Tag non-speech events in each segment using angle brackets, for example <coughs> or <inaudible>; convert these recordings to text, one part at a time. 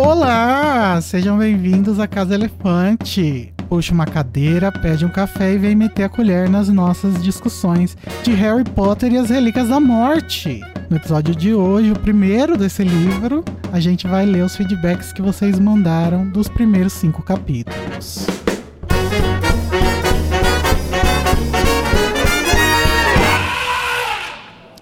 Olá! Sejam bem-vindos à Casa Elefante. Puxa uma cadeira, pede um café e vem meter a colher nas nossas discussões de Harry Potter e as Relíquias da Morte. No episódio de hoje, o primeiro desse livro, a gente vai ler os feedbacks que vocês mandaram dos primeiros cinco capítulos.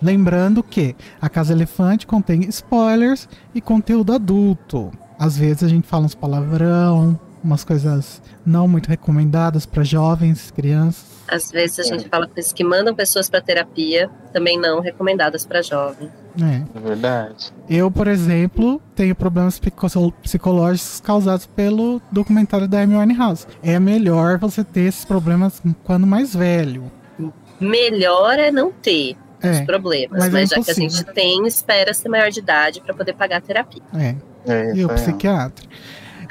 Lembrando que a Casa Elefante contém spoilers e conteúdo adulto. Às vezes a gente fala uns palavrão, umas coisas não muito recomendadas para jovens, crianças. Às vezes a gente fala coisas que mandam pessoas para terapia, também não recomendadas para jovens. É. É verdade. Eu, por exemplo, tenho problemas psico- psicológicos causados pelo documentário da Amy Winehouse. É melhor você ter esses problemas quando mais velho. Melhor é não ter os É, problemas, mas mas, é já que a gente tem, espera ser maior de idade para poder pagar a terapia. é. É E o aí. psiquiatra.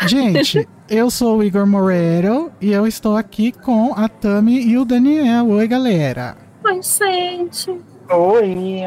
Gente, <laughs> eu sou o Igor Moreiro e eu estou aqui com a Tami e o Daniel. Oi, galera. Oi, gente. Oi.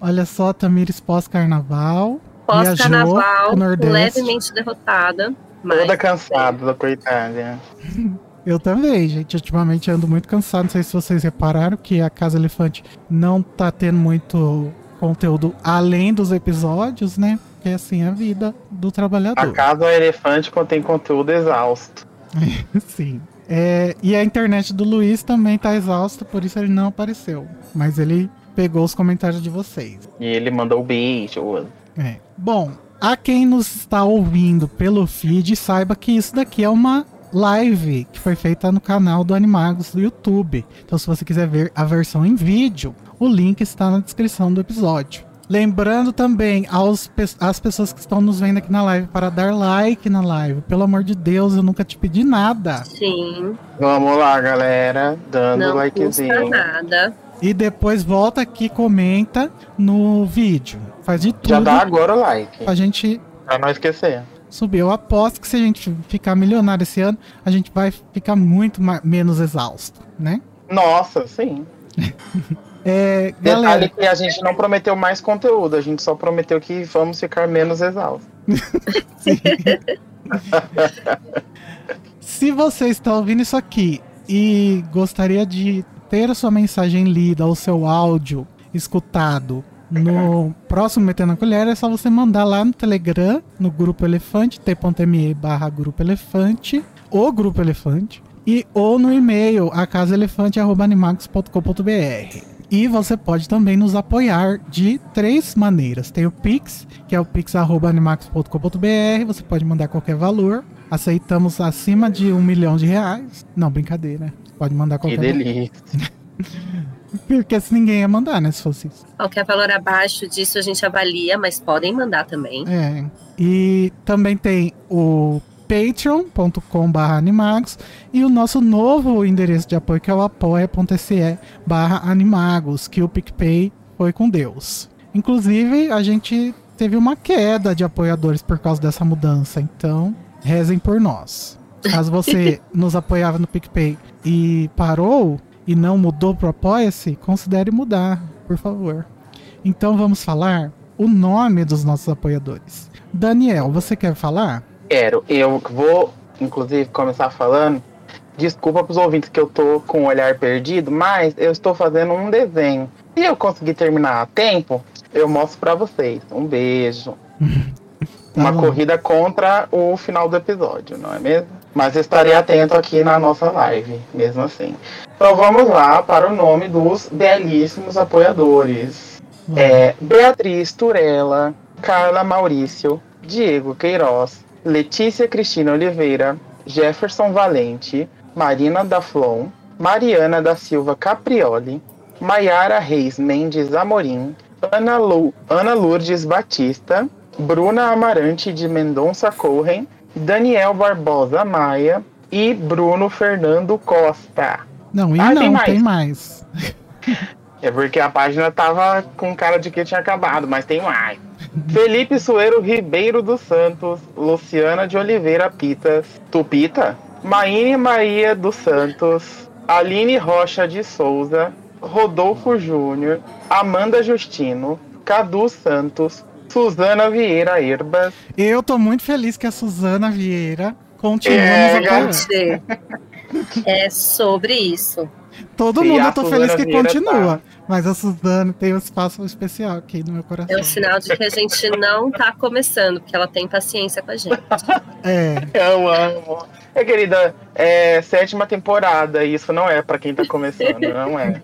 Olha só, Tamires pós-carnaval. Pós-carnaval, levemente derrotada. Mas Toda cansada, coitada. <laughs> Eu também, gente. Ultimamente ando muito cansado. Não sei se vocês repararam que a Casa Elefante não tá tendo muito conteúdo além dos episódios, né? Porque assim é a vida do A trabalhador. casa elefante contém conteúdo exausto. <laughs> Sim. É, e a internet do Luiz também tá exausta, por isso ele não apareceu. Mas ele pegou os comentários de vocês. E ele mandou beijo. É. Bom, a quem nos está ouvindo pelo feed, saiba que isso daqui é uma live que foi feita no canal do Animagos do YouTube. Então, se você quiser ver a versão em vídeo, o link está na descrição do episódio. Lembrando também aos, às pessoas que estão nos vendo aqui na live para dar like na live. Pelo amor de Deus, eu nunca te pedi nada. sim, Vamos lá, galera. Dando não custa likezinho. nada. E depois volta aqui e comenta no vídeo. Faz de tudo Já dá agora o like. pra gente Pra não esquecer. subir. Eu aposto que se a gente ficar milionário esse ano, a gente vai ficar muito menos exausto, né? Nossa, sim. <laughs> É, Detalhe galera, que a gente não prometeu mais conteúdo, a gente só prometeu que vamos ficar menos exaustos. <laughs> se você está ouvindo isso aqui e gostaria de ter a sua mensagem lida ou seu áudio escutado no próximo Metendo a Colher, é só você mandar lá no Telegram, no Grupo Elefante, t.me barra Grupo Elefante, o Grupo Elefante, e ou no e-mail, acasaelefante.animagos.com.br. E você pode também nos apoiar de três maneiras. Tem o Pix, que é o pix.animax.com.br. Você pode mandar qualquer valor. Aceitamos acima de um milhão de reais. Não, brincadeira. Pode mandar Que qualquer valor. delícia. <laughs> Porque se ninguém ia mandar, né? Se fosse isso. Qualquer valor abaixo disso a gente avalia, mas podem mandar também. É. E também tem o patreon.com animagos e o nosso novo endereço de apoio que é o apoia.se barra animagos, que o PicPay foi com Deus. Inclusive, a gente teve uma queda de apoiadores por causa dessa mudança, então rezem por nós. Caso você <laughs> nos apoiava no PicPay e parou e não mudou pro Apoia-se, considere mudar, por favor. Então vamos falar o nome dos nossos apoiadores. Daniel, você quer falar? Quero. Eu vou, inclusive, começar falando. Desculpa pros ouvintes que eu tô com o olhar perdido, mas eu estou fazendo um desenho. Se eu conseguir terminar a tempo, eu mostro pra vocês. Um beijo. <laughs> Tá Uma bom. corrida contra o final do episódio, não é mesmo? Mas estarei atento aqui na nossa live, mesmo assim. Então vamos lá para o nome dos belíssimos apoiadores. É, Beatriz Turella, Carla Maurício, Diego Queiroz, Letícia Cristina Oliveira, Jefferson Valente, Marina da Flon, Mariana da Silva Caprioli, Maiara Reis Mendes Amorim, Ana, Lu, Ana Lourdes Batista, Bruna Amarante de Mendonça Corren, Daniel Barbosa Maia e Bruno Fernando Costa. Não, e Ah, não, tem mais. tem mais. <laughs> É porque a página tava com cara de que tinha acabado, mas tem mais. Felipe Sueiro Ribeiro dos Santos, Luciana de Oliveira Pitas, Tupita, Maíne Maria dos Santos, Aline Rocha de Souza, Rodolfo Júnior, Amanda Justino, Cadu Santos, Suzana Vieira Herbas. Eu tô muito feliz que a Suzana Vieira continua É, nos apoiando. <laughs> É sobre isso. Todo Sim, mundo eu tô feliz que continua. Mas a Suzana tem um espaço especial aqui no meu coração. É um sinal de que a gente não tá começando, porque ela tem paciência com a gente. É, Eu amo. É, querida, é sétima temporada, e isso não é pra quem tá começando, não é.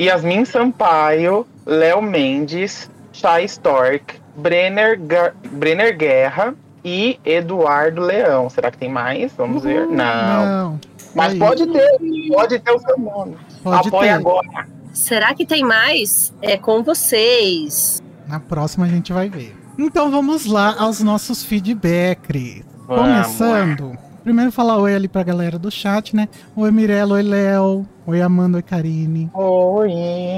Yasmin Sampaio, Léo Mendes, Chay Stork, Brenner, Ga- Brenner Guerra e Eduardo Leão. Será que tem mais? Vamos ver. Não. não. Mas Aí. pode ter, pode ter o seu nome. Pode Apoie ter. agora. Será que tem mais? É com vocês. Na próxima a gente vai ver. Então vamos lá aos nossos feedbacks. Começando. Primeiro falar oi ali pra galera do chat, né? Oi Mirella, oi Léo, oi Amanda, oi Karine. Oi.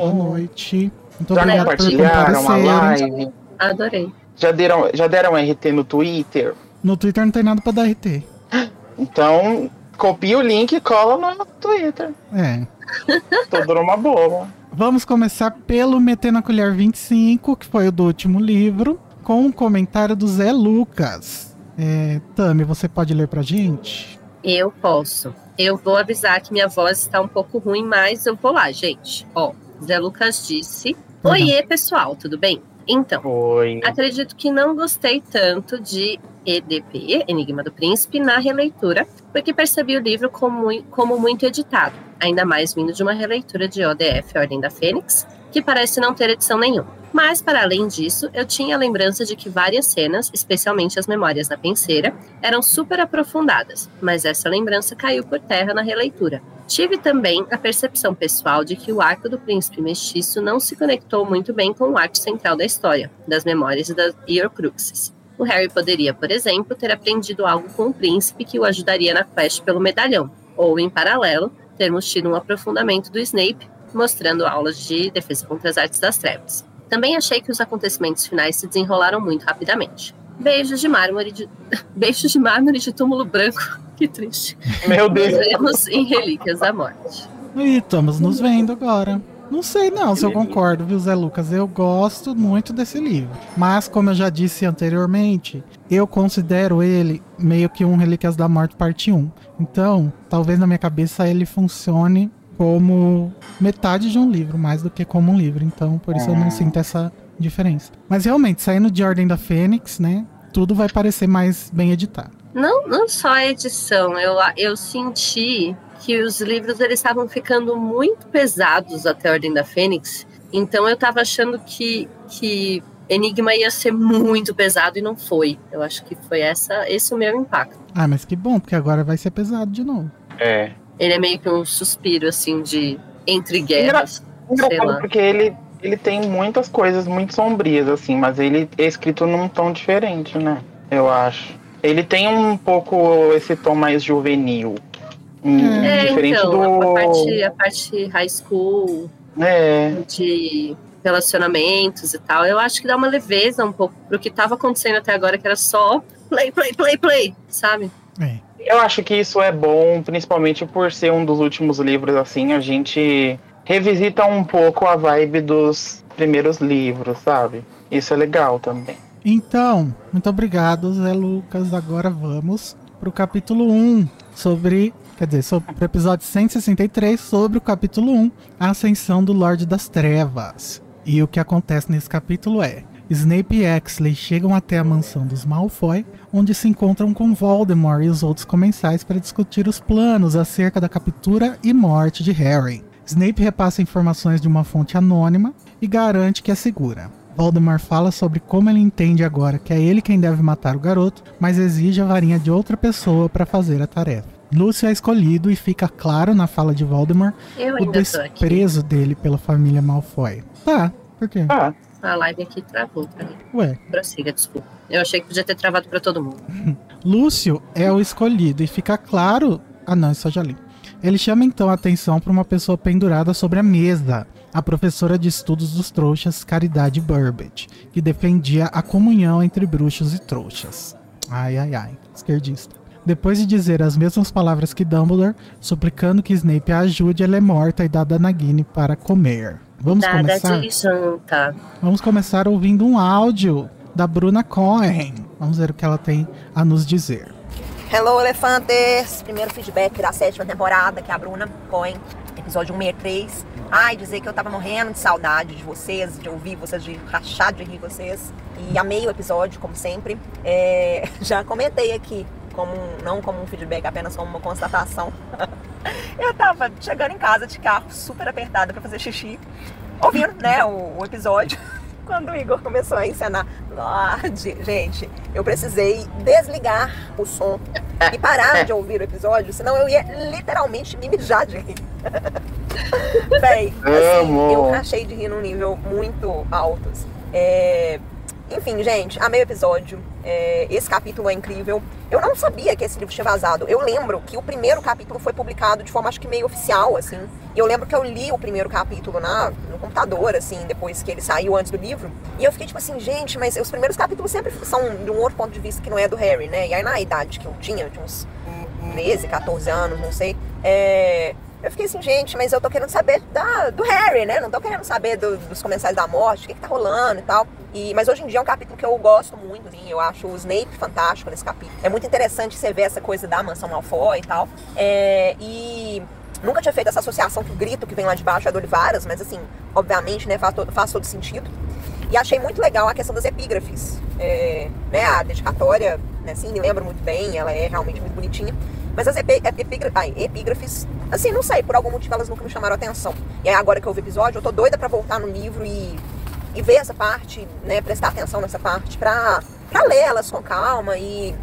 Boa noite. Muito Já obrigado por compartilharam a comparecerem. live? Adorei. Já deram, já deram RT no Twitter? No Twitter não tem nada pra dar RT. Então, copia o link e cola no Twitter. É. Tudo numa boa. Vamos começar pelo Meter na Colher 25, que foi o do último livro, com um comentário do Zé Lucas. É, Tami, você pode ler pra gente? Eu posso. Eu vou avisar que minha voz está um pouco ruim, mas eu vou lá, gente. Ó, Zé Lucas disse: Perdão. Oiê, pessoal, tudo bem? Então, acredito que não gostei tanto de EDP, Enigma do Príncipe, na releitura, porque percebi o livro como, como muito editado, ainda mais vindo de uma releitura de ODF, Ordem da Fênix, que parece não ter edição nenhuma. Mas, para além disso, eu tinha a lembrança de que várias cenas, especialmente as memórias da penseira, eram super aprofundadas, mas essa lembrança caiu por terra na releitura. Tive também a percepção pessoal de que o arco do príncipe mestiço não se conectou muito bem com o arco central da história, das memórias e das Horcruxes. O Harry poderia, por exemplo, ter aprendido algo com o príncipe que o ajudaria na quest pelo medalhão, ou, em paralelo, termos tido um aprofundamento do Snape, mostrando aulas de defesa contra as artes das trevas. Também achei que os acontecimentos finais se desenrolaram muito rapidamente. Beijos de mármore de... <laughs> Beijos de mármore de túmulo branco. <laughs> Que triste. Meu Nos Deus. vemos em Relíquias da Morte. E estamos nos vendo agora. Não sei não se eu concordo, viu, Zé Lucas? Eu gosto muito desse livro. Mas, como eu já disse anteriormente, eu considero ele meio que um Relíquias da Morte parte 1. Então, talvez na minha cabeça ele funcione como metade de um livro, mais do que como um livro. Então, por isso eu não Ah. sinto essa diferença. Mas realmente, saindo de Ordem da Fênix, né? Tudo vai parecer mais bem editado. Não, não só a edição, eu, eu senti que os livros eles estavam ficando muito pesados até a Ordem da Fênix. Então eu tava achando que, que Enigma ia ser muito pesado e não foi. Eu acho que foi essa, esse o meu impacto. Ah, mas que bom, porque agora vai ser pesado de novo. É. Ele é meio que um suspiro assim de entre guerras. Sei Engraçado lá. porque ele, ele tem muitas coisas muito sombrias, assim, mas ele é escrito num tom diferente, né? Eu acho. Ele tem um pouco esse tom mais juvenil. Hum, É, diferente então, do. a parte, a parte high school, É, de relacionamentos e tal, eu acho que dá uma leveza um pouco pro que tava acontecendo até agora, que era só play, play, play, play, sabe? É. eu acho que isso é bom, principalmente por ser um dos últimos livros, assim, a gente revisita um pouco a vibe dos primeiros livros, sabe? Isso é legal também. Então, muito obrigado, Zé Lucas. Agora vamos pro capítulo 1 sobre. Quer dizer, sobre o episódio 163 sobre o capítulo 1, a ascensão do Lorde das Trevas. E o que acontece nesse capítulo é: Snape e Exley chegam até a mansão dos Malfoy, onde se encontram com Voldemort e os outros comensais para discutir os planos acerca da captura e morte de Harry. Snape repassa informações de uma fonte anônima e garante que é segura. Voldemort fala sobre como ele entende agora que é ele quem deve matar o garoto, mas exige a varinha de outra pessoa para fazer a tarefa. Lúcio é escolhido e fica claro na fala de Voldemort Eu o desprezo dele pela família Malfoy. Tá, por quê? Ah, A live aqui travou pra mim. Ué, Prossiga, desculpa. Eu achei que podia ter travado pra todo mundo. <laughs> Lúcio é o escolhido e fica claro. Ah, não, isso eu já li. Ele chama então a atenção para uma pessoa pendurada sobre a mesa, a professora de estudos dos trouxas Caridade Burbage, que defendia a comunhão entre bruxos e trouxas. Ai, ai, ai, esquerdista. Depois de dizer as mesmas palavras que Dumbledore, suplicando que Snape a ajude, ela é morta e dada a Nagini para comer. Vamos Nada começar? de junta. Vamos começar ouvindo um áudio da Bruna Cohen. Vamos ver o que ela tem a nos dizer. Hello, elefantes! Primeiro feedback da sétima temporada, que é a Bruna Cohen, episódio 163. Ai, dizer que eu tava morrendo de saudade de vocês, de ouvir vocês, de rachar de rir vocês. E amei o episódio, como sempre. É, <laughs> já comentei aqui, como um- não como um feedback, apenas como uma constatação. <laughs> eu tava chegando em casa de carro, super apertada pra fazer xixi, ouvindo, né, o, o episódio. <laughs> Quando o Igor começou a encenar, Lorde, gente, eu precisei desligar o som e parar de ouvir o episódio, senão eu ia literalmente me mijar de rir. <laughs> Bem, assim, eu rachei de rir num nível muito alto. assim. É, Enfim, gente, amei o episódio. É, Esse capítulo é incrível. Eu não sabia que esse livro tinha vazado. Eu lembro que o primeiro capítulo foi publicado de forma, acho que meio oficial, assim. E eu lembro que eu li o primeiro capítulo na, no computador, assim, depois que ele saiu antes do livro. E eu fiquei tipo assim, gente, mas os primeiros capítulos sempre são de um outro ponto de vista que não é do Harry, né? E aí na idade que eu tinha, de uns 13, 14 anos, não sei. É, eu fiquei assim, gente, mas eu tô querendo saber da, do Harry, né? Não tô querendo saber do- dos comensais da morte, o que, que tá rolando e tal. E, mas hoje em dia é um capítulo que eu gosto muito, assim, eu acho o Snape fantástico nesse capítulo. É muito interessante você ver essa coisa da mansão Malfoy e tal. É, e nunca tinha feito essa associação que o grito que vem lá de baixo é do Olivaras, mas assim, obviamente, né, faz todo, faz todo sentido. E achei muito legal a questão das epígrafes. É, né, a dedicatória, né, assim, me lembro muito bem, ela é realmente muito bonitinha. Mas as ai, epígrafes, assim, não sei, por algum motivo elas nunca me chamaram a atenção. E aí agora que eu vi o episódio, eu tô doida pra voltar no livro e, e ver essa parte, né, prestar atenção nessa parte, pra, pra ler elas com calma e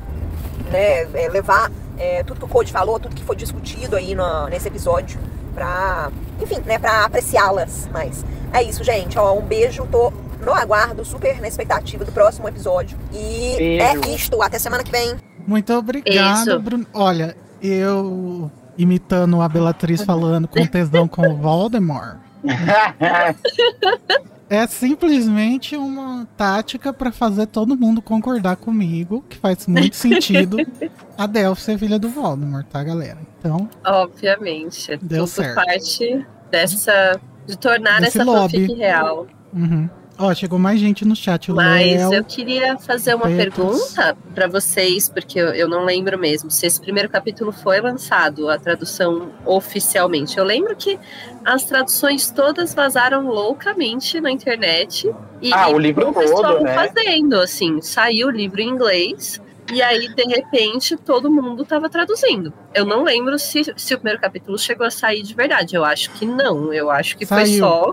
né, é, levar é, tudo que o Code falou, tudo que foi discutido aí no- nesse episódio, pra, enfim, né, pra apreciá-las mais. É isso, gente, ó, um beijo, tô no aguardo, super na expectativa do próximo episódio. E Beijo. é isto, até semana que vem. Muito obrigado, Isso. Bruno. Olha, eu imitando a Belatriz falando com tesão com o Voldemort. <laughs> É simplesmente uma tática pra fazer todo mundo concordar comigo, que faz muito sentido <laughs> a Delphi ser filha do Voldemort, tá, galera? Então, Obviamente. Deu tudo certo. parte dessa. de tornar Desse essa lobby. fanfic real. uhum. Ó, chegou mais gente no chat. Mas Léo, eu queria fazer uma Petros. pergunta para vocês, porque eu, eu não lembro mesmo se esse primeiro capítulo foi lançado, a tradução oficialmente. Eu lembro que as traduções todas vazaram loucamente na internet. E, Ah, e o livro todo, né? fazendo, assim, saiu o livro em inglês. E aí, de repente, todo mundo estava traduzindo. Eu não lembro se, se o primeiro capítulo chegou a sair de verdade. Eu acho que não. Eu acho que foi Saiu. só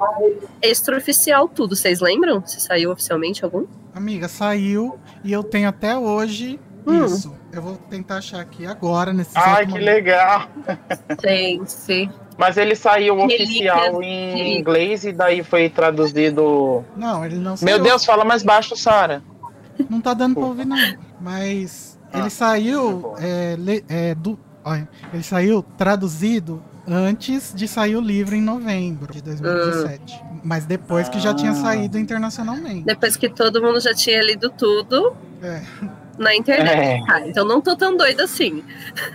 extraoficial tudo. Vocês lembram? Se saiu oficialmente algum? amiga, saiu e eu tenho até hoje Hum. isso. Eu vou tentar achar aqui agora, nesse Ai, que momento. legal. Gente. Mas ele saiu Relíquias oficial em inglês e daí foi traduzido. Não, ele não Meu saiu. Deus, fala mais baixo, Sara. Não tá dando pra ouvir, não. Mas Ah, ele saiu. é, le- é, do, olha, ele saiu traduzido antes de sair o livro em novembro de 2017. Mas depois que já tinha Ah. saído internacionalmente. Depois que todo mundo já tinha lido tudo É, na internet. É. Ah, então não tô tão doida assim.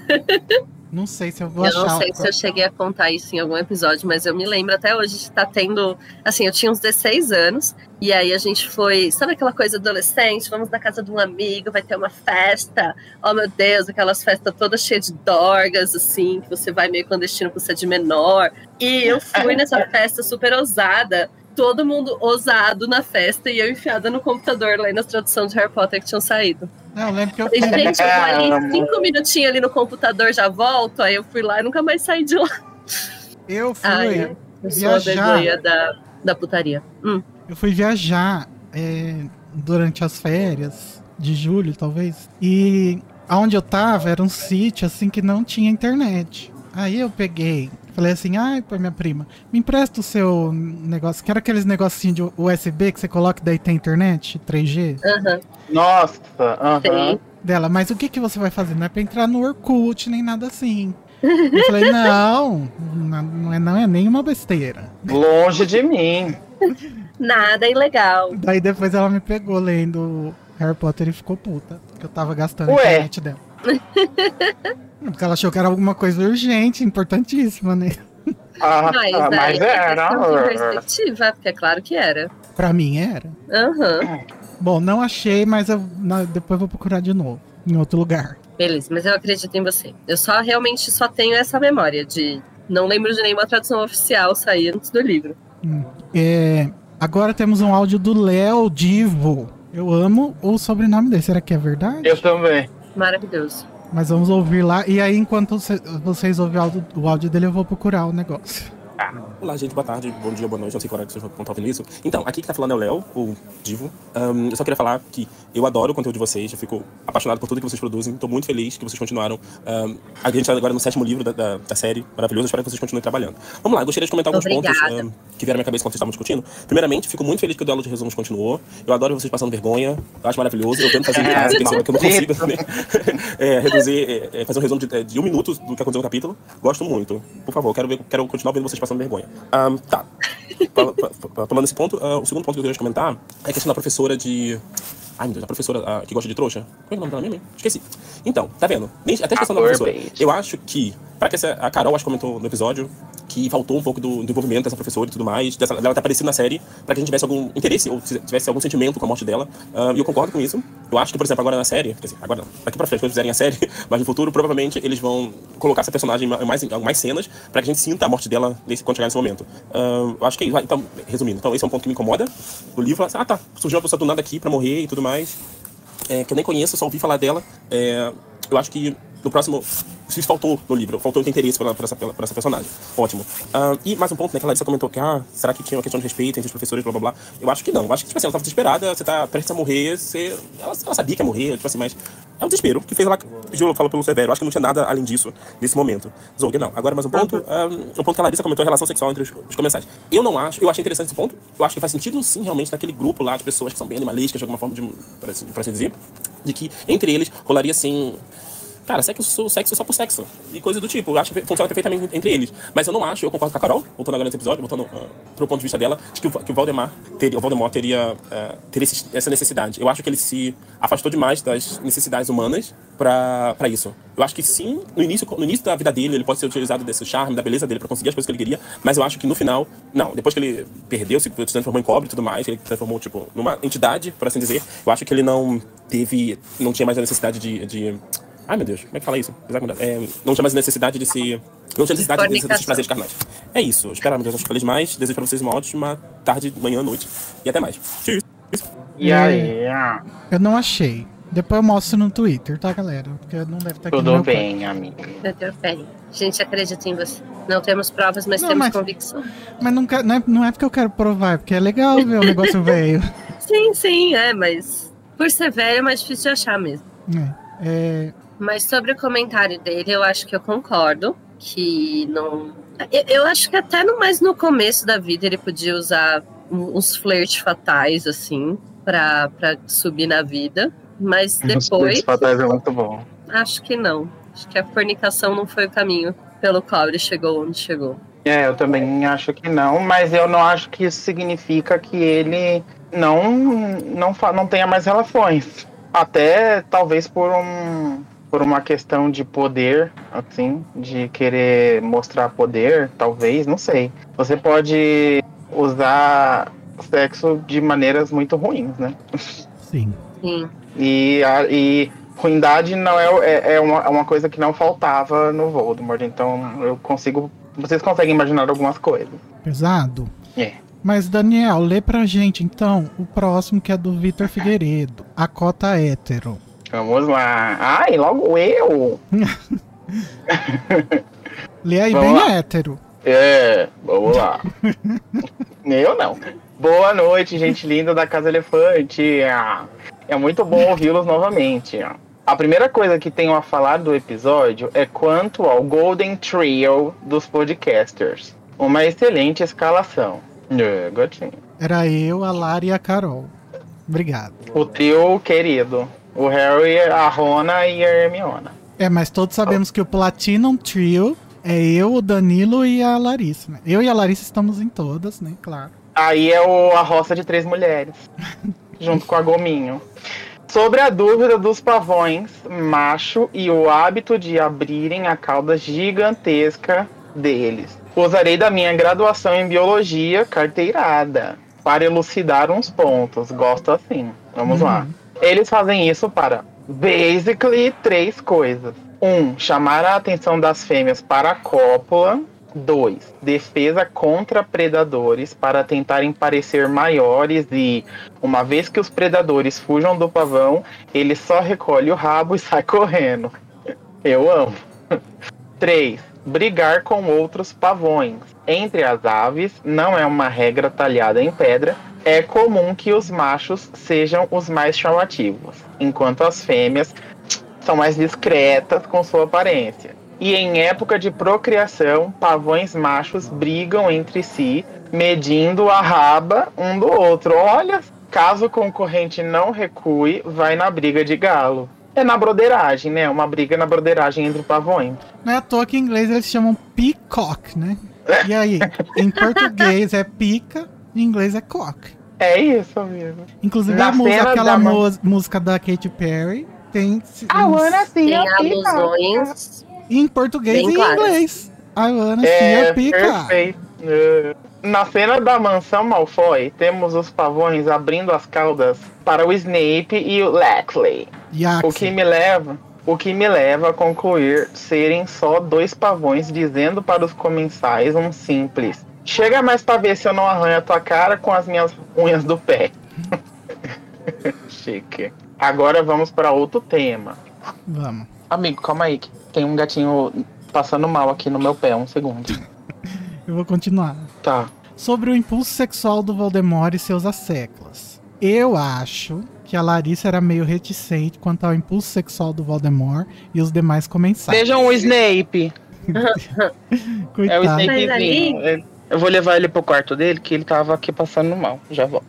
<laughs> não sei se eu vou eu achar. não sei se eu cheguei a contar isso em algum episódio, mas eu me lembro até hoje de estar tendo. Assim, eu tinha uns 16 anos, e aí a gente foi. Sabe aquela coisa adolescente? Vamos na casa de um amigo, vai ter uma festa. Oh meu Deus, aquelas festas todas cheias de dorgas, assim, que você vai meio clandestino por ser de menor. E eu fui nessa <laughs> festa super ousada. Todo mundo ousado na festa e eu enfiada no computador lendo as traduções de Harry Potter que tinham saído. Não, eu lembro que eu Falei, fui. gente, eu vou ali cinco minutinhos ali no computador, já volto. Aí eu fui lá e nunca mais saí de lá. Eu fui. Ai, eu sou a viajar. da, da putaria. Hum. Eu fui viajar é, durante as férias de julho, talvez. E aonde eu tava era um sítio assim que não tinha internet. Aí eu peguei, falei assim: ai, pra minha prima, me empresta o seu negócio. Que era aqueles negocinhos de USB que você coloca e daí tem internet, 3G Aham, Nossa, aham. sei. dela. Mas o que, que você vai fazer? Não é pra entrar no Orkut nem nada assim. Eu falei: <laughs> não, não é, não é nenhuma besteira. Longe de mim. Nada ilegal. Daí depois ela me pegou lendo Harry Potter e ficou puta. Que eu tava gastando a Ué. internet dela. <laughs> Porque ela achou que era alguma coisa urgente, importantíssima, né? Ah, Mas, ah, mas é era. perspectiva, porque é claro que era. Pra mim era. Aham. Bom, não achei, mas eu, na- depois vou procurar de novo. Em outro lugar. Beleza, mas eu acredito em você. Eu só realmente só tenho essa memória de. Não lembro de nenhuma tradução oficial sair antes do livro. Hum. É, agora temos um áudio do Léo Divo. Eu amo o sobrenome dele. Será que é verdade? Eu também. Maravilhoso. Mas vamos ouvir lá. E aí, enquanto cê- vocês ouvem o áudio dele, eu vou procurar o negócio. Olá, gente, boa tarde, bom dia, boa noite, não sei que hora que vocês vão estar ouvindo isso. Então, aqui que tá falando é o Léo, o Divo. Ahn, eu só queria falar que eu adoro o conteúdo de vocês, eu fico apaixonado por tudo que vocês produzem, tô muito feliz que vocês continuaram. Ahn, a gente tá agora no sétimo livro da, da, da série, maravilhoso, espero que vocês continuem trabalhando. Vamos lá, eu gostaria de comentar alguns Obrigada. pontos ahm, que vieram à minha cabeça quando vocês estavam discutindo. Primeiramente, fico muito feliz que o duelo de resumos continuou. Eu adoro vocês passando vergonha, eu acho maravilhoso. Eu tento fazer em casa, tem hora que eu não consigo né? <laughs> é, reduzir, é, é, fazer um resumo de, de um minuto do que aconteceu no capítulo. Gosto muito. Por favor, quero, ver, quero continuar vendo vocês passando vergonha. Ahn, tá. Falando nesse ponto, ah, o segundo ponto que eu queria comentar é a questão da professora de. Ai, meu Deus, a professora ah, que gosta de trouxa. Como é que é o nome dela mesmo? Esqueci. Então, tá vendo? Nem, até a questão da professora. Eu acho que. Pra que essa, a Carol, acho que comentou no episódio que faltou um pouco do, do envolvimento dessa professora e tudo mais, dessa, dela ter aparecido na série, pra que a gente tivesse algum interesse ou se- tivesse algum sentimento com a morte dela. Ah, e eu concordo com isso. Eu acho que, por exemplo, agora na série, quer dizer, agora não, daqui pra frente, quando fizerem a série, <laughs> mas no futuro, provavelmente eles vão colocar essa personagem em mais, em mais cenas pra que a gente sinta a morte dela nesse, quando chegar nesse momento. Ah, eu acho que é isso. Então, resumindo, então esse é um ponto que me incomoda do livro. Ah, tá, surgiu uma pessoa do nada aqui pra morrer e tudo mais é, que eu nem conheço, só ouvi falar dela. É, eu acho que no próximo. Isso faltou no livro, faltou ter interesse por, por essa, por essa personagem. Ótimo. Ah, e mais um ponto, né? Que a Larissa comentou que, ah, será que tinha uma questão de respeito entre os professores, blá blá blá. Eu acho que não. Eu acho que, tipo assim, ela tava desesperada, você tá prestes a morrer, você. Ela, ela sabia que ia morrer, tipo assim, mas. É um desespero que fez ela. Júlio falou pelo Severo. Eu acho que não tinha nada além disso nesse momento. Zog, não. Agora, mais um ponto. ah, um ponto que a Larissa comentou a relação sexual entre os, os comensais. Eu não acho. Eu achei interessante esse ponto. Eu acho que faz sentido, sim, realmente, naquele grupo lá de pessoas que são bem animalísticas, de alguma forma, de, por assim, assim dizer. De que entre eles rolaria, assim. Cara, sexo, sexo só por sexo. E coisa do tipo. Eu acho que funciona perfeitamente entre eles. Mas eu não acho, eu concordo com a Carol, voltando agora nesse episódio, voltando uh, pro ponto de vista dela, de que o, que o Valdemar teria, o Voldemort teria, uh, teria esse- essa necessidade. Eu acho que ele se afastou demais das necessidades humanas pra isso. Eu acho que sim, no início, no início da vida dele, ele pode ser utilizado desse charme, da beleza dele pra conseguir as coisas que ele queria, mas eu acho que no final, não. Depois que ele perdeu, se transformou em cobre e tudo mais, ele transformou, tipo, numa entidade, por assim dizer, eu acho que ele não teve, não tinha mais a necessidade de- de Ai, meu Deus, como é que fala isso? Que, É, não tinha mais necessidade de se. Não tinha necessidade de, desses prazeres carnais. É isso. Espero, meu Deus, eu feliz mais. Desejo pra vocês uma ótima tarde, manhã, noite. E até mais. Tchau. E aí? ah, Eu não achei. Depois eu mostro no Twitter, tá, galera? Porque não deve estar aqui no Tudo meu bem, amigo. Eu tenho fé. A gente acredita em você. Não temos provas, mas Não, temos mas- convicção. Mas não, quer- não é, não é porque eu quero provar, é porque é legal ver o negócio <laughs> velho. Sim, sim, é, mas por ser velho é mais difícil de achar mesmo. É, é, Mas sobre o comentário dele, eu acho que eu concordo que não. Eu, eu acho que até no, mais no começo da vida ele podia usar uns flirts fatais, assim, pra, pra subir na vida. Mas Os depois, Spirits Fatais é muito bom. acho que não. Acho que a fornicação não foi o caminho pelo qual ele chegou onde chegou. É, eu também acho que não, mas eu não acho que isso significa que ele não não, não tenha mais relações. Até talvez por um por uma questão de poder, assim, de querer mostrar poder, talvez, não sei. Você pode usar sexo de maneiras muito ruins, né? sim. Sim. E, a, e ruindade não é, é, é uma, é uma coisa que não faltava no Voldemort. Então eu consigo. Vocês conseguem imaginar algumas coisas. Pesado. É. Mas, Daniel, lê pra gente, então, o próximo que é do Vitor Figueiredo. A cota hétero. Vamos lá. Ai, logo eu! <laughs> Lê aí Vamos bem lá. hétero. É, vamos lá. <laughs> eu não. Boa noite, gente linda da Casa Elefante. É muito bom ouvi-los novamente. A primeira coisa que tenho a falar do episódio é quanto ao Golden Trio dos podcasters. Uma excelente escalação. É, gatinho. Era eu, a Lara e a Carol. Obrigado. O trio querido. O Harry, a Rona e a Hermiona. É, mas todos sabemos que o Platinum Trio é eu, o Danilo e a Larissa, né? Eu e a Larissa estamos em todas, né? Claro. Aí é o, a roça de três mulheres. <laughs> junto com a Gominho. Sobre a dúvida dos pavões macho e o hábito de abrirem a cauda gigantesca deles. Usarei da minha graduação em biologia carteirada para elucidar uns pontos. Gosto assim. Vamos lá. Eles fazem isso para basically três coisas. Um, chamar a atenção das fêmeas para a cópula. 2. Defesa contra predadores para tentarem parecer maiores e, uma vez que os predadores fujam do pavão, ele só recolhe o rabo e <laughs> sai correndo. Eu amo. <laughs> 3. Brigar com outros pavões. Entre as aves, não é uma regra talhada em pedra, é comum que os machos sejam os mais chamativos, enquanto as fêmeas são mais discretas com sua aparência. E em época de procriação, pavões machos brigam entre si, medindo a raba um do outro. Olha, caso o concorrente não recue, vai na briga de galo. É na broderagem, né? Uma briga na broderagem entre pavões. Não é à toa que em inglês eles chamam peacock, né? E aí, em português é pica, em inglês é cock. É isso mesmo. Inclusive Na a música, aquela da música da Katy Perry tem A Ana sim, Tem a pica. alusões. em português bem e em claras. inglês. I wanna see É, your pica. perfeito. É. Na cena da mansão Malfoy, temos os pavões abrindo as caudas para o Snape e o Lackley. Yaxi. O que me leva, o que me leva a concluir serem só dois pavões dizendo para os comensais um simples: Chega mais pra ver se eu não arranho a tua cara com as minhas unhas do pé. Chique. Agora vamos para outro tema. Vamos. Amigo, calma aí, que tem um gatinho passando mal aqui no meu pé, um segundo. <laughs> Eu vou continuar. Tá. Sobre o impulso sexual do Voldemort e seus asseclas. Eu acho que a Larissa era meio reticente quanto ao impulso sexual do Voldemort e os demais comensais. Vejam o Snape. <laughs> Coitado. É o Mas ali- Eu vou levar ele pro quarto dele, que ele tava aqui passando mal. Já volto.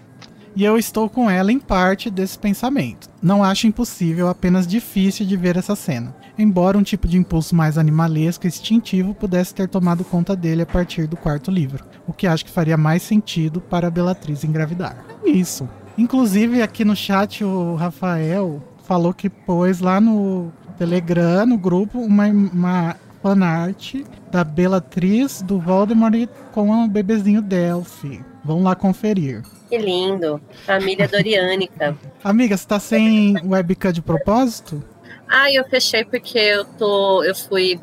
E eu estou com ela em parte desse pensamento. Não acho impossível, apenas difícil de ver essa cena. Embora um tipo de impulso mais animalesco e instintivo pudesse ter tomado conta dele a partir do quarto livro, o que acho que faria mais sentido para a Bellatrix engravidar. Isso. Inclusive aqui no chat o Rafael falou que pôs lá no Telegram, no grupo, uma, uma fanart da Bellatrix do Voldemort com o bebezinho Delphi. Vamos lá conferir. Que lindo. Família Doriânica. <laughs> Amiga, você tá sem webcam de propósito? Ah, eu fechei porque eu tô. Eu fui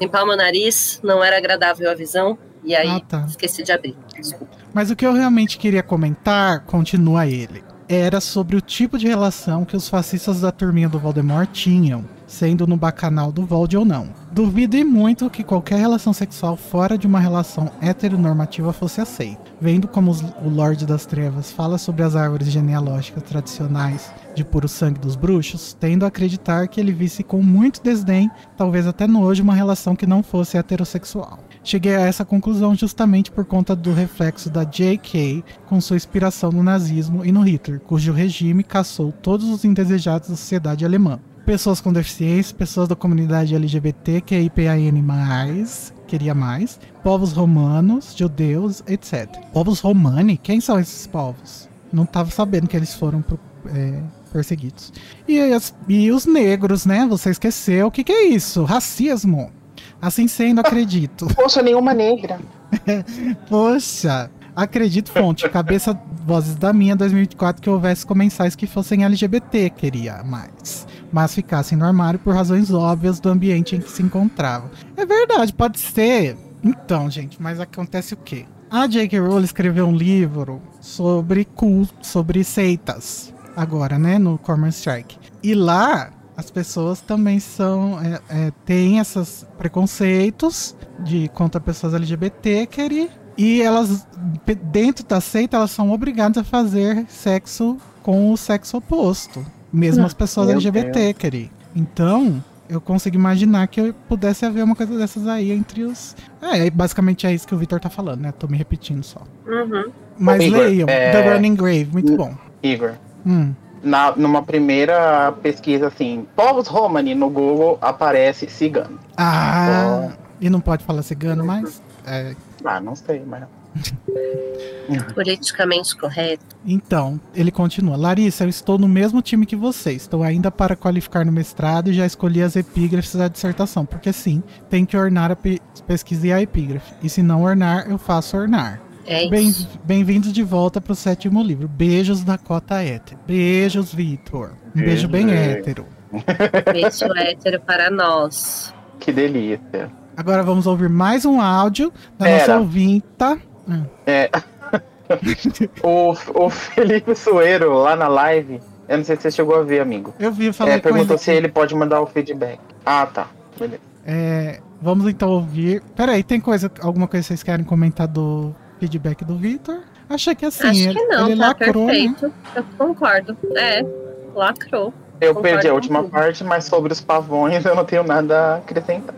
limpar o meu nariz, não era agradável a visão. E aí Ah, tá. esqueci de abrir. Desculpa. Mas o que eu realmente queria comentar, continua ele, era sobre o tipo de relação que os fascistas da turminha do Voldemort tinham, sendo no bacanal do Vold ou não. Duvido e muito que qualquer relação sexual fora de uma relação heteronormativa fosse aceita. Vendo como o Lorde das Trevas fala sobre as árvores genealógicas tradicionais de puro sangue dos bruxos, tendo a acreditar que ele visse com muito desdém, talvez até nojo, uma relação que não fosse heterossexual. Cheguei a essa conclusão justamente por conta do reflexo da J.K. com sua inspiração no nazismo e no Hitler, cujo regime caçou todos os indesejados da sociedade alemã. Pessoas com deficiência, pessoas da comunidade LGBT, QIPAN+, queria mais, povos romanos, judeus, etc. Povos romani? Quem são esses povos? Não tava sabendo que eles foram pro- é, perseguidos. E, as- e os negros, né? Você esqueceu. O que, que é isso? Racismo. Assim sendo, <laughs> acredito. Poxa, nenhuma negra. <laughs> Poxa, acredito, fonte, cabeça, vozes da minha, 2024, que houvesse comensais que fossem LGBT, queria mais. Mas ficassem no armário por razões óbvias do ambiente em que se encontravam. É verdade, pode ser. Então, gente, mas acontece o quê? A J.K. Rowling escreveu um livro sobre culto, sobre seitas, agora, né, no Cormoran Strike. E lá as pessoas também são é, é, têm esses preconceitos de contra pessoas LGBT querer e elas dentro da seita elas são obrigadas a fazer sexo com o sexo oposto, mesmo as pessoas meu LGBT querer. Então eu consigo imaginar que pudesse haver uma coisa dessas aí entre os. É, basicamente é isso que o Victor tá falando, né? Tô me repetindo só. Uhum. Mas Igor, leiam, é- The Running Grave, muito bom. Igor. Hum. Na, numa primeira pesquisa assim, povos romani no Google aparece cigano. Ah, e não pode falar cigano mais? É, Ah, não sei, mas. <laughs> Politicamente correto. Então, ele continua. Larissa, eu estou no mesmo time que você. Estou ainda para qualificar no mestrado e já escolhi as epígrafes da dissertação. Porque sim, tem que ornar a pe pesquisa e a epígrafe. E se não ornar, eu faço ornar. É Bem- isso. Bem-vindos de volta para o sétimo livro. Beijos da cota hétero. Beijos, Vitor. Um beijo bem Beijo. hétero. <laughs> Beijo hétero para nós. Que delícia. Agora vamos ouvir mais um áudio da Pera. nossa ouvinta. É. <laughs> o, o Felipe Sueiro, lá na live, eu não sei se você chegou a ver, amigo. Eu vi, eu falei É, com ele. perguntou se ele pode mandar o feedback. Ah, tá. Beleza. É, vamos então ouvir. Peraí, tem coisa, alguma coisa que vocês querem comentar do feedback do Vitor? Achei que assim, Acho ele, que não, ele tá lacrou, né? perfeito. Eu concordo. É, lacrou. Eu Concordo perdi a última tudo. parte, mas sobre os pavões <laughs> eu não tenho nada a acrescentar.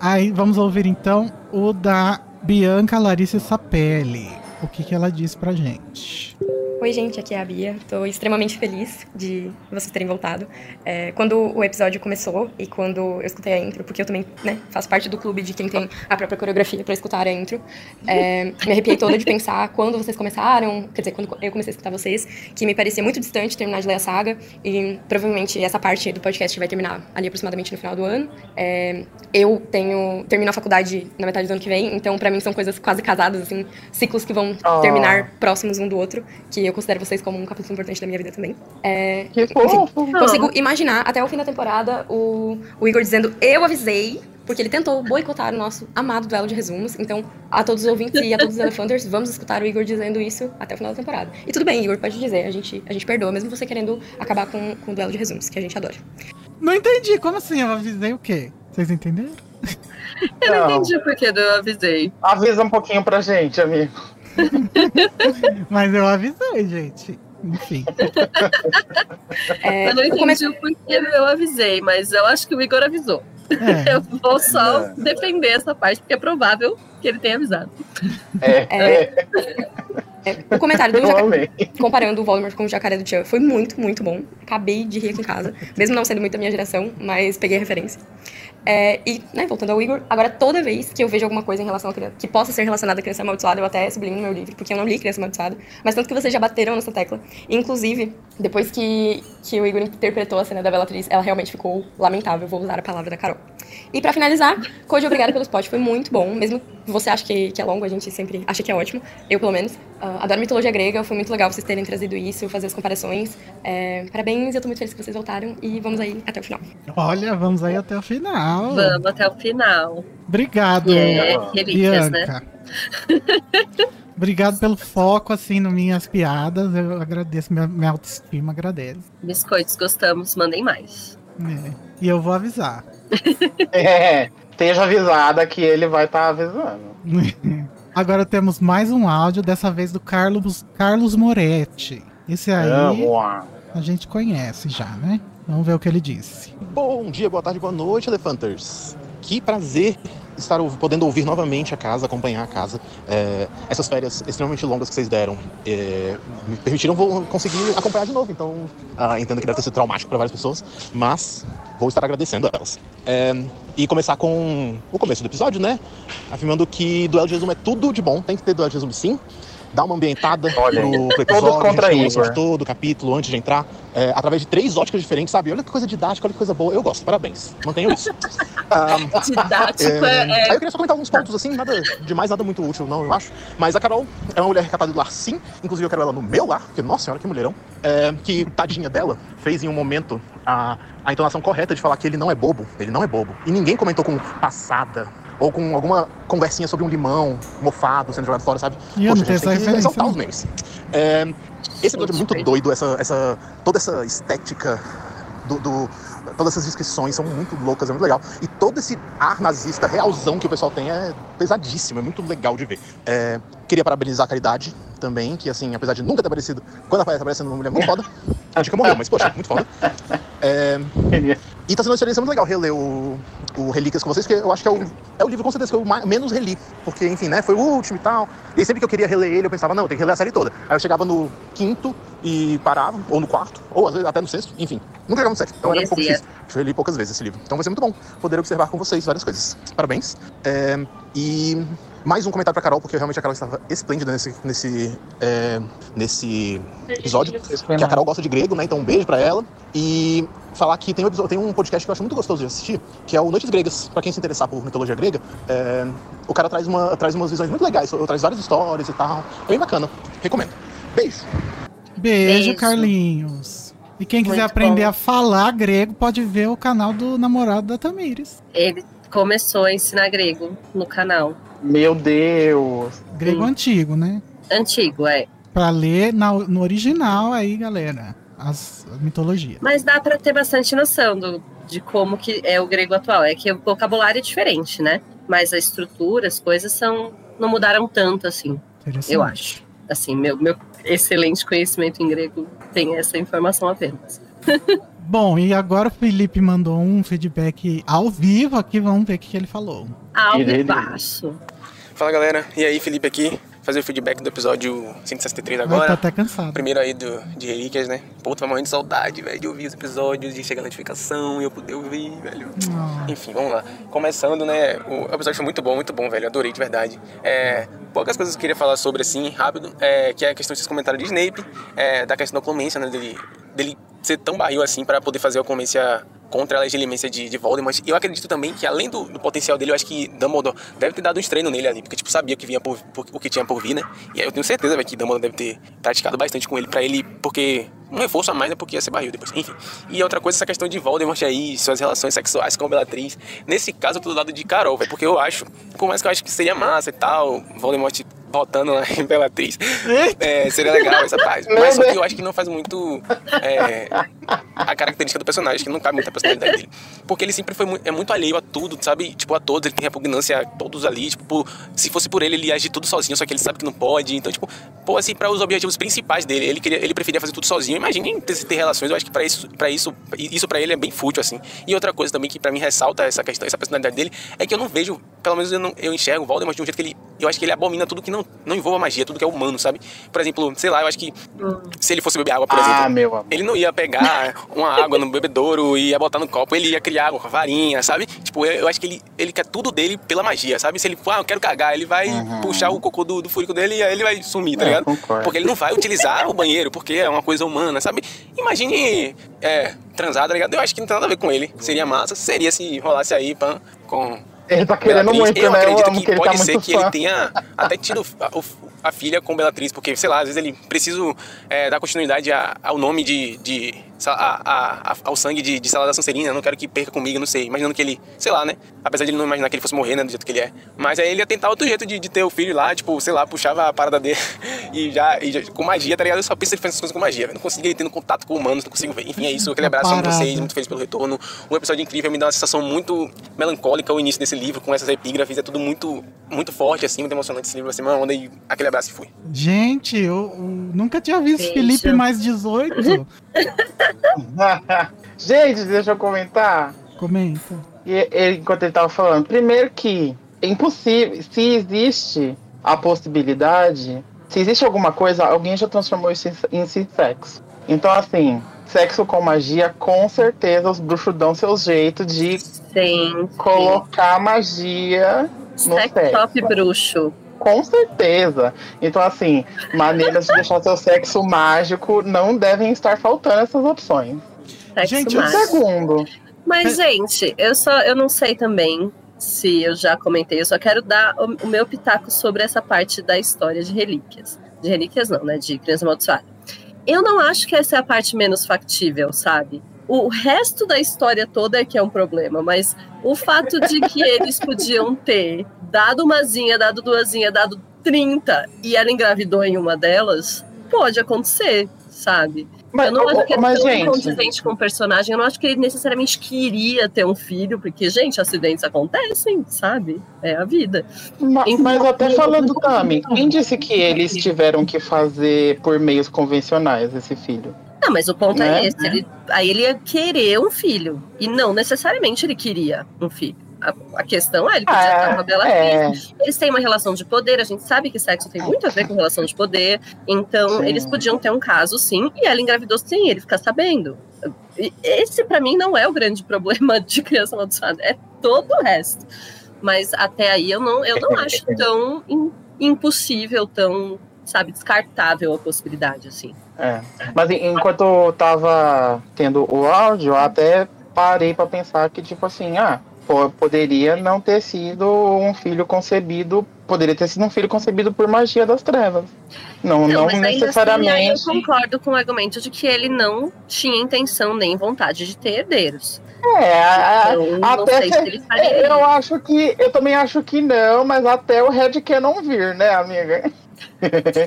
Aí vamos ouvir então o da Bianca Larissa Sapelli. O que, que ela disse pra gente? Oi, gente, aqui é a Bia. Tô extremamente feliz de vocês terem voltado. É, quando o episódio começou e quando eu escutei a intro, porque eu também né, faço parte do clube de quem tem a própria coreografia pra escutar a intro, é, me arrepiei toda de pensar quando vocês começaram, quer dizer, quando eu comecei a escutar vocês, que me parecia muito distante terminar de ler a saga e provavelmente essa parte do podcast vai terminar ali aproximadamente no final do ano. É, eu tenho termino a faculdade na metade do ano que vem, então pra mim são coisas quase casadas, assim, ciclos que vão Oh. terminar próximos um do outro, que eu considero vocês como um capítulo importante da minha vida também. É, Que fofo! consigo imaginar até o fim da temporada o, o Igor dizendo eu avisei, porque ele tentou boicotar o nosso amado duelo de resumos. Então, a todos os ouvintes e a todos os Elefanters, <laughs> vamos escutar o Igor dizendo isso até o final da temporada. E tudo bem, Igor, pode dizer, a gente, a gente perdoa, mesmo você querendo acabar com, com o duelo de resumos, que a gente adora. Não entendi, como assim? Eu avisei o quê? Vocês entenderam? Eu não, Não. entendi o porquê do eu avisei. Avisa um pouquinho pra gente, amigo. <laughs> Mas eu avisei, gente. Enfim. É, eu não entendi o porquê eu avisei, mas eu acho que o Igor avisou. É, <laughs> Eu vou só defender essa parte, porque é provável que ele tenha avisado. É, É. é, o comentário do eu Jaca- amei. comparando o Voldemort com o jacaré do Chan foi muito, muito bom. Acabei de rir aqui em casa, mesmo não sendo muito da minha geração, mas peguei a referência. É, e, né, voltando ao Igor, agora toda vez que eu vejo alguma coisa em relação a criança, que possa ser relacionada à criança amaldiçoada, eu até sublinho no meu livro, porque eu não li criança amaldiçoada, mas tanto que vocês já bateram nessa tecla. Inclusive, depois que, que o Igor interpretou a cena da Bellatrix, ela realmente ficou lamentável, vou usar a palavra da Carol. E pra finalizar, Code, obrigada pelo spot, foi muito bom, mesmo você acha que, que é longo, a gente sempre acha que é ótimo, eu pelo menos. Ah, adoro mitologia grega, foi muito legal vocês terem trazido isso, fazer as comparações. É, parabéns, eu tô muito feliz que vocês voltaram e vamos aí até o final. olha, vamos aí até o final. Vamos até o final. Obrigado, é relíquias, né? Bianca. <laughs> Obrigado pelo foco, assim, nas minhas piadas. Eu agradeço, minha, minha autoestima agradece. Biscoitos, gostamos, mandem mais. É. E eu vou avisar. <laughs> É, esteja avisada que ele vai estar avisando. <laughs> Agora temos mais um áudio, dessa vez do Carlos, Carlos Moretti. Esse aí a gente conhece já, né? Vamos ver o que ele disse. Bom dia, boa tarde, boa noite, Elefanters. Que prazer estar podendo ouvir novamente a casa, acompanhar a casa. É, essas férias extremamente longas que vocês deram é, me permitiram vou conseguir acompanhar de novo. Então, ah, entendo que deve ter sido traumático para várias pessoas, mas vou estar agradecendo a elas. É, e começar com o começo do episódio, né? Afirmando que duelo de resumo é tudo de bom, tem que ter duelo de resumo sim. Dá uma ambientada Olha, pro, pro todos episódio, contra a gente Igor. todo o capítulo antes de entrar, é, através de três óticas diferentes, sabe? Olha que coisa didática, olha que coisa boa. Eu gosto, parabéns. Mantenham isso. <laughs> Ah, Didático é, é. Aí eu queria só comentar alguns pontos assim, nada demais, nada muito útil, não, eu acho. Mas a Carol é uma mulher recatada do lar, sim. Inclusive eu quero ela no meu lar, porque, nossa senhora, que mulherão. É, que, tadinha dela, fez em um momento a, a entonação correta de falar que ele não é bobo. Ele não é bobo. E ninguém comentou com passada. Ou com alguma conversinha sobre um limão mofado sendo jogado fora, sabe? E Poxa, a gente tem que não. os memes. É, esse episódio é muito doido, essa, essa, toda essa estética do, do- todas essas descrições são muito loucas, é muito legal. E todo esse ar nazista realzão que o pessoal tem é pesadíssimo, é muito legal de ver. É, queria parabenizar a Caridade também, que assim, apesar de nunca ter aparecido, quando aparece, aparece uma mulher muito foda. A dica morreu, mas poxa, muito foda. É, e tá sendo uma experiência muito legal reler o, o Relíquias com vocês, porque eu acho que é o, é o livro com certeza que eu mais, menos reli. Porque, enfim, né, foi o último e tal. E sempre que eu queria reler ele, eu pensava, não, eu tenho que reler a série toda. Aí eu chegava no quinto e parava, ou no quarto, ou às vezes até no sexto, enfim. Nunca chegava no sétimo. Então era um pouco difícil. Eu li poucas vezes esse livro. Então vai ser muito bom poder observar com vocês várias coisas. Parabéns. É, e mais um comentário pra Carol, porque realmente a Carol estava esplêndida nesse, nesse, é, nesse episódio. Que a Carol gosta de grego, né? Então um beijo pra ela. E falar que tem um, episódio, tem um podcast que eu acho muito gostoso de assistir, que é o Noites Gregas. Pra quem se interessar por mitologia grega, é, o cara traz, uma, traz umas visões muito legais, traz várias histórias e tal. Bem bacana. Recomendo. Beijo. Beijo, Beijo. Carlinhos. E quem quiser Muito aprender bom. a falar grego pode ver o canal do namorado da Tamires. Ele começou a ensinar grego no canal. Meu Deus. Grego Sim. antigo, né? Antigo, é. Pra ler na- no original aí, galera. As, a mitologia. Mas dá pra ter bastante noção do, de como que é o grego atual. É que o vocabulário é diferente, né? Mas a estrutura, as coisas são não mudaram tanto assim, Interessante. eu acho. Assim, meu, meu excelente conhecimento em grego tem essa informação apenas. <laughs> Bom, e agora o Felipe mandou um feedback ao vivo aqui. Vamos ver o que ele falou. E baixo. Fala galera, e aí Felipe aqui, fazer o feedback do episódio 163 Vai tá agora. até cansado. Primeiro aí do, de Relíquias, né? Pô, tô morrendo de saudade, velho, de ouvir os episódios, de chegar a notificação e eu poder ouvir, velho. Ah, Enfim, vamos lá. Começando, né? O episódio foi muito bom, muito bom, velho. Adorei de verdade. É, poucas coisas que eu queria falar sobre, assim, rápido, é, que é a questão que vocês comentaram de Snape, é, da questão da oclumência, né? Dele, dele ser tão barril assim para poder fazer a oclumência contra a legilimência de, de Voldemort. E eu acredito também que, além do, do potencial dele, eu acho que Dumbledore deve ter dado um estreino nele ali, porque, tipo, sabia que vinha por, por- o que tinha por vir, né? E aí eu tenho certeza, velho, que Dumbledore deve ter praticado bastante com ele, pra ele, porque um reforço a mais é porque ia ser barril depois. Enfim. E outra coisa, essa questão de Voldemort aí, suas relações sexuais com a Bellatrix. Nesse caso, eu tô do lado de Carol, velho, porque eu acho, por mais que eu acho que seria massa e tal, Voldemort botando lá <laughs> em é, seria legal essa parte. Mas só que eu acho que não faz muito é, a característica do personagem, que não cabe muito a personalidade dele. Porque ele sempre foi mu- é muito alheio a tudo, sabe? Tipo, a todos, ele tem repugnância a todos ali. Tipo, por- se fosse por ele, ele ia agir tudo sozinho, só que ele sabe que não pode. Então, tipo, pô, assim, para os objetivos principais dele, ele, queria, ele preferia fazer tudo sozinho. Imagine ter, ter relações, eu acho que pra isso, pra isso, isso pra ele é bem fútil, assim. E outra coisa também que pra mim ressalta essa questão, essa personalidade dele, é que eu não vejo, pelo menos eu, não, eu enxergo o Voldemort de um jeito que ele. Eu acho que ele abomina tudo que não, não envolva magia, tudo que é humano, sabe? Por exemplo, sei lá, eu acho que se ele fosse beber água, por Ah, exemplo. Ele não ia pegar uma água no bebedouro e ia botar no copo, ele ia criar água com a varinha, sabe? Tipo, eu, eu acho que ele, ele quer tudo dele pela magia, sabe? Se ele for, ah, eu quero cagar, ele vai Uhum. puxar o cocô do, do furico dele e aí ele vai sumir, tá É, ligado? concordo. Porque ele não vai utilizar o banheiro, porque é uma coisa humana, sabe? Imagine é, transar, tá ligado? Eu acho que não tem nada a ver com ele. Seria massa, seria se rolasse aí, pã, com Ele tá querendo Bellatrix. muito, eu né? Eu acredito que que ele pode tá ser que fã. ele tenha até tido a, a filha com Bellatrix, porque, sei lá, às vezes ele precisa é, dar continuidade a- ao nome de. de a- a- a- ao sangue de, de Salada Sonserina, eu não quero que perca comigo, não sei. Imaginando que ele, sei lá, né? Apesar de ele não imaginar que ele fosse morrer, né? Do jeito que ele é. Mas aí ele ia tentar outro jeito de, de ter o filho lá, tipo, sei lá, puxava a parada dele <laughs> e já, e já- com magia, tá ligado? Eu só penso ele fazendo essas coisas com magia, velho. Não consigo ele tendo contato com humanos, não consigo ver. Enfim, é isso. Aquele abraço a Parada. vocês, muito feliz pelo retorno. Um episódio incrível, me dá uma sensação muito melancólica o início desse livro, com essas epígrafes, é tudo muito, muito forte, assim, muito emocionante esse livro, assim, uma onda e aquele abraço e fui. Gente, eu, eu nunca tinha visto Beijo. Felipe mais 18. <laughs> <laughs> Gente, deixa eu comentar. Comenta. E ele, enquanto ele tava falando, primeiro que é impossível, se existe a possibilidade, se existe alguma coisa, alguém já transformou isso em, em sexo. Então, assim, sexo com magia, com certeza os bruxos dão seu jeito de Sim. colocar magia no Sex sexo. top bruxo. Com certeza. Então, assim, maneiras de deixar seu sexo mágico não devem estar faltando essas opções. Sexo Gente, mágico. Segundo, Mas, gente, eu só eu não sei também se eu já comentei, eu só quero dar o, o meu pitaco sobre essa parte da história de relíquias. De relíquias não, né? De criança amaldiçoada. Eu não acho que essa é a parte menos factível, sabe? O resto da história toda é que é um problema, mas o fato de que <laughs> eles podiam ter dado umazinha, dado duasinha, dado 30 e ela engravidou em uma delas, pode acontecer, sabe? mas, Eu não acho que é mas tão gente, condizente com o personagem. Eu não acho que ele necessariamente queria ter um filho, porque, gente, acidentes acontecem, sabe? É a vida. Ma- Então, Mas até falando, Tami, quem disse que eles tiveram que fazer por meios convencionais esse filho? Não, mas o ponto Né? é esse. Ele, aí ele ia querer um filho. E não necessariamente ele queria um filho. A, a questão é, ele podia Ah, ter uma bela é. filha. Eles têm uma relação de poder, a gente sabe que sexo tem muito a ver com relação de poder. Então, Sim. eles podiam ter um caso, sim, e ela engravidou sem ele ficar sabendo. Esse, pra mim, não é o grande <laughs> problema de criança amaldiçoada, é todo o resto. Mas até aí eu não, eu não <laughs> acho tão im- impossível, tão, sabe, descartável a possibilidade, assim. É. Mas en- enquanto eu tava tendo o áudio, eu até parei pra pensar que, tipo assim, ah, pô, poderia não ter sido um filho concebido, poderia ter sido um filho concebido por magia das trevas. Não, não, mas ainda assim, aí eu necessariamente. concordo com o argumento de que ele não tinha intenção nem vontade de ter herdeiros. É, Então, não até sei se- se ele faria eu acho que eu também acho que não, mas até o Red quer não vir, né, amiga?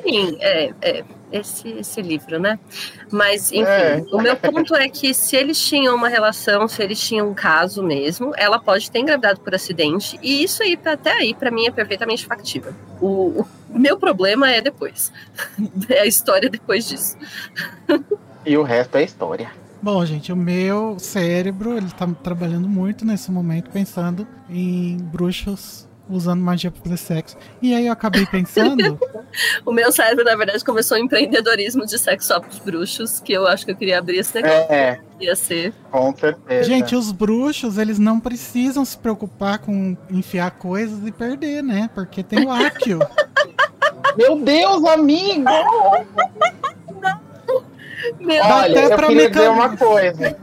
Sim, é, é esse, esse livro, né? Mas, enfim, É. o meu ponto é que se eles tinham uma relação, se eles tinham um caso mesmo, ela pode ter engravidado por acidente, e isso aí, até aí, pra mim, é perfeitamente factível. O, o meu problema é depois. <laughs> É a história depois disso. E o resto é história. Bom, gente, o meu cérebro, ele tá trabalhando muito nesse momento, pensando em bruxos usando magia pra fazer sexo. E aí eu acabei pensando, <laughs> O meu cérebro, na verdade, começou um empreendedorismo de sexo ops bruxos, que eu acho que eu queria abrir esse negócio. É, Ia ser. com certeza. gente, os bruxos, eles não precisam se preocupar com enfiar coisas e perder, né? Porque tem o Akio. <laughs> Meu Deus, amigo! Meu Dá Olha, até eu pra queria dizer uma coisa.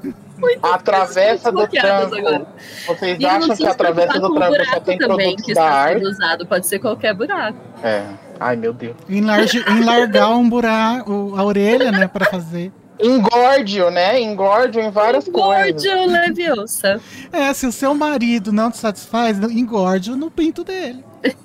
A travessa do tranco. agora. Vocês E acham que a travessa do tranco só tem também produtos que da arte? usado, pode ser qualquer buraco. É. Ai, meu Deus. Enlarge, enlargar um buraco, a orelha, né, pra fazer. Engorde-o, né? Engorde-o em várias coisas. Engorde Leviosa. É, se o seu marido não te satisfaz, engorde no pinto dele. <laughs>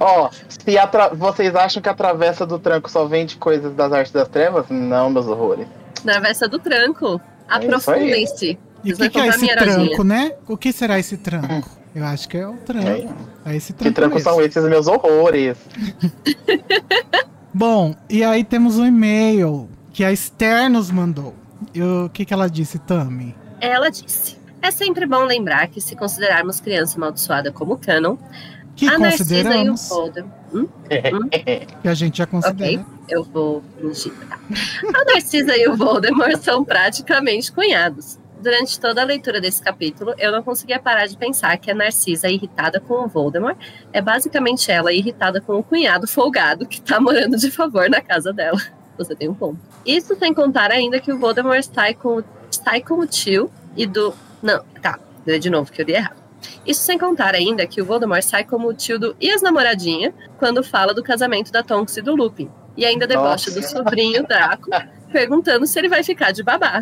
Ó, se tra- vocês acham que a travessa do tranco só vende coisas das artes das trevas? Não, meus horrores. Travessa do tranco. É. Aprofundem-se. E o que, que é esse tranco, né? O que será esse tranco? Eu acho que é o tranco. É. É esse Que tranco. mesmo. são esses meus horrores? <laughs> Bom, e aí temos um e-mail que a Esther nos mandou. E o que, que ela disse, Tami? Ela disse: É sempre bom lembrar que, se considerarmos criança amaldiçoada como canon, Que a Narcisa e o consideramos, Que a gente já considera. Ok, eu vou fingir. A Narcisa e o Voldemort são praticamente cunhados. Durante toda a leitura desse capítulo, eu não conseguia parar de pensar que a Narcisa, irritada com o Voldemort, é basicamente ela irritada com o cunhado folgado que tá morando de favor na casa dela. Você tem um ponto. Isso sem contar ainda que o Voldemort está com, está com o tio e do. Não, tá, de novo que eu li errado. Isso sem contar ainda que o Voldemort sai como o tio do ex-namoradinha quando fala do casamento da Tonks e do Lupin. E ainda debocha Nossa. do sobrinho Draco, perguntando se ele vai ficar de babá.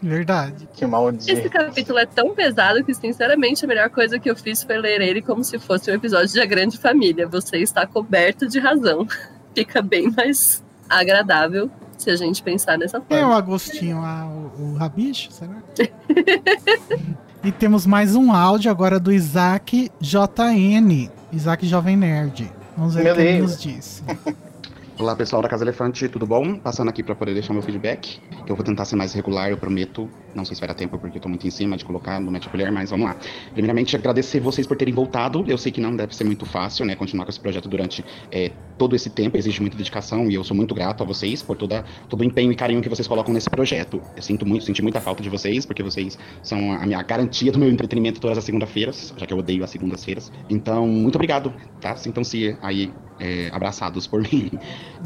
Verdade. Que Esse maldito. capítulo é tão pesado que, sinceramente, a melhor coisa que eu fiz foi ler ele como se fosse um episódio de A Grande Família. Você está coberto de razão. <laughs> Fica bem mais agradável se a gente pensar nessa Quem é o forma. Agostinho lá, o, o Rabicho, será? <laughs> e temos mais um áudio agora do Isaac JN. Isaac Jovem Nerd. Vamos ver o que ele nos disse. <laughs> Olá pessoal da Casa Elefante, tudo bom? Passando aqui para poder deixar meu feedback. Eu vou tentar ser mais regular, eu prometo. Não sei se vai dar tempo porque eu tô muito em cima de colocar no Mete Colher, mas vamos lá. Primeiramente, agradecer vocês por terem voltado. Eu sei que não deve ser muito fácil, né? Continuar com esse projeto durante é, todo esse tempo. Exige muita dedicação e eu sou muito grato a vocês por toda, todo o empenho e carinho que vocês colocam nesse projeto. Eu sinto muito, senti muita falta de vocês, porque vocês são a minha garantia do meu entretenimento todas as segundas-feiras, já que eu odeio as segundas-feiras. Então, muito obrigado, tá? Sintam-se aí é, abraçados por mim.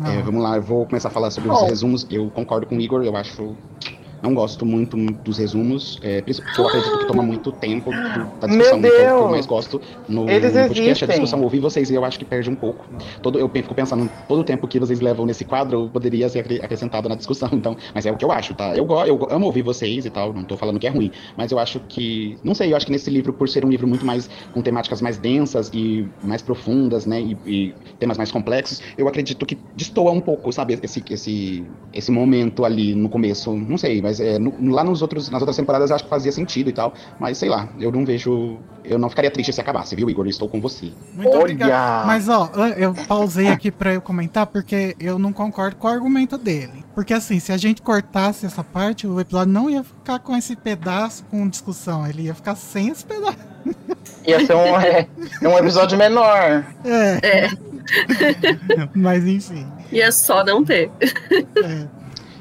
É, vamos lá, eu vou começar a falar sobre os resumos. Eu concordo com o Igor, eu acho. Não gosto muito dos resumos, é, principalmente porque eu acredito que toma muito tempo da discussão. Meu então, o que eu Deus! mais gosto no, Eles no podcast é a existem. discussão ouvir vocês e eu acho que perde um pouco. Todo, eu fico pensando, todo o tempo que vocês levam nesse quadro poderia ser acre- acrescentado na discussão. <laughs> Então, mas é o que eu acho, tá? Eu, eu amo ouvir vocês e tal, não tô falando que é ruim, mas eu acho que. Não sei, eu acho que nesse livro, por ser um livro muito mais. com temáticas mais densas e mais profundas, né? E, e temas mais complexos, eu acredito que destoa um pouco, sabe? Esse, esse, esse momento ali no começo. Não sei, mas é, no- lá nos outros, nas outras temporadas eu acho que fazia sentido e tal. Mas sei lá, eu não vejo. Eu não ficaria triste se acabasse, viu, Igor? Eu estou com você. Muito obrigado. Olha! Mas ó, eu pausei aqui pra eu comentar porque eu não concordo com o argumento dele. Porque assim, se a gente cortasse essa parte, o episódio não ia ficar com esse pedaço com discussão, ele ia ficar sem esse pedaço. Ia ser um, é, um episódio menor. É. É. <laughs> Mas enfim. E é só não ter. é.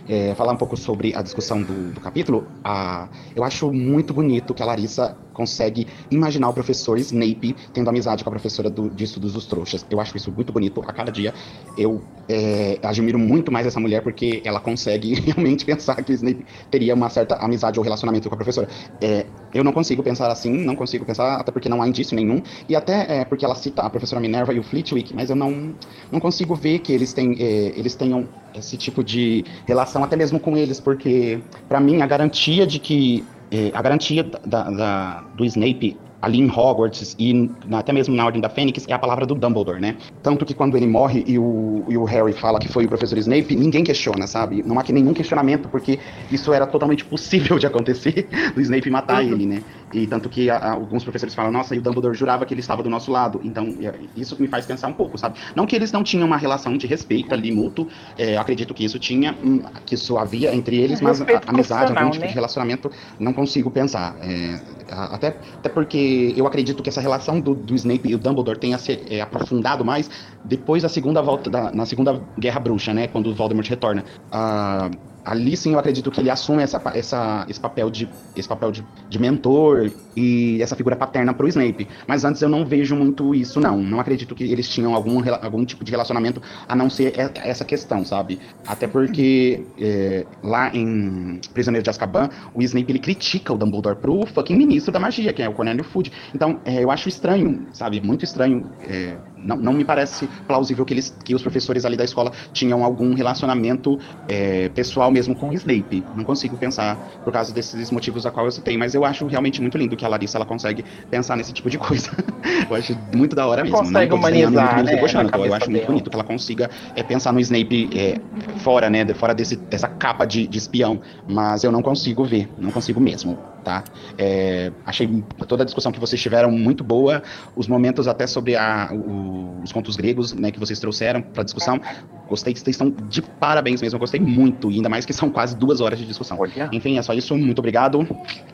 É, falar um pouco sobre a discussão do, do capítulo, a, eu acho muito bonito que a Larissa consegue imaginar o professor Snape tendo amizade com a professora do, de estudos dos trouxas. Eu acho isso muito bonito. A cada dia eu é, admiro muito mais essa mulher porque ela consegue <laughs> realmente pensar que o Snape teria uma certa amizade ou relacionamento com a professora. É, eu não consigo pensar assim, não consigo pensar, até porque não há indício nenhum, e até é, porque ela cita a professora Minerva e o Flitwick, mas eu não, não consigo ver que eles, têm, é, eles tenham esse tipo de relação, até mesmo com eles, porque, para mim, a garantia de que a garantia da, da, do Snape ali em Hogwarts e até mesmo na Ordem da Fênix é a palavra do Dumbledore, né? Tanto que quando ele morre e o, e o Harry fala que foi o professor Snape, ninguém questiona, sabe? Não há que nenhum questionamento, porque isso era totalmente possível de acontecer, <laughs> do Snape matar uhum. ele, né? E tanto que a, a, alguns professores falam, nossa, e o Dumbledore jurava que ele estava do nosso lado. Então, é, isso me faz pensar um pouco, sabe? Não que eles não tinham uma relação de respeito ali mútuo, é, acredito que isso tinha, hum, que isso havia entre eles, mas a, a amizade, algum tipo né? de relacionamento, não consigo pensar. É, até, até porque eu acredito que essa relação do, do Snape e o Dumbledore tenha se é, aprofundado mais depois da segunda volta, da, na segunda Guerra Bruxa, né? Quando o Voldemort retorna. Uh, ali sim eu acredito que ele assume essa, essa, esse papel, de, esse papel de, de mentor e essa figura paterna pro Snape. Mas antes eu não vejo muito isso, não. Não acredito que eles tinham algum, algum tipo de relacionamento a não ser essa questão, sabe? Até porque é, lá em Prisioneiro de Azkaban, o Snape ele critica o Dumbledore pro fucking ministro da magia, que é o Cornélio Fudge. Então, é, eu acho estranho, sabe? Muito estranho. É, não, não me parece plausível que, eles, que os professores ali da escola tinham algum relacionamento é, pessoal mesmo com o Snape. Não consigo pensar por causa desses motivos a qual eu citei, mas eu acho realmente muito lindo que a Larissa ela consegue pensar nesse tipo de coisa. <laughs> eu acho muito da hora mesmo. Consegue humanizar, muito, né, eu acho dele. muito bonito que ela consiga é, pensar no Snape é, fora, né, fora desse, dessa capa de, de espião, mas eu não consigo ver, não consigo mesmo tá? É, achei toda a discussão que vocês tiveram muito boa, os momentos até sobre a, o, os contos gregos, né, que vocês trouxeram para discussão, gostei, vocês estão de parabéns mesmo, gostei muito, e ainda mais que são <laughs> quase duas horas de discussão. Enfim, é só isso, muito obrigado,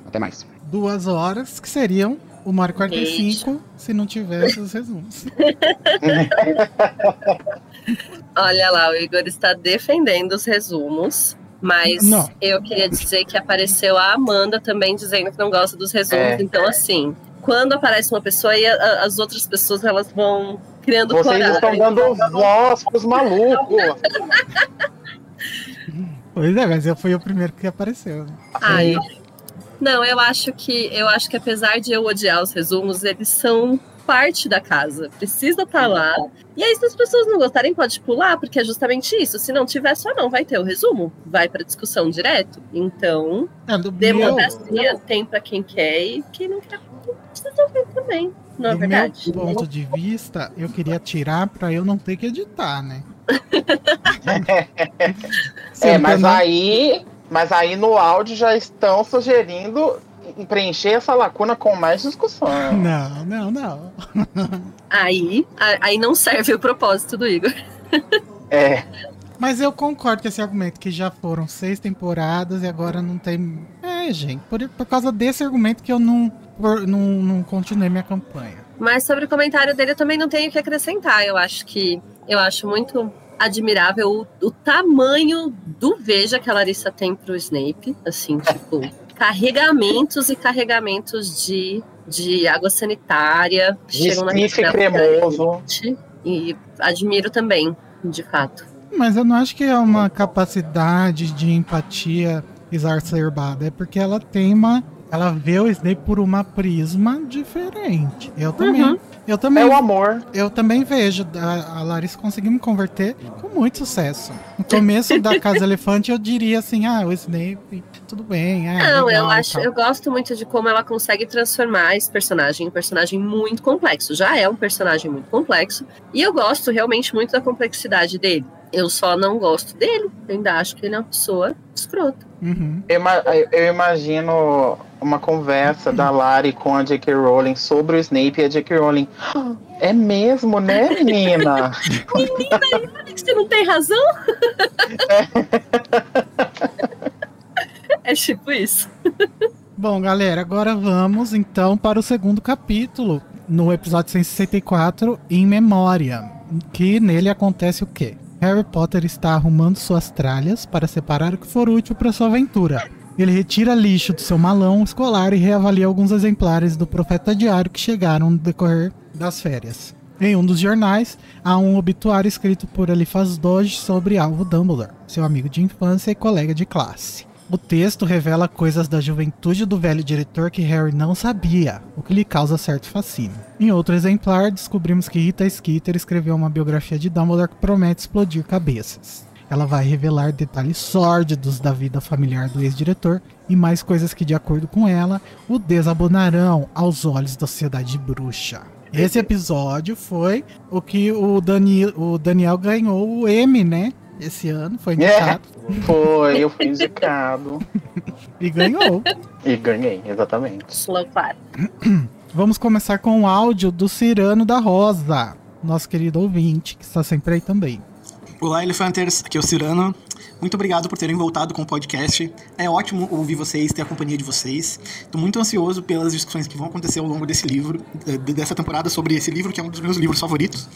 até mais. Duas horas, que seriam uma hora e 45 se não tivesse os resumos. <laughs> <laughs> Olha lá, o Igor está defendendo os resumos. Mas não. eu queria dizer que apareceu a Amanda também dizendo que não gosta dos resumos. É. Então, assim, quando aparece uma pessoa e as outras pessoas elas vão criando Vocês coragem. estão dando voz pros malucos. <laughs> pois é, mas eu fui o primeiro que apareceu. Né? Ai. Não, eu acho que eu acho que apesar de eu odiar os resumos, eles são parte da casa, precisa estar tá lá. E aí, se as pessoas não gostarem, pode pular, porque é justamente isso. Se não tiver, só não vai ter o resumo, vai para discussão direto. Então, é, democracia meu... tem para quem quer e quem não quer precisa também. Não é do verdade? meu ponto de vista, eu queria tirar para eu não ter que editar, né? <laughs> é, mas aí, mas aí no áudio já estão sugerindo preencher essa lacuna com mais discussão. Não, não, não. Aí, aí não serve o propósito do Igor. É. Mas eu concordo com esse argumento, que já foram seis temporadas e agora não tem. É, gente, por, por causa desse argumento que eu não, por, não, não continuei minha campanha. Mas sobre o comentário dele eu também não tenho o que acrescentar. Eu acho que. Eu acho muito admirável o, o tamanho do veja que a Larissa tem pro Snape. Assim, tipo carregamentos e carregamentos de, de água sanitária. De chegam cremoso. E admiro também, de fato. Mas eu não acho que é uma capacidade de empatia exacerbada, é porque ela tem uma. Ela vê o Snape por uma prisma diferente. Eu também. Uhum. Eu também, é o amor. Eu também vejo a, a Larissa conseguir me converter com muito sucesso. No começo da <laughs> Casa Elefante eu diria assim, ah, o Snape, tudo bem. É, Não, legal, eu acho, eu gosto muito de como ela consegue transformar esse personagem em um personagem muito complexo. Já é um personagem muito complexo. E eu gosto realmente muito da complexidade dele. Eu só não gosto dele. Eu ainda acho que ele é uma pessoa escrota. Uhum. Eu, eu, imagino uma conversa da Lari com a J.K. Rowling sobre o Snape e a J.K. Rowling. <gasps> É mesmo, né, menina? <laughs> menina, você não tem razão? É. <laughs> é tipo isso. Bom, galera, agora vamos então para o segundo capítulo, no episódio 164, Em Memória. Que nele acontece o quê? Harry Potter está arrumando suas tralhas para separar o que for útil para sua aventura. Ele retira lixo do seu malão escolar e reavalia alguns exemplares do Profeta Diário que chegaram no decorrer das férias. Em um dos jornais, há um obituário escrito por Eliphas Doge sobre Alvo Dumbledore, seu amigo de infância e colega de classe. O texto revela coisas da juventude do velho diretor que Harry não sabia, o que lhe causa certo fascínio. Em outro exemplar, descobrimos que Rita Skeeter escreveu uma biografia de Dumbledore que promete explodir cabeças. Ela vai revelar detalhes sórdidos da vida familiar do ex-diretor e mais coisas que, de acordo com ela, o desabonarão aos olhos da sociedade bruxa. Esse episódio foi o que o, Dani, o Daniel ganhou o M, né? Esse ano, foi indicado. É, foi, eu fui indicado. <laughs> e ganhou. E ganhei, exatamente. Slow clap. <clears throat> Vamos começar com o áudio do Cirano da Rosa, nosso querido ouvinte, que está sempre aí também. Olá, Elefanters, aqui é o Cirano. Muito obrigado por terem voltado com o podcast. É ótimo ouvir vocês, ter a companhia de vocês. Estou muito ansioso pelas discussões que vão acontecer ao longo desse livro, eh, dessa temporada, sobre esse livro, que é um dos meus livros favoritos.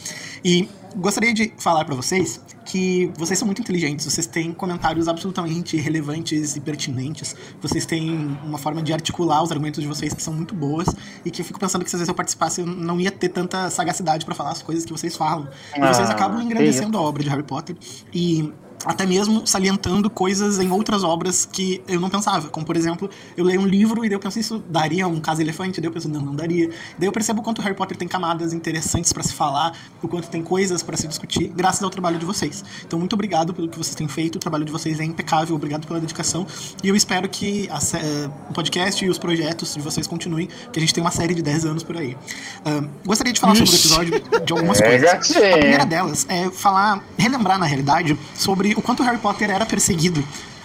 E gostaria de falar para vocês que vocês são muito inteligentes, vocês têm comentários absolutamente relevantes e pertinentes, vocês têm uma forma de articular os argumentos de vocês que são muito boas e que eu fico pensando que se às vezes eu participasse eu não ia ter tanta sagacidade para falar as coisas que vocês falam. E vocês Ah, acabam engrandecendo a obra de Harry Potter e até mesmo salientando coisas em outras obras que eu não pensava. Como, por exemplo, eu leio um livro e daí eu penso, isso daria um caso elefante? Daí eu penso, não, não daria. Daí eu percebo o quanto Harry Potter tem camadas interessantes para se falar, o quanto tem coisas para se discutir, graças ao trabalho de vocês. Então, muito obrigado pelo que vocês têm feito, o trabalho de vocês é impecável, obrigado pela dedicação. E eu espero que a eh, o podcast e os projetos de vocês continuem, que a gente tem uma série de 10 anos por aí. Ah, gostaria de falar sobre o episódio de algumas É, coisas. A primeira delas é falar, relembrar na realidade, sobre o quanto Harry Potter era perseguido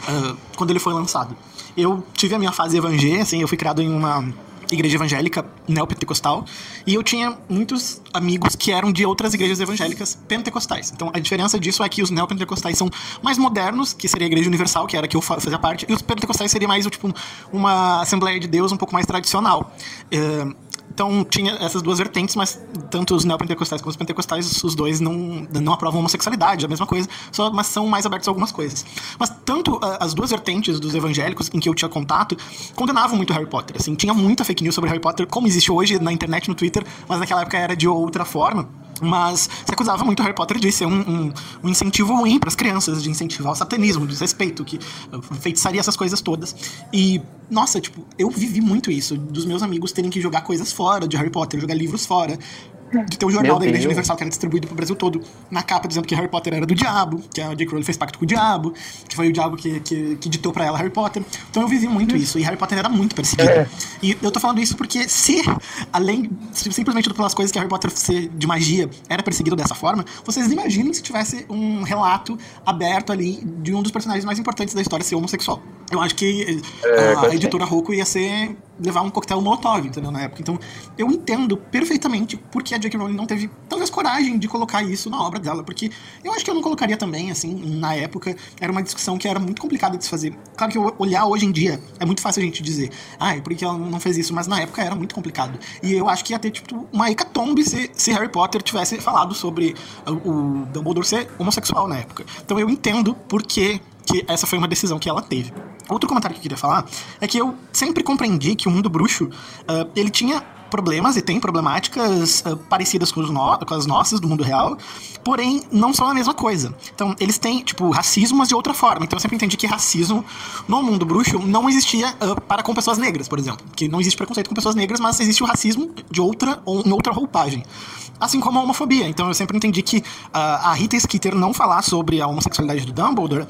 ah, quando ele foi lançado. Eu tive a minha fase evangé, assim, eu fui criado em uma igreja evangélica neopentecostal e eu tinha muitos amigos que eram de outras igrejas evangélicas pentecostais. Então a diferença disso é que os neopentecostais são mais modernos, que seria a igreja universal, que era a que eu fa- fazia parte, e os pentecostais seria mais tipo uma assembleia de Deus um pouco mais tradicional. Eh, então tinha essas duas vertentes, mas tanto os neopentecostais como os pentecostais, os dois não, não aprovam homossexualidade, a mesma coisa, só, mas são mais abertos a algumas coisas. Mas tanto ah, as duas vertentes dos evangélicos em que eu tinha contato condenavam muito Harry Potter. Assim, tinha muita fake news sobre Harry Potter, como existe hoje na internet, no Twitter, mas naquela época era de outra forma. Mas se acusava muito Harry Potter de ser um, um, um incentivo ruim para as crianças, de incentivar o satanismo, o desrespeito, que ah, feitiçaria essas coisas todas. E, nossa, tipo, eu vivi muito isso, dos meus amigos terem que jogar coisas fora de Harry Potter, jogar livros fora. De ter o jornal Meu da Igreja Deus. Universal que era distribuído pro Brasil todo, na capa dizendo que Harry Potter era do diabo, que a J.K. Rowling fez pacto com o diabo, que foi o diabo que, que, que ditou pra ela Harry Potter. Então eu vivi muito isso, e Harry Potter era muito perseguido. É. E eu tô falando isso porque se, além, simplesmente pelas coisas que Harry Potter ser de magia era perseguido dessa forma, vocês imaginem se tivesse um relato aberto ali de um dos personagens mais importantes da história ser homossexual. Eu acho que É, a, editora Rocco ia ser levar um coquetel Molotov, entendeu, na época. Então, eu entendo perfeitamente porque a J.K. Rowling não teve talvez coragem de colocar isso na obra dela, porque eu acho que eu não colocaria também, assim, na época, era uma discussão que era muito complicada de se fazer. Claro que olhar hoje em dia, é muito fácil a gente dizer, ah, por que ela não fez isso? Mas na época era muito complicado. E eu acho que ia ter, tipo, uma hecatombe se, se Harry Potter tivesse falado sobre o, o Dumbledore ser homossexual na época. Então eu entendo por que que essa foi uma decisão que ela teve. Outro comentário que eu queria falar é que eu sempre compreendi que o mundo bruxo, ah, ele tinha problemas e tem problemáticas ah, parecidas com, no- com as nossas do mundo real, porém não são a mesma coisa. Então, eles têm, tipo, racismo, mas de outra forma. Então, eu sempre entendi que racismo no mundo bruxo não existia ah, para com pessoas negras, por exemplo. Que não existe preconceito com pessoas negras, mas existe o racismo de outra ou em outra roupagem. Assim como a homofobia. Então, eu sempre entendi que ah, a Rita Skeeter não falar sobre a homossexualidade do Dumbledore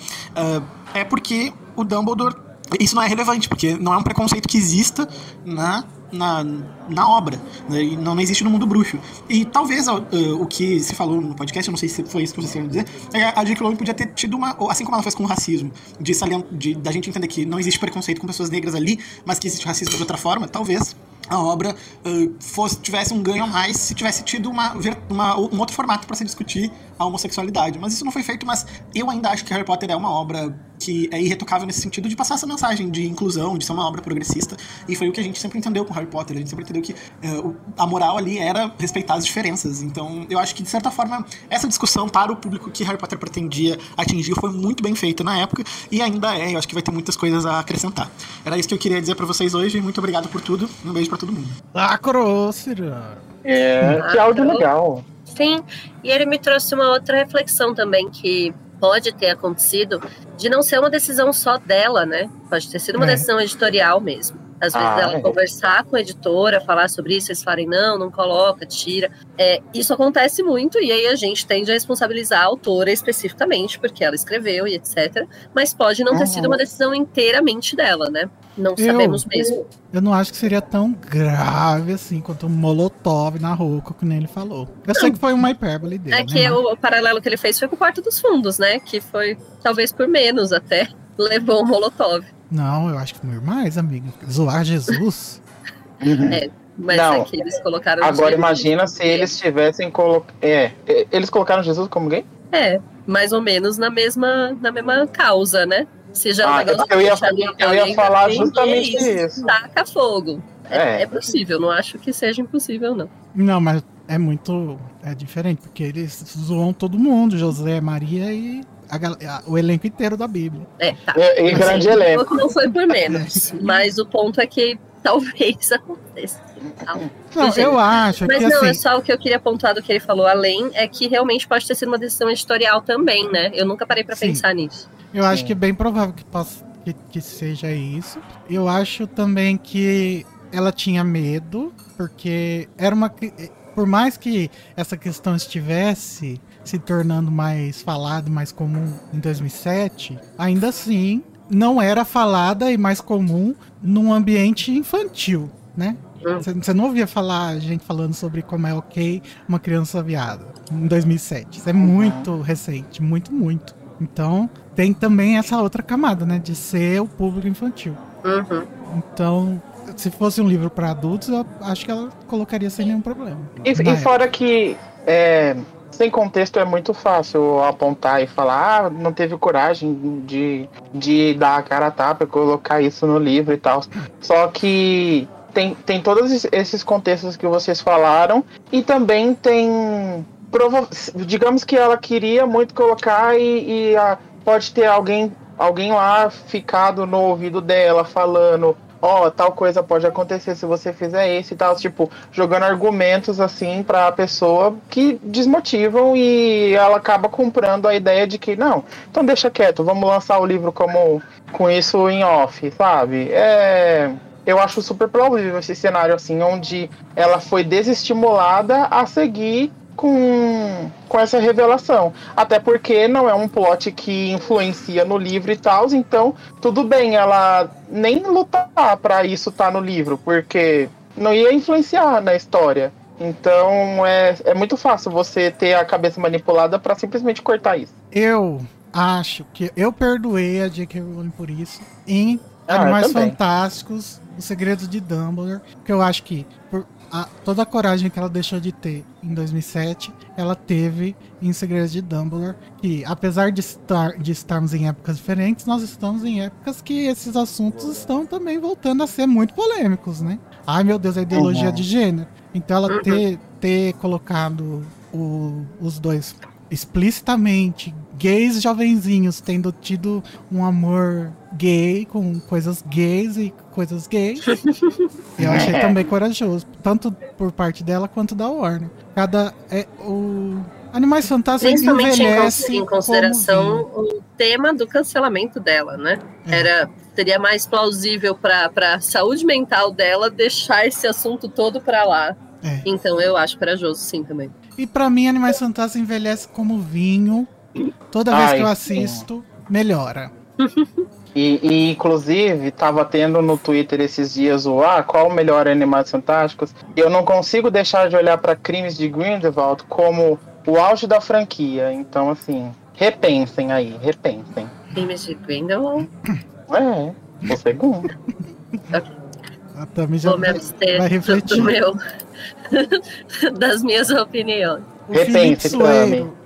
é porque o Dumbledore isso não é relevante, porque não é um preconceito que exista na, na, na obra, né? e não existe no mundo bruxo. E talvez eh, o que se falou no podcast, eu não sei se foi isso que vocês queriam dizer, é a J.K. Rowling podia ter tido uma, assim como ela fez com o racismo, de, de da gente entender que não existe preconceito com pessoas negras ali, mas que existe racismo de outra forma, talvez a obra eh, fosse, tivesse um ganho a mais se tivesse tido uma, uma- um outro formato para se discutir a homossexualidade. Mas isso não foi feito, mas eu ainda acho que Harry Potter é uma obra que é irretocável nesse sentido de passar essa mensagem de inclusão, de ser uma obra progressista. E foi o que a gente sempre entendeu com Harry Potter. A gente sempre entendeu que é, o- a moral ali era respeitar as diferenças. Então, eu acho que, de certa forma, essa discussão para o público que Harry Potter pretendia atingir foi muito bem feita na época e ainda é. Eu acho que vai ter muitas coisas a acrescentar. Era isso que eu queria dizer pra vocês hoje. Muito obrigado por tudo. Um beijo pra todo mundo. Lacrou, Cira. É, que áudio legal. Sim, e ele me trouxe uma outra reflexão também que pode ter acontecido de não ser uma decisão só dela, né? Pode ter sido uma É. decisão editorial mesmo. Às vezes Ah, ela é. conversar com a editora, falar sobre isso, eles falarem, não, não coloca, tira. É, isso acontece muito, e aí a gente tende a responsabilizar a autora especificamente, porque ela escreveu e etc. Mas pode não ter sido uma decisão inteiramente dela, né? Não Eu- sabemos mesmo. Eu não acho que seria tão grave assim quanto o Molotov na Roca, que nem ele falou. Eu sei que foi uma hipérbole dele. É né, que o, o paralelo que ele fez foi com o Quarto dos Fundos, né? Que foi talvez por menos até. <laughs> Levou o Molotov. Não, eu acho que foi mais, amigo. Zoar Jesus. <laughs> É, mas Não. aqui eles colocaram. Agora Jesus. imagina se eles tivessem colocado. É, é, eles colocaram Jesus como gay? É, mais ou menos na mesma, na mesma causa, né? Se já é um Ah, negócio eu ia- eu ia falar justamente isso. Taca fogo. É, É. é possível, não acho que seja impossível, não. Não, mas é muito. É diferente, porque eles zoam todo mundo, José, Maria e a a- o elenco inteiro da Bíblia. É, tá. E, e Assim, grande o elenco. pouco não foi por menos. mas o ponto é que <laughs> talvez aconteça. Tal. Não, Gente, eu acho Mas que não, é assim. só o que eu queria pontuar do que ele falou além, é que realmente pode ter sido uma decisão editorial também, né? Eu nunca parei pra Sim. pensar nisso. Eu acho Sim. que é bem provável que, possa, que, que seja isso. Eu acho também que ela tinha medo, porque era uma. que- Por mais que essa questão estivesse se tornando mais falada e mais comum em 2007, ainda assim não era falada e mais comum num ambiente infantil, né? Hum. Você não ouvia falar gente falando sobre como é ok uma criança viada em 2007. Isso é muito recente, muito, muito. Então, tem também essa outra camada, né? De ser o público infantil. Uhum. Então, se fosse um livro para adultos, eu acho que ela colocaria sem nenhum problema. E, e fora que é, sem contexto é muito fácil apontar e falar, ah, não teve coragem de, de dar a cara a tapa e colocar isso no livro e tal. Só que tem, tem todos es- esses contextos que vocês falaram e também tem. prova- digamos que ela queria muito colocar e, e, ah, pode ter alguém, alguém lá ficado no ouvido dela falando. Ó, tal coisa pode acontecer se você fizer isso e tal, tipo, jogando argumentos assim pra pessoa que desmotivam e ela acaba comprando a ideia de que não, então deixa quieto, vamos lançar o livro como com isso em off, sabe? É, eu acho super plausível esse cenário assim, onde ela foi desestimulada a seguir com, com essa revelação. Até porque não é um plot que influencia no livro e tal, então tudo bem ela nem lutar pra isso estar no livro, porque não ia influenciar na história. Então é, é muito fácil você ter a cabeça manipulada pra simplesmente cortar isso. Eu acho que eu perdoei a J.K. Rowling por isso em Ah, Animais. Fantásticos, Os Segredos de Dumbledore, que eu acho que por a- toda a coragem que ela deixou de ter em 2007, ela teve em Segredos de Dumbledore, que apesar de, estar, de estarmos em épocas diferentes, nós estamos em épocas que esses assuntos estão também voltando a ser muito polêmicos, né? Ai meu Deus, a ideologia Uhum. de gênero. Então ela Uhum. ter, ter colocado o- os dois explicitamente gays jovenzinhos tendo tido um amor gay com coisas gays e coisas gays. <laughs> eu achei É. também corajoso, tanto por parte dela quanto da Warner. Cada é o Animais Fantásticos Principalmente envelhece em consideração o tema do cancelamento dela, né? É. Era seria mais plausível para a saúde mental dela deixar esse assunto todo para lá. É. Então eu acho corajoso sim também. E pra mim Animais Fantásticos envelhece como vinho. Toda vez Ai, que eu sim. assisto, melhora. <laughs> E, e, inclusive, tava tendo no Twitter esses dias o ah, qual o melhor Animais Fantásticos? Eu não consigo deixar de olhar pra Crimes de Grindelwald como o auge da franquia. Então, assim, repensem aí, repensem. Crimes de Grindelwald. <clears throat> É, o segundo. <laughs> A Tami já Vou me vai, abster vai do, refletir. do <laughs> meu, das minhas opiniões. O Felipe Repense. Soeiro,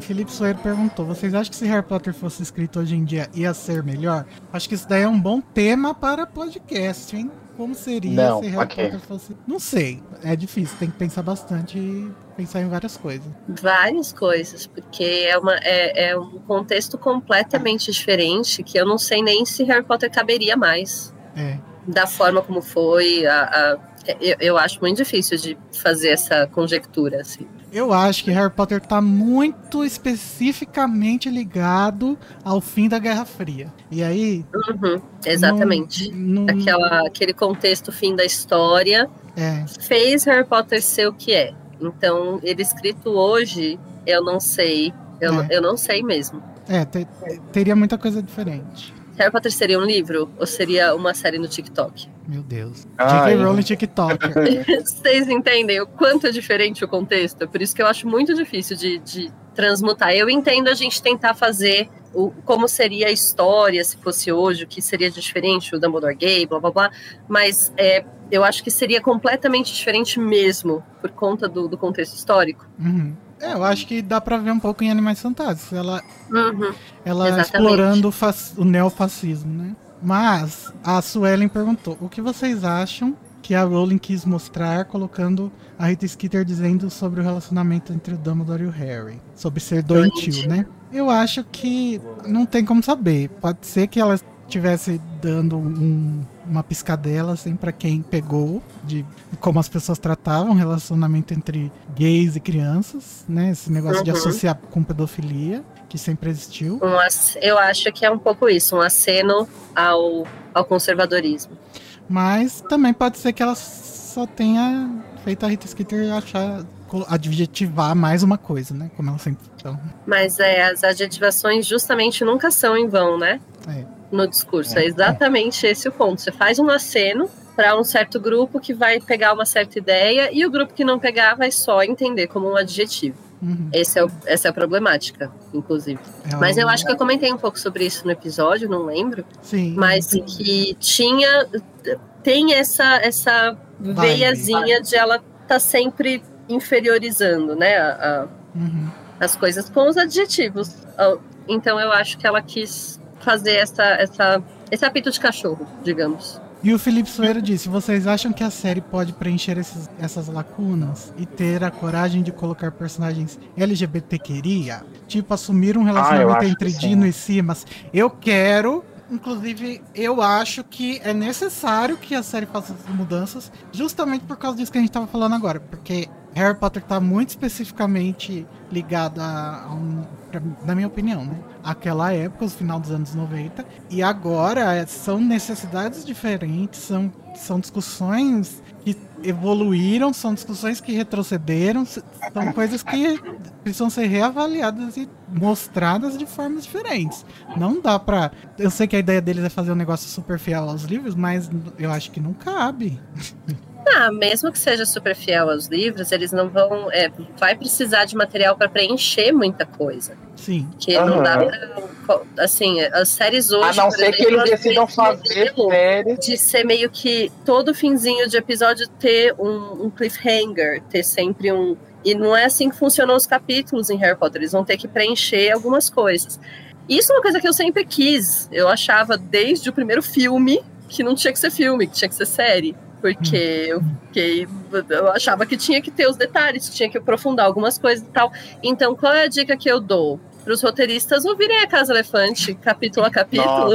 Felipe Soeiro perguntou: vocês acham que se Harry Potter fosse escrito hoje em dia ia ser melhor? Acho que isso daí é um bom tema para podcast, hein? Como seria Não, se Harry ok. Potter fosse. Não sei. É difícil, tem que pensar bastante e pensar em várias coisas. Várias coisas, porque é, uma, é, é um contexto completamente diferente que eu não sei nem se Harry Potter caberia mais. É. Da forma como foi. A, a- eu, eu acho muito difícil de fazer essa conjectura, assim. Eu acho que Harry Potter tá muito especificamente ligado ao fim da Guerra Fria. E aí. Uhum, exatamente. Não, não- Aquela, aquele contexto fim da história é, fez Harry Potter ser o que é. Então, ele escrito hoje, eu não sei. Eu, É. eu não sei mesmo. é, te- teria muita coisa diferente. Harry Potter seria um livro ou seria uma série no TikTok? Meu Deus. Ai. J.K. Rowling TikToker. <laughs> Vocês entendem o quanto é diferente o contexto? É por isso que eu acho muito difícil de, de transmutar. Eu entendo a gente tentar fazer o, como seria a história se fosse hoje, o que seria diferente, o Dumbledore gay, blá blá blá, mas é, eu acho que seria completamente diferente mesmo, por conta do, do contexto histórico. Uhum. É, eu acho que dá pra ver um pouco em Animais Fantásticos. Ela, Uhum. ela Exatamente. explorando o, fas- o neofascismo, né? Mas a Suelen perguntou: o que vocês acham que a Rowling quis mostrar colocando a Rita Skeeter dizendo sobre o relacionamento entre o Dumbledore e o Harry? Sobre ser doentio, Doentio. né? Eu acho que não tem como saber. Pode ser que ela estivesse dando um- uma piscadela assim para quem pegou de como as pessoas tratavam o relacionamento entre gays e crianças, né? Esse negócio de Uhum. associar com pedofilia que sempre existiu. Um eu acho que é um pouco isso, um aceno ao, ao conservadorismo. Mas também pode ser que ela só tenha feito a Rita Skeeter achar adjetivar mais uma coisa, né? Como ela sempre então, Mas é, as adjetivações justamente nunca são em vão, né? é. No discurso. É exatamente esse o ponto. Você faz um aceno para um certo grupo que vai pegar uma certa ideia e o grupo que não pegar vai só entender como um adjetivo. Uhum. Esse é o- essa é a problemática, inclusive. É Mas eu acho que eu comentei um pouco sobre isso no episódio, não lembro. Sim. Mas que tinha. Tem essa, essa Vibe. veiazinha de ela tá sempre inferiorizando, né? a- a- Uhum. as coisas com os adjetivos. Então eu acho que ela quis fazer essa, essa, esse apito de cachorro, digamos. E o Felipe Soeiro disse: vocês acham que a série pode preencher esses- essas lacunas e ter a coragem de colocar personagens LGBT queria? Tipo, assumir um relacionamento acho entre. Dino e Simas? Eu quero. Inclusive, eu acho que é necessário que a série faça essas mudanças, justamente por causa disso que a gente tava falando agora. Porque Harry Potter tá muito especificamente ligado a, a um. pra- na minha opinião, né? Aquela época, os final dos anos 90. E agora é, são necessidades diferentes, são, são discussões que evoluíram, são discussões que retrocederam, são coisas que precisam ser reavaliadas e mostradas de formas diferentes. Não dá pra. Eu sei que a ideia deles é fazer um negócio super fiel aos livros, mas eu acho que não cabe. <laughs> Ah, mesmo que seja super fiel aos livros, eles não vão. é, vai precisar de material para preencher muita coisa. Sim. Que não dá pra. Assim, as séries hoje. A não ser que eles decidam fazer séries. de ser meio que todo finzinho de episódio ter um, um cliffhanger, ter sempre um. E não é assim que funcionam os capítulos em Harry Potter. Eles vão ter que preencher algumas coisas. Isso é uma coisa que eu sempre quis. Eu achava desde o primeiro filme que não tinha que ser filme, que tinha que ser série. Porque eu fiquei. Eu achava que tinha que ter os detalhes, tinha que aprofundar algumas coisas e tal. Então, qual é a dica que eu dou? Para os roteiristas ouvirem a Casa Elefante, capítulo a capítulo,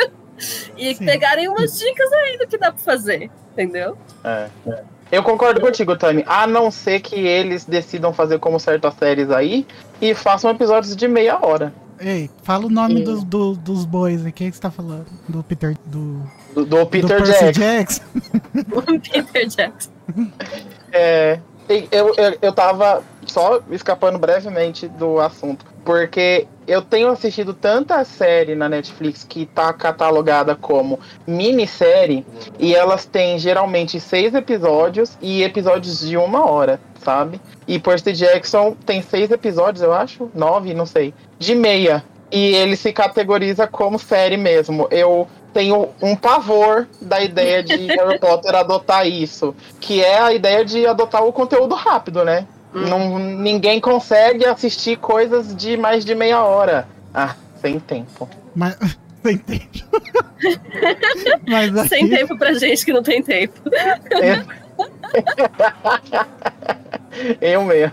<laughs> e Sim. pegarem umas dicas aí do que dá para fazer, entendeu? É. Eu concordo contigo, Tami. A não ser que eles decidam fazer como certas séries aí e façam episódios de meia hora. Ei, fala o nome dos, do- dos bois aí. Quem é que você tá falando? Do Peter. Do, Do, do Peter do Jackson. Jackson. <laughs> Peter Jackson. É, eu, eu, eu tava só escapando brevemente do assunto, porque eu tenho assistido tanta série na Netflix que tá catalogada como minissérie, e elas têm geralmente seis episódios e episódios de uma hora, sabe? E Percy Jackson tem seis episódios, eu acho, nove, não sei, de meia. E ele se categoriza como série mesmo. Eu tenho um pavor da ideia de <laughs> Harry Potter adotar isso, que é a ideia de adotar o conteúdo rápido, né? Não, ninguém consegue assistir coisas de mais de meia hora. Ah, sem tempo. Mas. <laughs> Sem tempo. <laughs> Mas aí- Sem tempo pra gente que não tem tempo. <laughs> Eu mesmo.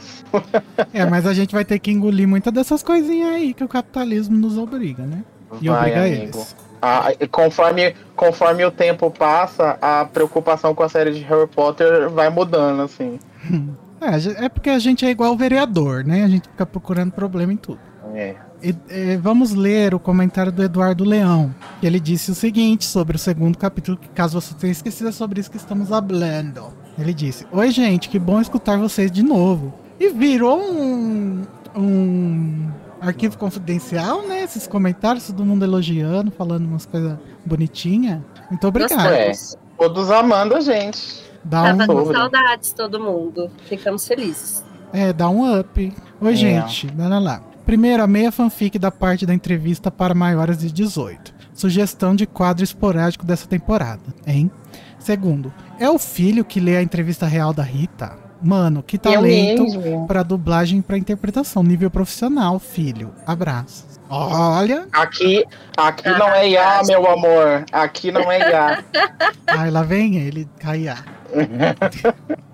É, mas a gente vai ter que engolir muitas dessas coisinhas aí que o capitalismo nos obriga, né? E Vai, obriga amigo. eles. Ah, conforme, conforme o tempo passa, a preocupação com a série de Harry Potter vai mudando, assim. <laughs> É, é porque a gente é igual o vereador, né? A gente fica procurando problema em tudo. É. Eh, vamos ler o comentário do Eduardo Leão. que Ele disse o seguinte sobre o segundo capítulo, que caso você tenha esquecido é sobre isso que estamos hablando. Ele disse: Oi, gente, que bom escutar vocês de novo. E virou um, um arquivo confidencial, né? Esses comentários, todo mundo elogiando, falando umas coisas bonitinhas. Muito obrigado. É, todos amando a gente. Dá Tava com um, saudades todo mundo. Ficamos felizes. é, dá um up. Oi, É. gente, lá, lá, lá. Primeiro, a meia fanfic da parte da entrevista para maiores de 18. Sugestão de quadro esporádico dessa temporada, hein? Segundo, é o filho que lê a entrevista real da Rita? Mano, que Eu talento para dublagem e para interpretação. Nível profissional, filho. Abraços. Olha. Aqui, aqui não é IA, meu amor. Aqui não é IA. <laughs> Ai, lá vem ele, Kaiá. <laughs>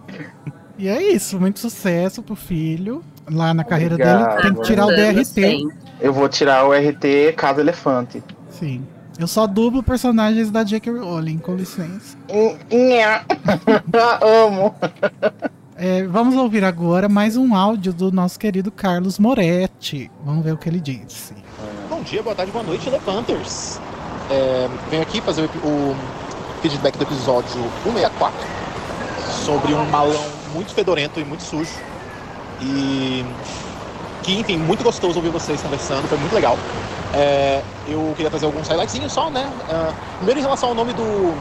E é isso, muito sucesso pro filho. Lá na carreira Obrigado. dele, tem que tirar o DRT. Eu vou tirar o RT Casa Elefante. Sim. Eu só dublo personagens da J.K. Rowling, com licença. <laughs> Amo. É, vamos ouvir agora mais um áudio do nosso querido Carlos Moretti. Vamos ver o que ele disse. Bom dia, boa tarde, boa noite, Elefanters. É, venho aqui fazer o, o feedback do episódio 164 sobre um malão muito fedorento e muito sujo. E que, enfim, muito gostoso ouvir vocês conversando, foi muito legal. É, eu queria trazer alguns highlightzinhos só, né? Ah, primeiro em relação ao nome do,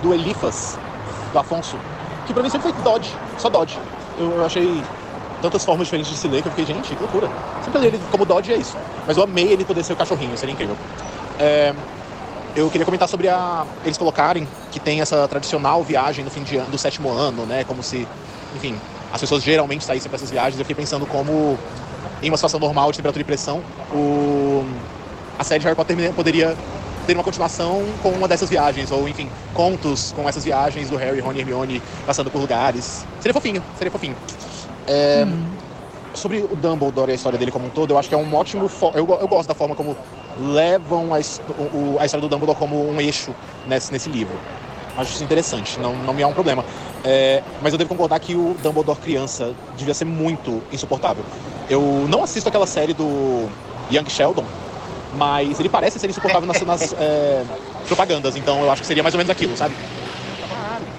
do Elifas, do Afonso, que pra mim sempre foi Dodge, só Dodge. Eu, eu achei tantas formas diferentes de se ler que eu fiquei, gente, que loucura. Sempre li ele como Dodge é isso. Mas eu amei ele poder ser o cachorrinho, seria incrível. É, eu queria comentar sobre a, eles colocarem que tem essa tradicional viagem no fim de ano, do sétimo ano, né? Como se, enfim, as pessoas geralmente saíssem para essas viagens. Eu fiquei pensando como, em uma situação normal de temperatura e pressão, o, a série de Harry Potter poderia ter uma continuação com uma dessas viagens, ou enfim, contos com essas viagens do Harry, Ron e Hermione passando por lugares. Seria fofinho, seria fofinho. É, Sobre o Dumbledore e a história dele como um todo, eu acho que é um ótimo. Eu, eu gosto da forma como levam a, o- a história do Dumbledore como um eixo nesse, nesse livro. Acho isso interessante, não, não me é um problema. É, mas eu devo concordar que o Dumbledore criança devia ser muito insuportável. Eu não assisto aquela série do Young Sheldon, mas ele parece ser insuportável nas, nas, <laughs> é, propagandas, então eu acho que seria mais ou menos aquilo, sabe?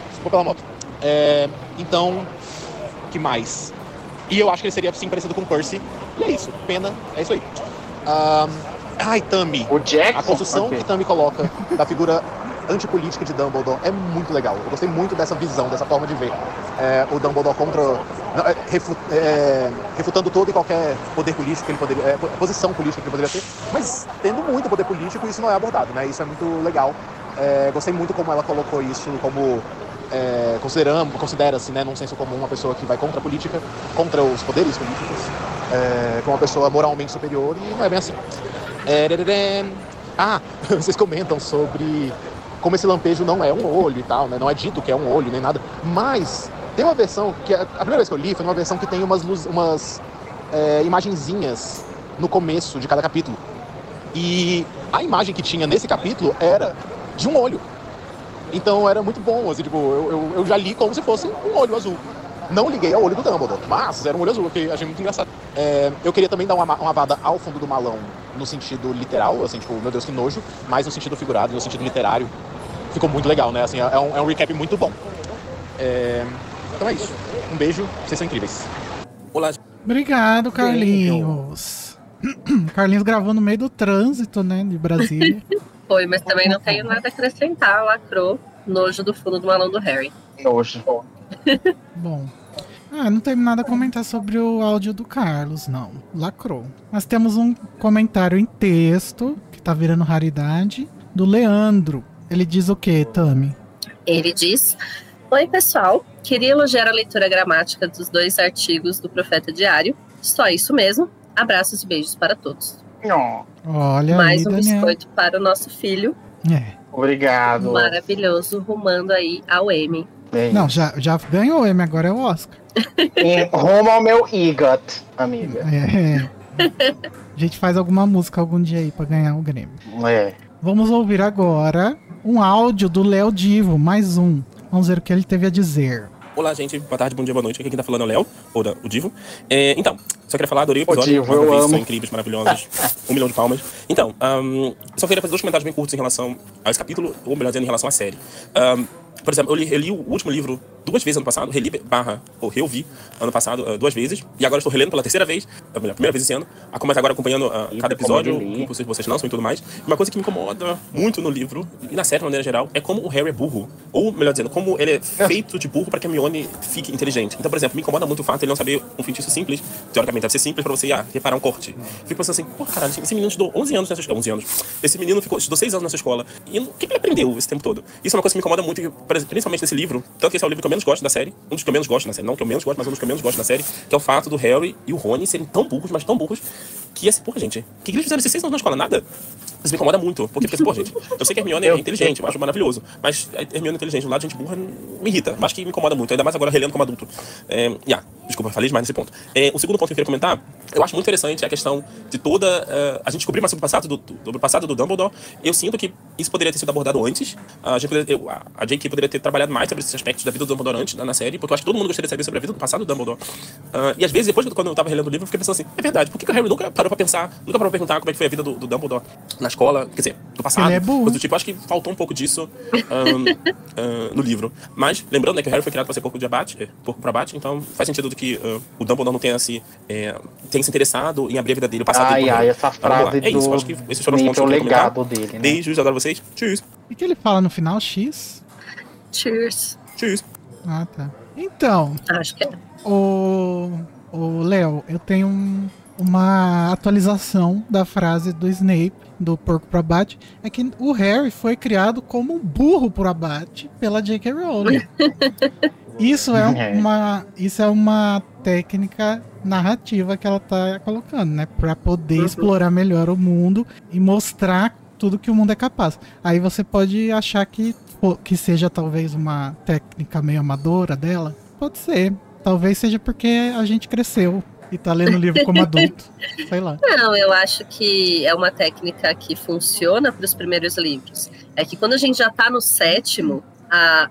Desculpa pela moto. É, então, que mais? E eu acho que ele seria sim parecido com o Percy. E é isso, pena, é isso aí. Ahn, ai, Tami. O Jackson? A construção Ok. que Tami coloca da figura antipolítica de Dumbledore é muito legal. Eu gostei muito dessa visão, dessa forma de ver é, o Dumbledore contra. é, refu- é, refutando todo e qualquer poder político que ele poderia. é, posição política que ele poderia ter, mas tendo muito poder político, isso não é abordado, né? Isso é muito legal. Gostei muito como ela colocou isso como é, consideramos, considera-se, né, num senso comum, uma pessoa que vai contra a política, contra os poderes políticos, é, como uma pessoa moralmente superior, e não é bem assim. É, ah, <laughs> vocês comentam sobre como esse lampejo não é um olho e tal, né? Não é dito que é um olho nem nada, mas tem uma versão que a a primeira vez que eu li foi numa versão que tem umas luz, umas é, imagenzinhas no começo de cada capítulo. E a imagem que tinha nesse capítulo era de um olho. Então era muito bom, assim, tipo, eu, eu, eu já li como se fosse um olho azul. Não liguei ao olho do Dumbledore, mas era um olho azul, que achei muito engraçado. É, eu queria também dar uma, uma vada ao fundo do malão, no sentido literal, assim, tipo, meu Deus, que nojo, mas no sentido figurado, no sentido literário. Ficou muito legal, né? Assim, é um, é um recap muito bom. É, então é isso. Um beijo, vocês são incríveis. Olá, Obrigado, Carlinhos. <clears throat> Carlinhos gravou no meio do trânsito, né, de Brasília. <laughs> Foi, mas também não tenho nada a acrescentar. Lacrou. Nojo do fundo do malão do Harry. Nojo. <laughs> Bom. Ah, não tem nada a comentar sobre o áudio do Carlos, não. Lacrou. Mas temos um comentário em texto, que tá virando raridade, do Leandro. Ele diz o quê, Tami? Ele diz: Oi, pessoal. Queria elogiar a leitura gramática dos dois artigos do Profeta Diário. Só isso mesmo. Abraços e beijos para todos. Olha Mais aí, um Daniel. biscoito para o nosso filho. É. obrigado. Maravilhoso, rumando aí ao M. Bem, Não, já, já ganhou o M, agora é o Oscar. rumo ao meu EGOT, amiga. É. A gente faz alguma música algum dia aí pra ganhar o Grêmio. É. Vamos ouvir agora um áudio do Léo Divo, mais um. Vamos ver o que ele teve a dizer. Olá, gente. Boa tarde, bom dia, boa noite. Aqui quem tá falando é o Léo, ou da- o Divo. É, então, só queria falar, adorei o episódio. Divo, eu vez, amo. São incríveis, maravilhosos. <laughs> um milhão de palmas. Então, ahn, só queria fazer dois comentários bem curtos em relação a esse capítulo, ou melhor dizendo, em relação à série. Ahn, por exemplo, eu li, eu li o último livro duas vezes ano passado, reli barra, ou reouvi ano passado ah, duas vezes, e agora estou relendo pela terceira vez, a melhor, primeira vez esse ano, a começar agora acompanhando ah, cada episódio, que vocês, vocês lançam e tudo mais. Uma coisa que me incomoda muito no livro, e na série de maneira geral, é como o Harry é burro. Ou, melhor dizendo, como ele é feito de burro para que a Hermione fique inteligente. Então, por exemplo, me incomoda muito o fato de ele não saber um feitiço simples, teoricamente deve ser simples para você ah, reparar um corte. Fico pensando assim, pô, caralho, esse menino estudou 11 anos nessa escola, 11 anos. Esse menino ficou, estudou 6 anos nessa escola. E o que que ele aprendeu esse tempo todo? Isso é uma coisa que me incomoda muito, principalmente nesse livro. Tanto que esse é o livro que eu menos gosto da série. Um dos que eu menos gosto da série. Não que eu menos gosto, mas um dos que eu menos gosto da série. Que é o fato do Harry e o Rony serem tão burros, mas tão burros, que assim, porra, gente, que, eles fizeram esses 6 anos na escola? Nada. Isso me incomoda muito. Porque, porque assim, pô, gente, eu sei que a Hermione é inteligente, eu acho maravilhoso. Mas a Hermione é inteligente, do lado de gente burra me irrita. Acho que me incomoda muito, ainda mais agora relendo como adulto. É, yeah, desculpa, falei demais nesse ponto. É, o segundo ponto que eu queria comentar, eu acho muito interessante a questão de toda. eh, a gente descobrir mais sobre o passado do, do, sobre o passado do Dumbledore. Eu sinto que isso poderia ter sido abordado antes. A, gente poderia ter, a, a J.K. poderia ter trabalhado mais sobre esses aspectos da vida do Dumbledore antes na, na série, porque eu acho que todo mundo gostaria de saber sobre a vida do passado do Dumbledore. Ah, e às vezes, depois, quando eu tava relendo o livro, eu fiquei pensando assim: é verdade, por que, que o Harry nunca parou pra pensar, nunca parou pra perguntar como é que foi a vida do, do Dumbledore na escola? Quer dizer, do passado. Ele é burro. coisa do tipo, eu acho que faltou um pouco disso <laughs> ahn, no livro. Mas, lembrando né, que o Harry foi criado pra ser porco de abate, é, porco pro abate, então faz sentido do que ah, o Dumbledore não tenha se, é, tenha se interessado em abrir a vida dele, o passado Ai, dele. ai, essa vamos lá. frase É isso, do acho que esses foram os pontos é que eu legado comentar. dele, né? Beijos, adoro vocês. Tchau. O que ele fala no final? X? Cheers. Tchau. Ah, tá. Então, Acho que é. o, o Léo, eu tenho um- uma atualização da frase do Snape, do porco pro abate, é que o Harry foi criado como um burro pro abate pela J.K. Rowling. <laughs> Isso é É. uma, isso é uma técnica narrativa que ela tá colocando, né? Pra poder explorar melhor o mundo e mostrar tudo que o mundo é capaz. Aí você pode achar que, que seja talvez uma técnica meio amadora dela. Pode ser. Talvez seja porque a gente cresceu e tá lendo o livro como <laughs> adulto. Sei lá. Não, eu acho que é uma técnica que funciona para os primeiros livros. É que quando a gente já está no sétimo, a,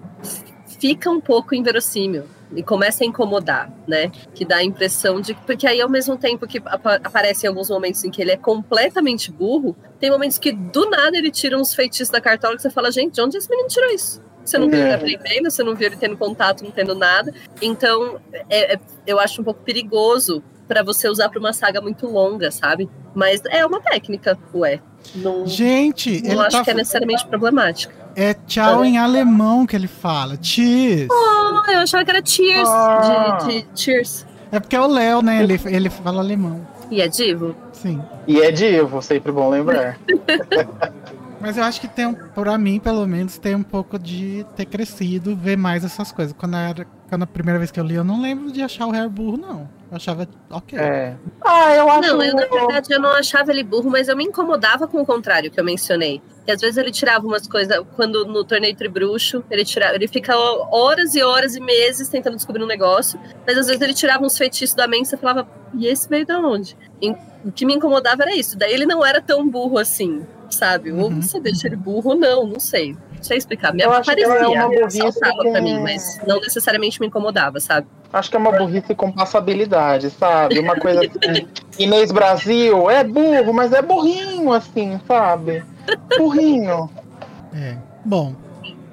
fica um pouco inverossímil e começa a incomodar, né? Que dá a impressão de. Porque aí, ao mesmo tempo que apa- aparecem alguns momentos em que ele é completamente burro, tem momentos que do nada ele tira uns feitiços da cartola que você fala, gente, de onde esse menino tirou isso? Você não viu ele É. aprendendo, você não viu ele tendo contato, não tendo nada. Então, é- é- eu acho um pouco perigoso para você usar para uma saga muito longa, sabe? Mas é uma técnica, ué. Não, Gente, não acho tá. que é necessariamente problemática. É tchau em alemão que ele fala. Cheers. Oh, eu achava que era Cheers, Ah. de, de Cheers. É porque é o Léo, né? Ele, ele fala alemão. E é divo? Sim. E é divo, sempre bom lembrar. <laughs> Mas eu acho que tem, um- pra mim, pelo menos, tem um pouco de ter crescido, ver mais essas coisas. Quando, era, quando a primeira vez que eu li, eu não lembro de achar o Harry burro, não. Eu achava ok. É. Ah, eu acho. Não, eu na verdade eu não achava ele burro, mas eu me incomodava com o contrário que eu mencionei. Que às vezes ele tirava umas coisas, quando no torneio tribruxo, ele tirava, ele fica horas e horas e meses tentando descobrir um negócio, mas às vezes ele tirava uns feitiços da mente e falava, e esse veio da onde? E o que me incomodava era isso. Daí ele não era tão burro assim, sabe? Ou Uhum. você deixa ele burro ou não, não sei. Sei explicar. Me Eu acho que parecia, é uma burrice saltava pra mim, mas não necessariamente me incomodava, sabe? Acho que é uma burrice com passabilidade, sabe? Uma coisa assim. <laughs> Inês Brasil é burro, mas é burrinho, assim, sabe? Burrinho. É. Bom.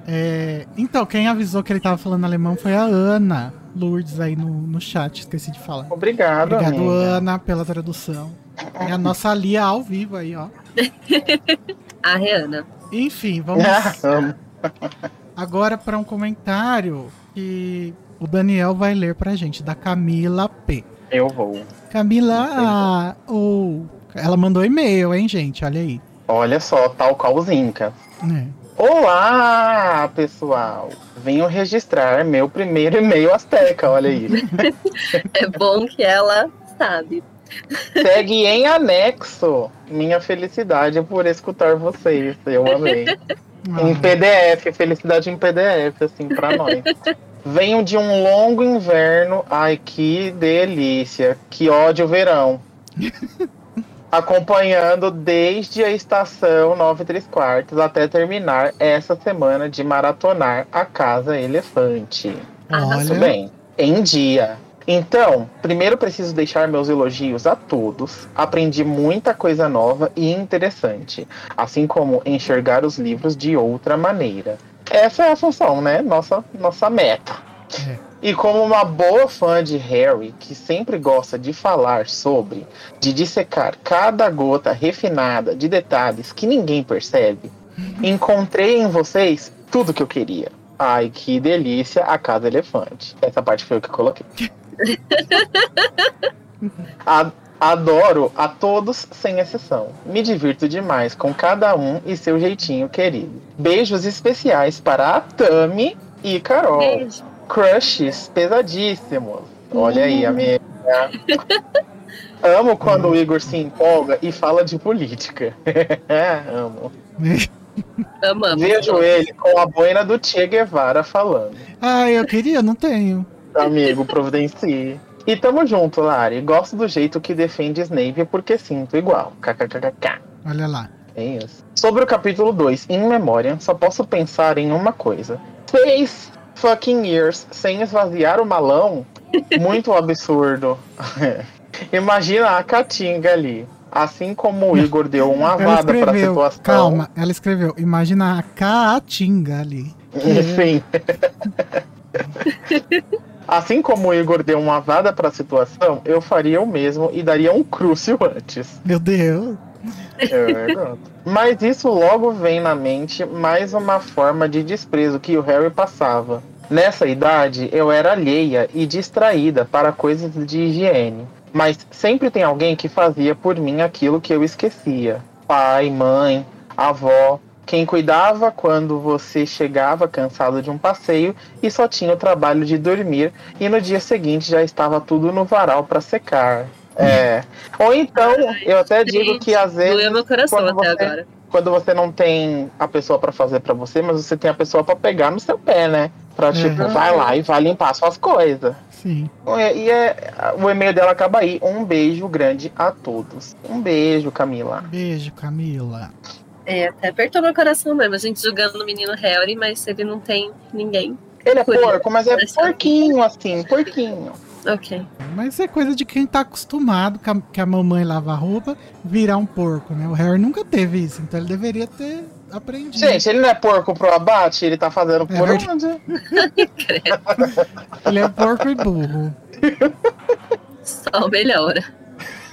é, então, quem avisou que ele tava falando alemão foi a Ana Lourdes aí no, no chat. Esqueci de falar. Obrigado, Obrigado, amiga. Ana, pela tradução. É a nossa Lia ao vivo aí, ó. <laughs> A Rihanna. Enfim, vamos <laughs> Amo. agora para um comentário que o Daniel vai ler pra gente, da Camila P. Eu vou. Camila, ou ela mandou e-mail, hein, gente? Olha aí. Olha só, tal qual os Incas. né? Olá, pessoal! venho registrar meu primeiro e-mail asteca, olha aí. <laughs> É bom que ela sabe. Segue em anexo minha felicidade por escutar vocês. Eu amei. Em PDF, felicidade em PDF, assim, pra nós. Venho de um longo inverno. Ai, que delícia. Que ódio verão. Acompanhando desde a estação 9 3 quartos até terminar essa semana de maratonar a Casa Elefante. Olha, bem, em dia. Então, primeiro preciso deixar meus elogios a todos. Aprendi muita coisa nova e interessante, assim como enxergar os livros de outra maneira. Essa é a função, né? Nossa, nossa meta. É. E como uma boa fã de Harry, que sempre gosta de falar sobre, de dissecar cada gota refinada de detalhes que ninguém percebe, encontrei em vocês tudo que eu queria. Ai, que delícia a Casa Elefante. Essa parte foi eu que coloquei. <laughs> <laughs> A- Adoro a todos sem exceção. Me divirto demais com cada um e seu jeitinho querido. Beijos especiais para a Tami e Carol. Beijo. Crushes pesadíssimos. Olha aí, amiga. <laughs> Amo quando o Igor se empolga e fala de política. <laughs> Amo. Amamos. Vejo ele com a boina do Che Guevara falando. ah, eu queria, não tenho. Amigo, providencie. E tamo junto, Lari. Gosto do jeito que defende Snape porque sinto igual. KKKK. Olha lá. É isso. Sobre o capítulo 2, em memória, só posso pensar em uma coisa. Seis fucking years sem esvaziar o malão? <laughs> Muito absurdo. <laughs> Imagina a Caatinga ali. Assim como o Igor deu uma vada pra escreveu, situação. calma, ela escreveu, imagina a Caatinga ali. <laughs> Enfim. Assim como o Igor deu uma vada pra situação, eu faria o mesmo e daria um crucio <laughs> antes. Meu Deus. É. Mas isso logo vem na mente mais uma forma de desprezo que o Harry passava. Nessa idade, eu era alheia e distraída para coisas de higiene. Mas sempre tem alguém que fazia por mim aquilo que eu esquecia. Pai, mãe, avó, quem cuidava quando você chegava cansado de um passeio e só tinha o trabalho de dormir e no dia seguinte já estava tudo no varal para secar. É. <laughs> Ou então, eu até digo que às vezes Doeu meu coração quando até você- agora. quando você não tem a pessoa pra fazer pra você, mas você tem a pessoa pra pegar no seu pé, né? Pra tipo, Uhum. vai lá e vai limpar suas coisas. Sim. E e é, o e-mail dela acaba aí. Um beijo grande a todos. Um beijo, Camila. Beijo, Camila. É, até apertou meu coração mesmo. A gente julgando o menino Harry, mas ele não tem ninguém. Ele é Por porco, mas é porquinho assim, porquinho. Ok. Mas é coisa de quem tá acostumado que a, que a mamãe lava a roupa virar um porco, né? O Harry nunca teve isso, então ele deveria ter aprendido. Gente, ele não é porco pro abate, ele tá fazendo por verdade. onde? <laughs> Ele é porco e burro. Só melhora.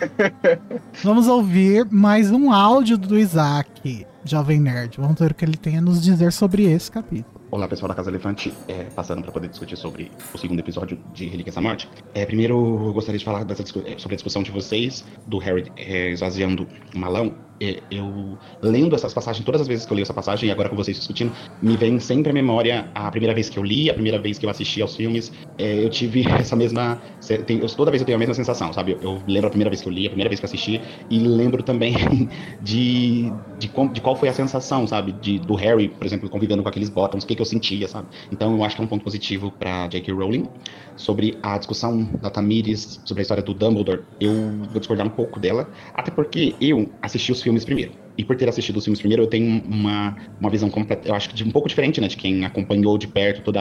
<laughs> Vamos ouvir mais um áudio do Isaac, Jovem Nerd. Vamos ver o que ele tem a nos dizer sobre esse capítulo. Olá pessoal da Casa Elefante, é, passando para poder discutir sobre o segundo episódio de Relíquias da Morte. É, primeiro eu gostaria de falar dessa é, sobre a discussão de vocês, do Harry é, esvaziando o malão. É, eu lendo essas passagens, todas as vezes que eu leio essa passagem, e agora com vocês discutindo, me vem sempre à memória a primeira vez que eu li, a primeira vez que eu assisti aos filmes. É, eu tive <laughs> essa mesma. toda vez eu tenho a mesma sensação, sabe? Eu, lembro a primeira vez que eu li, a primeira vez que eu assisti, e lembro também <laughs> de, de, de qual foi a sensação, sabe? De, do Harry, por exemplo, convivendo com aqueles bottoms, o que, que eu sentia, sabe? Então eu acho que é um ponto positivo pra J.K. Rowling. Sobre a discussão da Tamires, sobre a história do Dumbledore, eu vou discordar um pouco dela, até porque eu assisti os filmes primeiro. E por ter assistido os filmes primeiro, eu tenho uma, uma visão completa, eu acho que um pouco diferente, né, de quem acompanhou de perto todo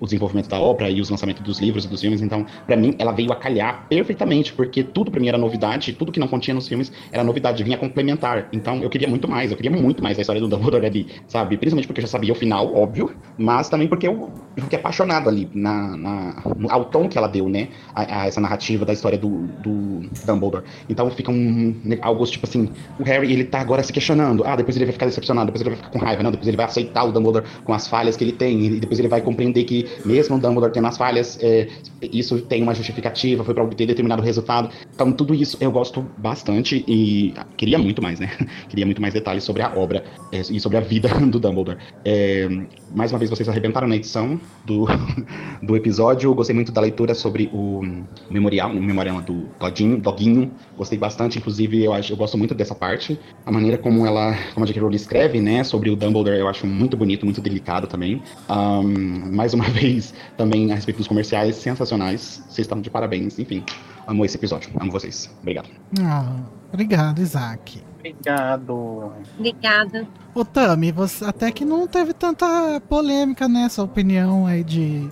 o desenvolvimento da obra e os lançamentos dos livros e dos filmes. Então, pra mim, ela veio a calhar perfeitamente, porque tudo pra mim era novidade, tudo que não continha nos filmes era novidade, vinha complementar. Então, eu queria muito mais, eu queria muito mais a história do Dumbledore ali, sabe? Principalmente porque eu já sabia o final, óbvio, mas também porque eu, fiquei apaixonado ali na, na, ao tom que ela deu, né? A, a essa narrativa da história do, do Dumbledore. Então fica um algo tipo assim, o Harry ele tá agora se questionando, ah, depois ele vai ficar decepcionado, depois ele vai ficar com raiva, não, depois ele vai aceitar o Dumbledore com as falhas que ele tem, e depois ele vai compreender que mesmo o Dumbledore tendo as falhas, é, isso tem uma justificativa, foi pra obter determinado resultado. Então tudo isso eu gosto bastante e queria muito mais, né? <laughs> queria muito mais detalhes sobre a obra é, e sobre a vida <laughs> do Dumbledore. É, mais uma vez vocês arrebentaram na edição, do, <laughs> do episódio. Gostei muito da leitura sobre o memorial, o memorial do Doguinho, Doguinho. Gostei bastante, inclusive eu acho, eu gosto muito dessa parte. A maneira como ela, como a J.K. Rowling escreve, né, sobre o Dumbledore, eu acho muito bonito, muito delicado também. Um, mais uma <laughs> vez, também a respeito dos comerciais, sensacionais. Vocês estão de parabéns, enfim. Amo esse episódio, amo vocês. Obrigado. Ah, obrigado, Isaac. Obrigado. Obrigada. Ô, Tami, você até que não teve tanta polêmica nessa opinião aí de.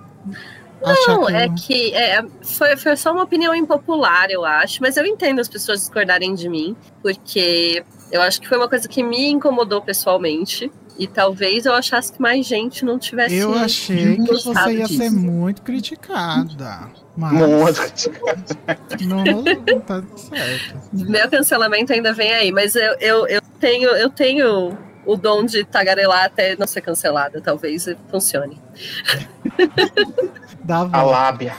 Não, que é que é, foi, foi só uma opinião impopular, eu acho, mas eu entendo as pessoas discordarem de mim, porque eu acho que foi uma coisa que me incomodou pessoalmente. E talvez eu achasse que mais gente não tivesse. Eu achei que você ia disso. ser muito criticada. Mas Muito. não, não tá certo. Meu cancelamento ainda vem aí, mas eu, eu, eu tenho eu tenho o dom de tagarelar até não ser cancelada, talvez funcione. Dá A lábia.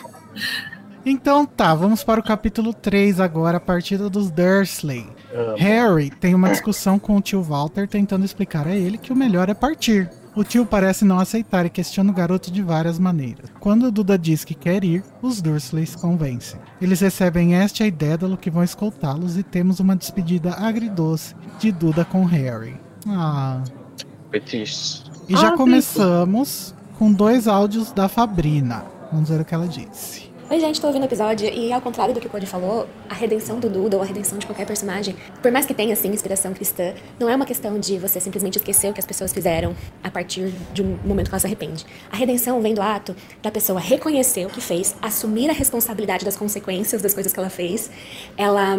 Então tá, vamos para o capítulo 3 agora, a partida dos Dursley. Amo. Harry tem uma discussão com o tio Walter tentando explicar a ele que o melhor é partir. O tio parece não aceitar e questiona o garoto de várias maneiras. Quando Duda diz que quer ir, os Dursleys convencem. Eles recebem esta e Dédalo que vão escoltá-los e temos uma despedida agridoce de Duda com Harry. Ah. Fetiche. E já Ah, começamos com dois áudios da Fabrina. Vamos ver o que ela disse. Oi, gente, tô ouvindo o episódio e, ao contrário do que o Cody falou, a redenção do Duda ou a redenção de qualquer personagem, por mais que tenha, sim, inspiração cristã, não é uma questão de você simplesmente esquecer o que as pessoas fizeram a partir de um momento que ela se arrepende. A redenção vem do ato da pessoa reconhecer o que fez, assumir a responsabilidade das consequências das coisas que ela fez, ela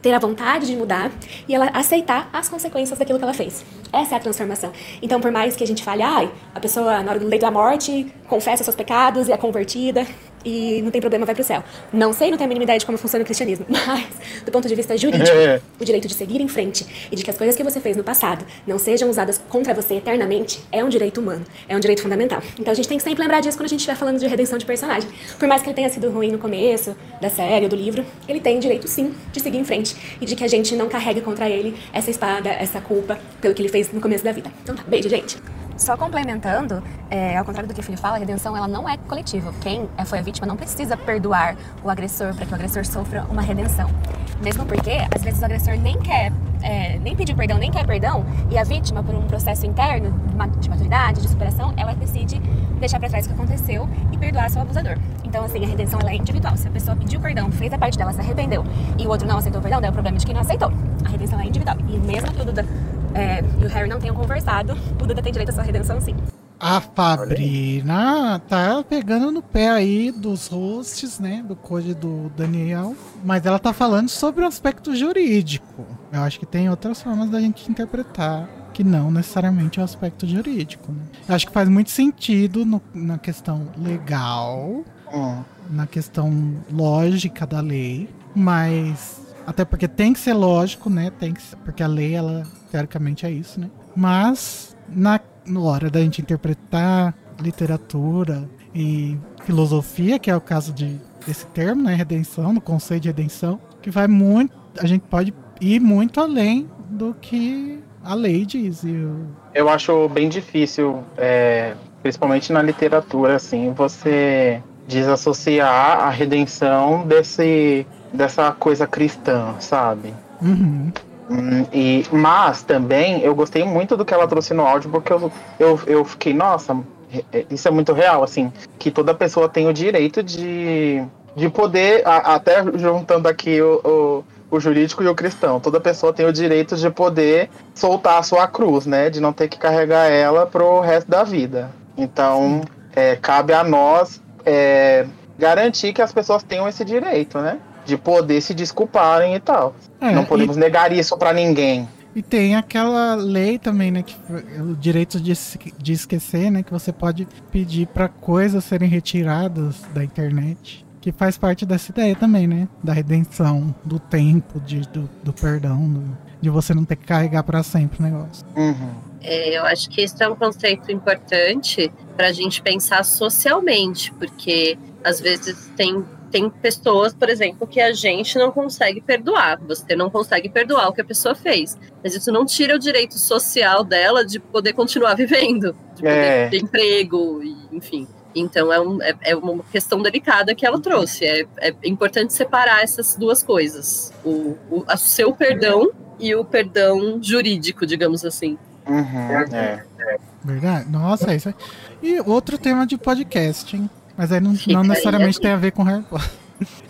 ter a vontade de mudar e ela aceitar as consequências daquilo que ela fez. Essa é a transformação. Então, por mais que a gente fale, ai, a pessoa na hora do leito da morte confessa seus pecados e é convertida e não tem problema, vai pro céu. Não sei, não tenho a mínima ideia de como funciona o cristianismo, <laughs> mas do ponto de vista jurídico, É. o direito de seguir em frente e de que as coisas que você fez no passado não sejam usadas contra você eternamente é um direito humano, é um direito fundamental. Então a gente tem que sempre lembrar disso quando a gente estiver falando de redenção de personagem. Por mais que ele tenha sido ruim no começo da série ou do livro, ele tem direito sim de seguir em frente e de que a gente não carregue contra ele essa espada, essa culpa pelo que ele fez no começo da vida. Então tá, beijo, gente. Só complementando, é, ao contrário do que o filho fala, a redenção ela não é coletiva. Quem é- foi a vítima não precisa perdoar o agressor para que o agressor sofra uma redenção. Mesmo porque, às vezes, o agressor nem quer, é, nem pedir perdão, nem quer perdão, e a vítima, por um processo interno de maturidade, de superação, ela decide deixar para trás o que aconteceu e perdoar seu abusador. Então, assim, a redenção ela é individual. Se a pessoa pediu perdão, fez a parte dela, se arrependeu, e o outro não aceitou o perdão, daí é o problema de quem não aceitou. A redenção é individual. E mesmo que o Duda é, e o Harry não tenham conversado, o Duda tem direito à sua redenção, sim. A Fabrina tá pegando no pé aí dos hosts, né? Do code do Daniel. Mas ela tá falando sobre o aspecto jurídico. Eu acho que tem outras formas da gente interpretar que não necessariamente é o aspecto jurídico. Né? Eu acho que faz muito sentido no- na questão legal, Hum. na questão lógica da lei, mas até porque tem que ser lógico, né? Tem que ser- porque a lei ela teoricamente é isso, né? Mas na, na hora da gente interpretar literatura e filosofia, que é o caso de desse termo, né, redenção, no conceito de redenção, que vai muito, a gente pode ir muito além do que a lei diz. E o- Eu acho bem difícil, é, principalmente na literatura, assim, você desassociar a redenção desse, dessa coisa cristã, sabe? Uhum. Hum, e, mas também eu gostei muito do que ela trouxe no áudio, porque eu, eu, eu fiquei, nossa, é- é- isso é muito real, assim, que toda pessoa tem o direito de, de poder, a- até juntando aqui o, o, o jurídico e o cristão, toda pessoa tem o direito de poder soltar a sua cruz, né? De não ter que carregar ela pro resto da vida. Então, é, cabe a nós é, garantir que as pessoas tenham esse direito, né? De poder se desculparem e tal. É, não podemos negar isso pra ninguém. E tem aquela lei também, né, que o direito de, de esquecer, né, que você pode pedir para coisas serem retiradas da internet, que faz parte dessa ideia também, né, da redenção, do tempo, de, do, do perdão, do- de você não ter que carregar para sempre o negócio. Uhum. É, eu acho que isso é um conceito importante para a gente pensar socialmente, porque às vezes tem, tem pessoas, por exemplo, que a gente não consegue perdoar. Você não consegue perdoar o que a pessoa fez. Mas isso não tira o direito social dela de poder continuar <laughs> vivendo, de poder É. ter emprego, e, enfim. Então é, um, é, é, uma questão delicada que ela trouxe. É, é importante separar essas duas coisas: o, o a seu perdão e o perdão jurídico, digamos assim. Uhum, é. Verdade? Nossa, isso aí. E outro tema de podcast, hein? Mas aí não, <laughs> não necessariamente aí, tem a ver com Harry Potter. <laughs>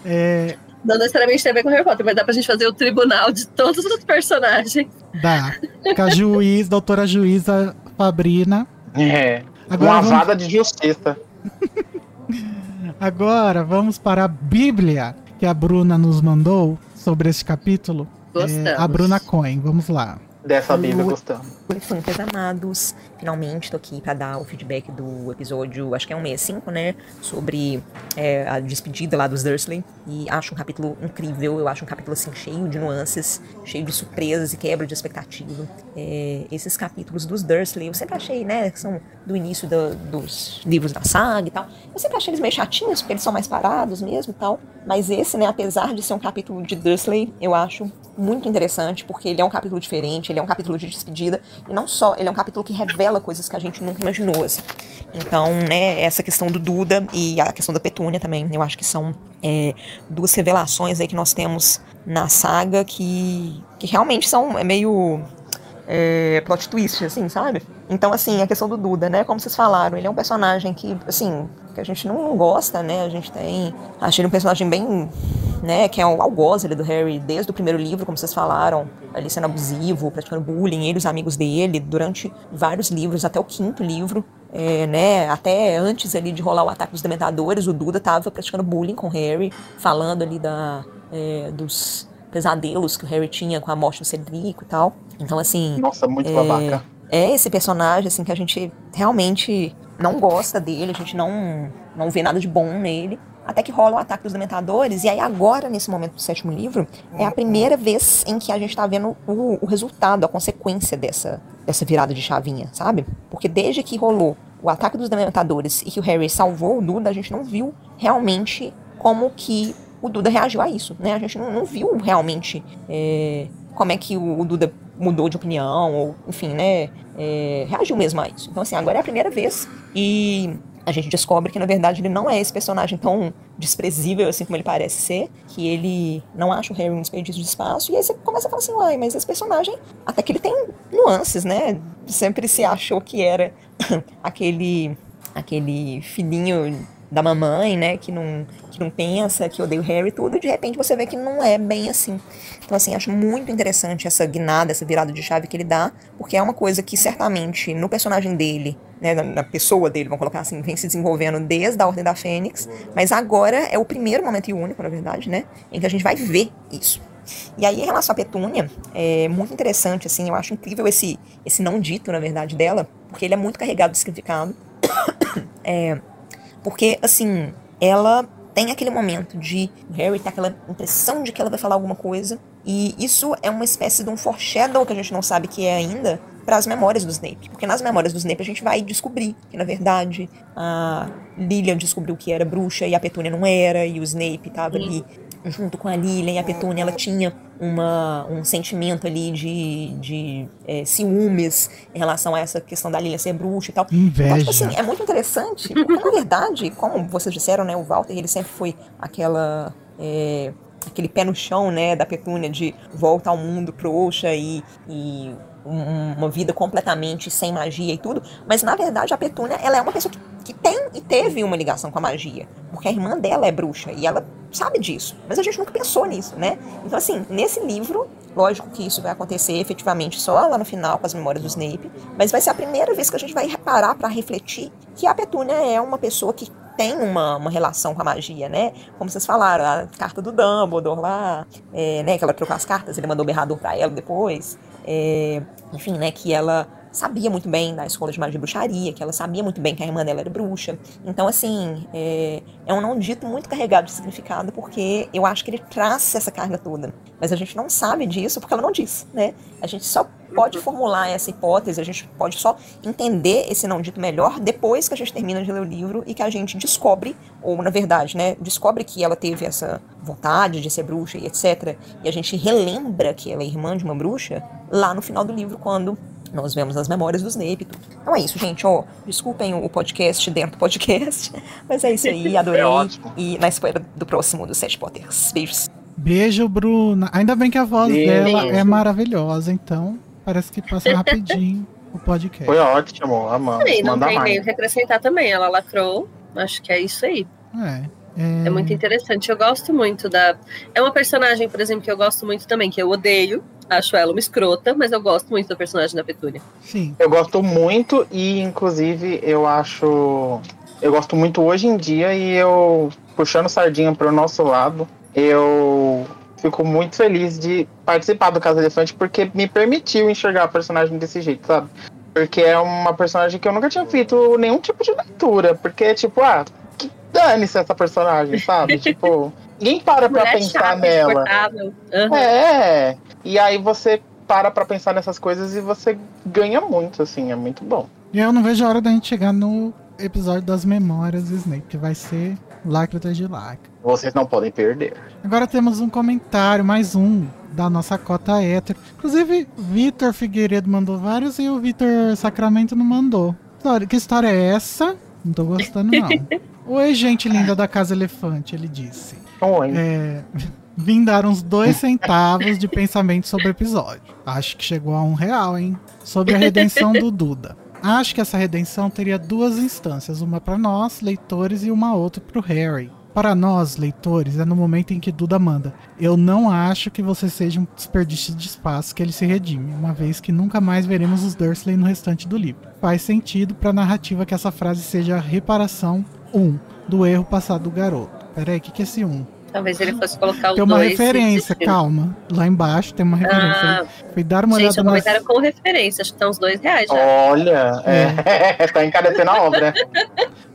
É... Não necessariamente tem a ver com Harry Potter, mas dá pra gente fazer o tribunal de todos os personagens. Dá. Com a <laughs> juiz, doutora juíza Fabrina. É. Agora Uma vamos... vada de justiça. Agora vamos para a Bíblia que a Bruna nos mandou sobre este capítulo. Gostamos. É, a Bruna Cohen, vamos lá. Dessa Bíblia gostamos. Elefantes amados, finalmente tô aqui para dar o feedback do episódio, acho que é um 65, né? Sobre é, a despedida lá dos Dursley. E acho um capítulo incrível, eu acho um capítulo assim cheio de nuances, cheio de surpresas e quebra de expectativa. É, esses capítulos dos Dursley, eu sempre achei, né? Que são do início do, dos livros da saga e tal. Eu sempre achei eles meio chatinhos, porque eles são mais parados mesmo e tal. Mas esse, né, apesar de ser um capítulo de Dursley, eu acho muito interessante, porque ele é um capítulo diferente, ele é um capítulo de despedida, e não só, ele é um capítulo que revela coisas que a gente nunca imaginou, assim. Então, né, essa questão do Duda e a questão da Petúnia também, eu acho que são é, duas revelações aí que nós temos na saga que, que realmente são é meio é, plot twist, assim, sabe? Então, assim, a questão do Duda, né? Como vocês falaram, ele é um personagem que, assim, que a gente não gosta, né? A gente tem. Achei ele um personagem bem. né? Que é o algoz ali do Harry desde o primeiro livro, como vocês falaram, ali sendo abusivo, praticando bullying, ele e os amigos dele, durante vários livros, até o quinto livro. É, né, até antes ali de rolar o ataque dos dementadores, o Duda tava praticando bullying com o Harry, falando ali da, é, dos pesadelos que o Harry tinha com a morte do Cedrico e tal. Então, assim. Nossa, muito é, babaca. É esse personagem, assim, que a gente realmente não gosta dele, a gente não, não vê nada de bom nele. Até que rola o ataque dos dementadores, e aí agora, nesse momento do sétimo livro, é a primeira vez em que a gente tá vendo o, o resultado, a consequência dessa, dessa virada de chavinha, sabe? Porque desde que rolou o ataque dos dementadores e que o Harry salvou o Duda, a gente não viu realmente como que o Duda reagiu a isso, né? A gente não, não viu realmente é, como é que o, o, Duda mudou de opinião, ou enfim, né? É, reagiu mesmo a isso. Então, assim, agora é a primeira vez e a gente descobre que, na verdade, ele não é esse personagem tão desprezível assim como ele parece ser, que ele não acha o Harry um desperdício de espaço, e aí você começa a falar assim, uai, mas esse personagem, até que ele tem nuances, né? Sempre se achou que era <laughs> aquele aquele filhinho da mamãe, né, que não, não pensa, que odeia o Harry tudo, e de repente você vê que não é bem assim. Então, assim, acho muito interessante essa guinada, essa virada de chave que ele dá, porque é uma coisa que certamente no personagem dele, né, na, na pessoa dele, vamos colocar assim, vem se desenvolvendo desde a Ordem da Fênix, mas agora é o primeiro momento e único, na verdade, né, em que a gente vai ver isso. E aí, em relação à Petúnia, é muito interessante, assim, eu acho incrível esse, esse não dito, na verdade, dela, porque ele é muito carregado de significado. <coughs> é, porque, assim, ela tem aquele momento de o Harry ter aquela impressão de que ela vai falar alguma coisa. E isso é uma espécie de um foreshadow que a gente não sabe que é ainda para as memórias do Snape. Porque nas memórias do Snape a gente vai descobrir que, na verdade, a Lilian descobriu que era bruxa e a Petúnia não era, e o Snape estava ali junto com a Lilian e a Petúnia, ela tinha uma, um sentimento ali de, de é, ciúmes em relação a essa questão da Lilian ser bruxa e tal. Inveja. Então, tipo assim, é muito interessante, porque na verdade, como vocês disseram, né, o Walter, ele sempre foi aquela... É, aquele pé no chão, né, da Petúnia de volta ao mundo trouxa e, e uma vida completamente sem magia e tudo, mas na verdade a Petúnia ela é uma pessoa que, que tem e teve uma ligação com a magia, porque a irmã dela é bruxa e ela sabe disso, mas a gente nunca pensou nisso, né? Então assim, nesse livro, lógico que isso vai acontecer efetivamente só lá no final com as memórias do Snape, mas vai ser a primeira vez que a gente vai parar para refletir que a Petúnia é uma pessoa que tem uma, uma relação com a magia, né? Como vocês falaram, a carta do Dumbledore lá, é, né? Que ela trocou as cartas, ele mandou o berrador pra ela depois. É, enfim, né, que ela sabia muito bem da escola de magia e bruxaria, que ela sabia muito bem que a irmã dela era bruxa. Então, assim, é, é um não dito muito carregado de significado, porque eu acho que ele traz essa carga toda. Mas a gente não sabe disso porque ela não disse, né? A gente só pode formular essa hipótese, a gente pode só entender esse não dito melhor depois que a gente termina de ler o livro e que a gente descobre, ou na verdade, né, descobre que ela teve essa vontade de ser bruxa e etc. E a gente relembra que ela é irmã de uma bruxa lá no final do livro, quando Nós vemos as memórias do Snape e tudo. Então é isso, gente. Ó, desculpem o podcast dentro do podcast. <laughs> Mas é isso aí, adorei. É ótimo. E na espera do próximo dos Sete Potters. Beijos. Beijo, Bruna. Ainda bem que a voz Beijo. dela é maravilhosa, então parece que passa rapidinho <laughs> o podcast. Foi ótimo, amamos. E não Manda tem mais. nem o que acrescentar também. Ela lacrou. Acho que é isso aí. É. É, É muito interessante. Eu gosto muito da. É uma personagem, por exemplo, que eu gosto muito também, que eu odeio. Acho ela uma escrota, mas eu gosto muito da personagem da Petúnia. Sim. Eu gosto muito e, inclusive, eu acho. Eu gosto muito hoje em dia e eu, puxando sardinha pro nosso lado, eu fico muito feliz de participar do Casa Elefante porque me permitiu enxergar a personagem desse jeito, sabe? Porque é uma personagem que eu nunca tinha feito nenhum tipo de leitura. Porque, tipo, ah, que dane-se essa personagem, sabe? <laughs> tipo, ninguém para pra Mulher pensar chata, nela. Aham. É, e aí você para pra pensar nessas coisas e você ganha muito, assim, é muito bom. E eu não vejo a hora da gente chegar no episódio das memórias do Snape, que vai ser lacre atrás de lacre. Vocês não podem perder. Agora temos um comentário, mais um, da nossa cota hétero. Inclusive, Vitor Figueiredo mandou vários e o Vitor Sacramento não mandou. Que história é essa? Não tô gostando, não. <laughs> Oi, gente linda da Casa Elefante, ele disse. Oi. É, vim dar uns dois centavos de pensamento sobre o episódio. Acho que chegou a um real, hein? Sobre a redenção do Duda. Acho que essa redenção teria duas instâncias, uma para nós, leitores, e uma outra pro Harry. Para nós, leitores, é no momento em que Duda manda. Eu não acho que você seja um desperdício de espaço que ele se redime, uma vez que nunca mais veremos os Dursley no restante do livro. Faz sentido para a narrativa que essa frase seja a reparação 1 um, do erro passado do garoto. Peraí, o que, que é esse 1? Um? Talvez ele fosse colocar o Tem uma dois referência, calma. Lá embaixo tem uma referência. Ah, Fui dar uma gente, olhada o nas... com referência. Acho que tá uns dois reais já. Olha, é, <laughs> tá encarecendo a obra.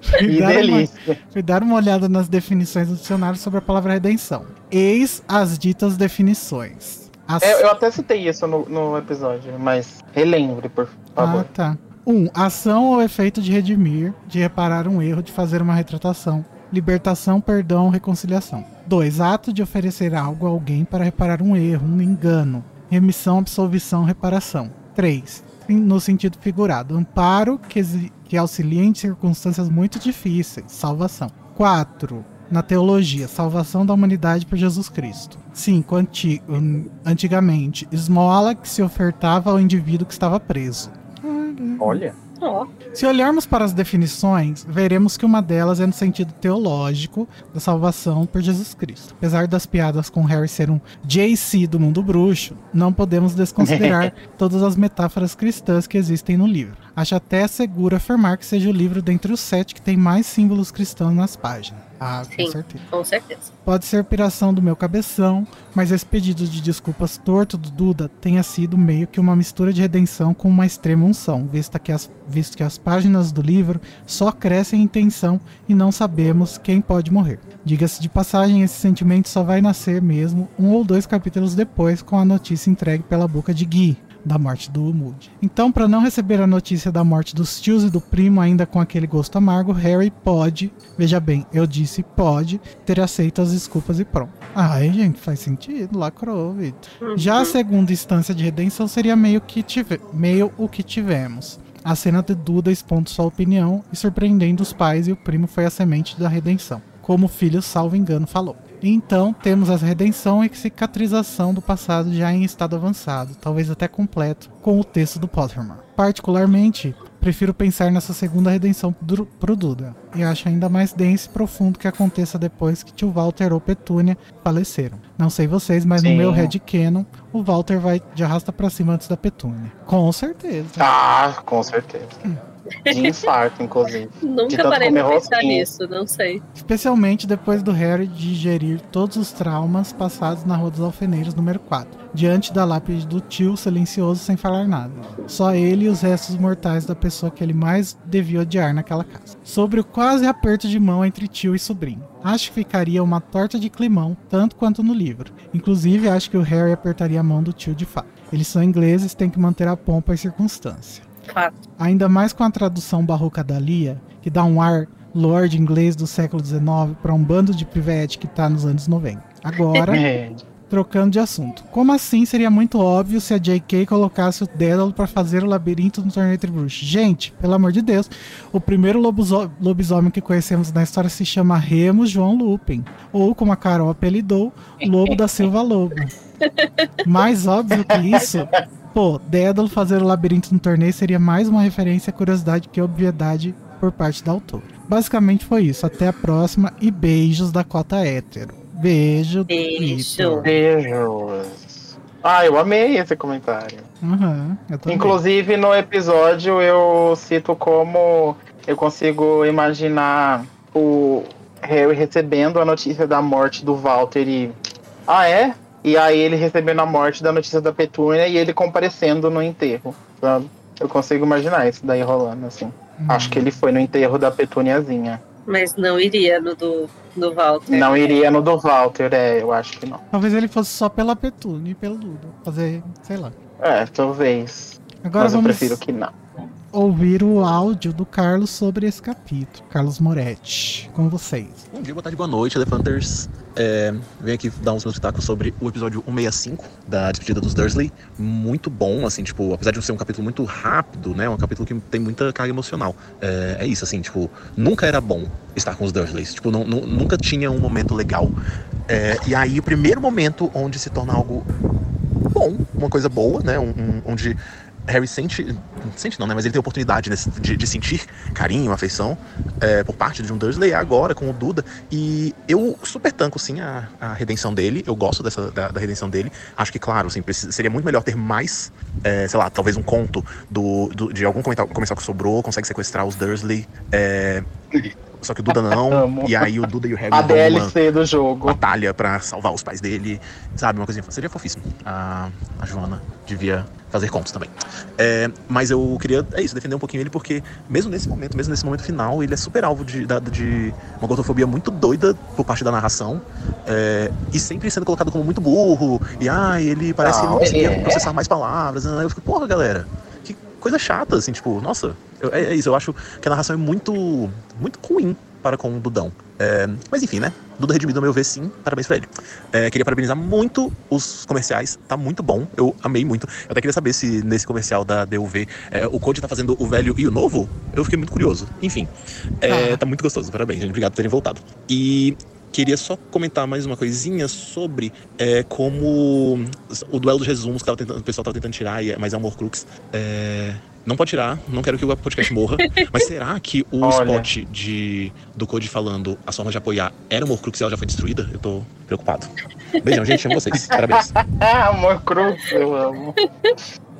Fui Que dar, uma... delícia. Fui dar uma olhada nas definições do dicionário sobre a palavra redenção. Eis as ditas definições. As... É, eu até citei isso no, no episódio, mas relembre, por favor. Ah, tá. 1. Um, ação ou efeito de redimir, de reparar um erro, de fazer uma retratação. Libertação, perdão, reconciliação. 2. Ato de oferecer algo a alguém para reparar um erro, um engano. Remissão, absolvição, reparação. 3. No sentido figurado. Amparo que, que auxilia em circunstâncias muito difíceis. Salvação. 4. Na teologia, salvação da humanidade por Jesus Cristo. 5. Anti antigamente, esmola que se ofertava ao indivíduo que estava preso. Olha. Se olharmos para as definições, veremos que uma delas é no sentido teológico da salvação por Jesus Cristo. Apesar das piadas com Harry ser um JC do mundo bruxo, não podemos desconsiderar <laughs> todas as metáforas cristãs que existem no livro. Acho até seguro afirmar que seja o livro dentre os sete que tem mais símbolos cristãos nas páginas. Ah, com Sim. certeza. com certeza. Pode ser piração do meu cabeção, mas esse pedido de desculpas torto do Duda tenha sido meio que uma mistura de redenção com uma extrema unção, visto que as, visto que as páginas do livro só crescem em tensão e não sabemos quem pode morrer. Diga-se de passagem, esse sentimento só vai nascer mesmo um ou dois capítulos depois com a notícia entregue pela boca de Guy, da morte do Moody. Então, para não receber a notícia da morte dos tios e do primo ainda com aquele gosto amargo, Harry pode, veja bem, eu disse pode, ter aceito as desculpas e pronto. Ai, gente, faz sentido, lacrou, Vitor. Já a segunda instância de redenção seria meio, que tive, meio o que tivemos. A cena de Duda expondo sua opinião e surpreendendo os pais e o primo foi a semente da redenção, como o filho, salvo engano, falou. Então, temos a redenção e cicatrização do passado já em estado avançado, talvez até completo, com o texto do Pottermore. Particularmente, prefiro pensar nessa segunda redenção pro Duda, e acho ainda mais denso e profundo que aconteça depois que tio Walter ou Petúnia faleceram. Não sei vocês, mas no Sim. meu headcanon, o Walter vai de arrasta pra cima antes da Petúnia. Com certeza. Ah, com certeza. De infarto, inclusive. <laughs> Nunca parei de pensar rosquinha. nisso, não sei. Especialmente depois do Harry digerir todos os traumas passados na Rua dos Alfeneiros número 4, diante da lápide do tio silencioso sem falar nada. Só ele e os restos mortais da pessoa que ele mais devia odiar naquela casa. Sobre o quase aperto de mão entre tio e sobrinho. Acho que ficaria uma torta de climão, tanto quanto no livro. Inclusive, acho que o Harry apertaria a mão do tio de fato. Eles são ingleses, têm que manter a pompa e circunstância. Fato. Ainda mais com a tradução barroca da Lia, que dá um ar lord inglês do século XIX para um bando de pivete que tá nos anos 90. Agora, <laughs> É. Trocando de assunto. Como assim seria muito óbvio se a J.K. colocasse o Dédalo para fazer o labirinto no torneio entre bruxos? Gente, pelo amor de Deus, o primeiro lobisomem que conhecemos na história se chama Remo João Lupin. Ou, como a Carol apelidou, Lobo da Silva Lobo. <laughs> Mais óbvio que isso, pô, Dédalo fazer o labirinto no torneio seria mais uma referência à curiosidade que obviedade por parte da autora. Basicamente foi isso. Até a próxima e beijos da cota hétero. Beijo. Beijo. Beijos. Ah, eu amei esse comentário. Também. Inclusive, no episódio, eu cito como eu consigo imaginar o Harry recebendo a notícia da morte do Walter e. Ah, é? E aí ele recebendo a morte da notícia da Petúnia e ele comparecendo no enterro. Sabe? Eu consigo imaginar isso daí rolando, assim. Acho que ele foi no enterro da Petúniazinha. Mas não iria no do, do Walter. Não iria no do Walter, é, eu acho que não. Talvez ele fosse só pela Petúnia e pelo Duda. Fazer, sei lá. É, talvez. Agora Mas eu vamos prefiro que não. Ouvir o áudio do Carlos sobre esse capítulo. Carlos Moretti, com vocês. Bom dia, boa tarde, boa noite, Elefanters. É, aqui dar uns meus pitacos sobre o episódio 165 da despedida dos Dursley. Muito bom, assim, tipo, apesar de ser um capítulo muito rápido, né? Um capítulo que tem muita carga emocional. É, é isso, assim, tipo, nunca era bom estar com os Dursleys. Tipo, não, nu- nunca tinha um momento legal. É, e aí, o primeiro momento onde se torna algo bom, uma coisa boa, né? Um, um- onde Harry sente. Sente não, né? Mas ele tem a oportunidade de, de sentir carinho, afeição é, por parte de um Dursley agora com o Duda. E eu super tanco, sim, a, a redenção dele. Eu gosto dessa, da, da redenção dele. Acho que, claro, assim, precisa- seria muito melhor ter mais, é, sei lá, talvez um conto do, do- de algum comercial que sobrou, consegue sequestrar os Dursley. é, só que o Duda não. E aí o Duda e o Harry A DLC do jogo. batalha pra salvar os pais dele, sabe? Uma coisinha. Seria fofíssimo. A, a Joana devia fazer contos também. É, mas eu queria, é isso, defender um pouquinho ele, porque mesmo nesse momento, mesmo nesse momento final, ele é super alvo de, da- de uma gordofobia muito doida por parte da narração. é, e sempre sendo colocado como muito burro. E ah, ele parece que Não, não conseguia é. processar mais palavras. né? Eu fico, porra, galera. Coisa chata, assim, tipo, nossa, eu- é, é isso, eu acho que a narração é muito, muito ruim para com o Dudão. É, mas enfim, né? Duda redimido, ao meu ver, sim. Parabéns pra ele. É, queria parabenizar muito os comerciais. Tá muito bom. Eu amei muito. Eu até queria saber se nesse comercial da DUV é, o Code tá fazendo o velho e o novo. Eu fiquei muito curioso. Enfim. É, tá muito gostoso. Parabéns, gente. Obrigado por terem voltado. E queria só comentar mais uma coisinha sobre é, como o duelo dos resumos que tava tentando- o pessoal tava tentando tirar, é- mas é um Morcrux. É, não pode tirar, não quero que o podcast morra. <laughs> mas será que o Olha. spot de, do Code falando as formas de apoiar era um Morcrux e ela já foi destruída? Eu tô preocupado. Beijão, gente. Amo vocês. Parabéns. <laughs> Ah, amor cruz, eu amo.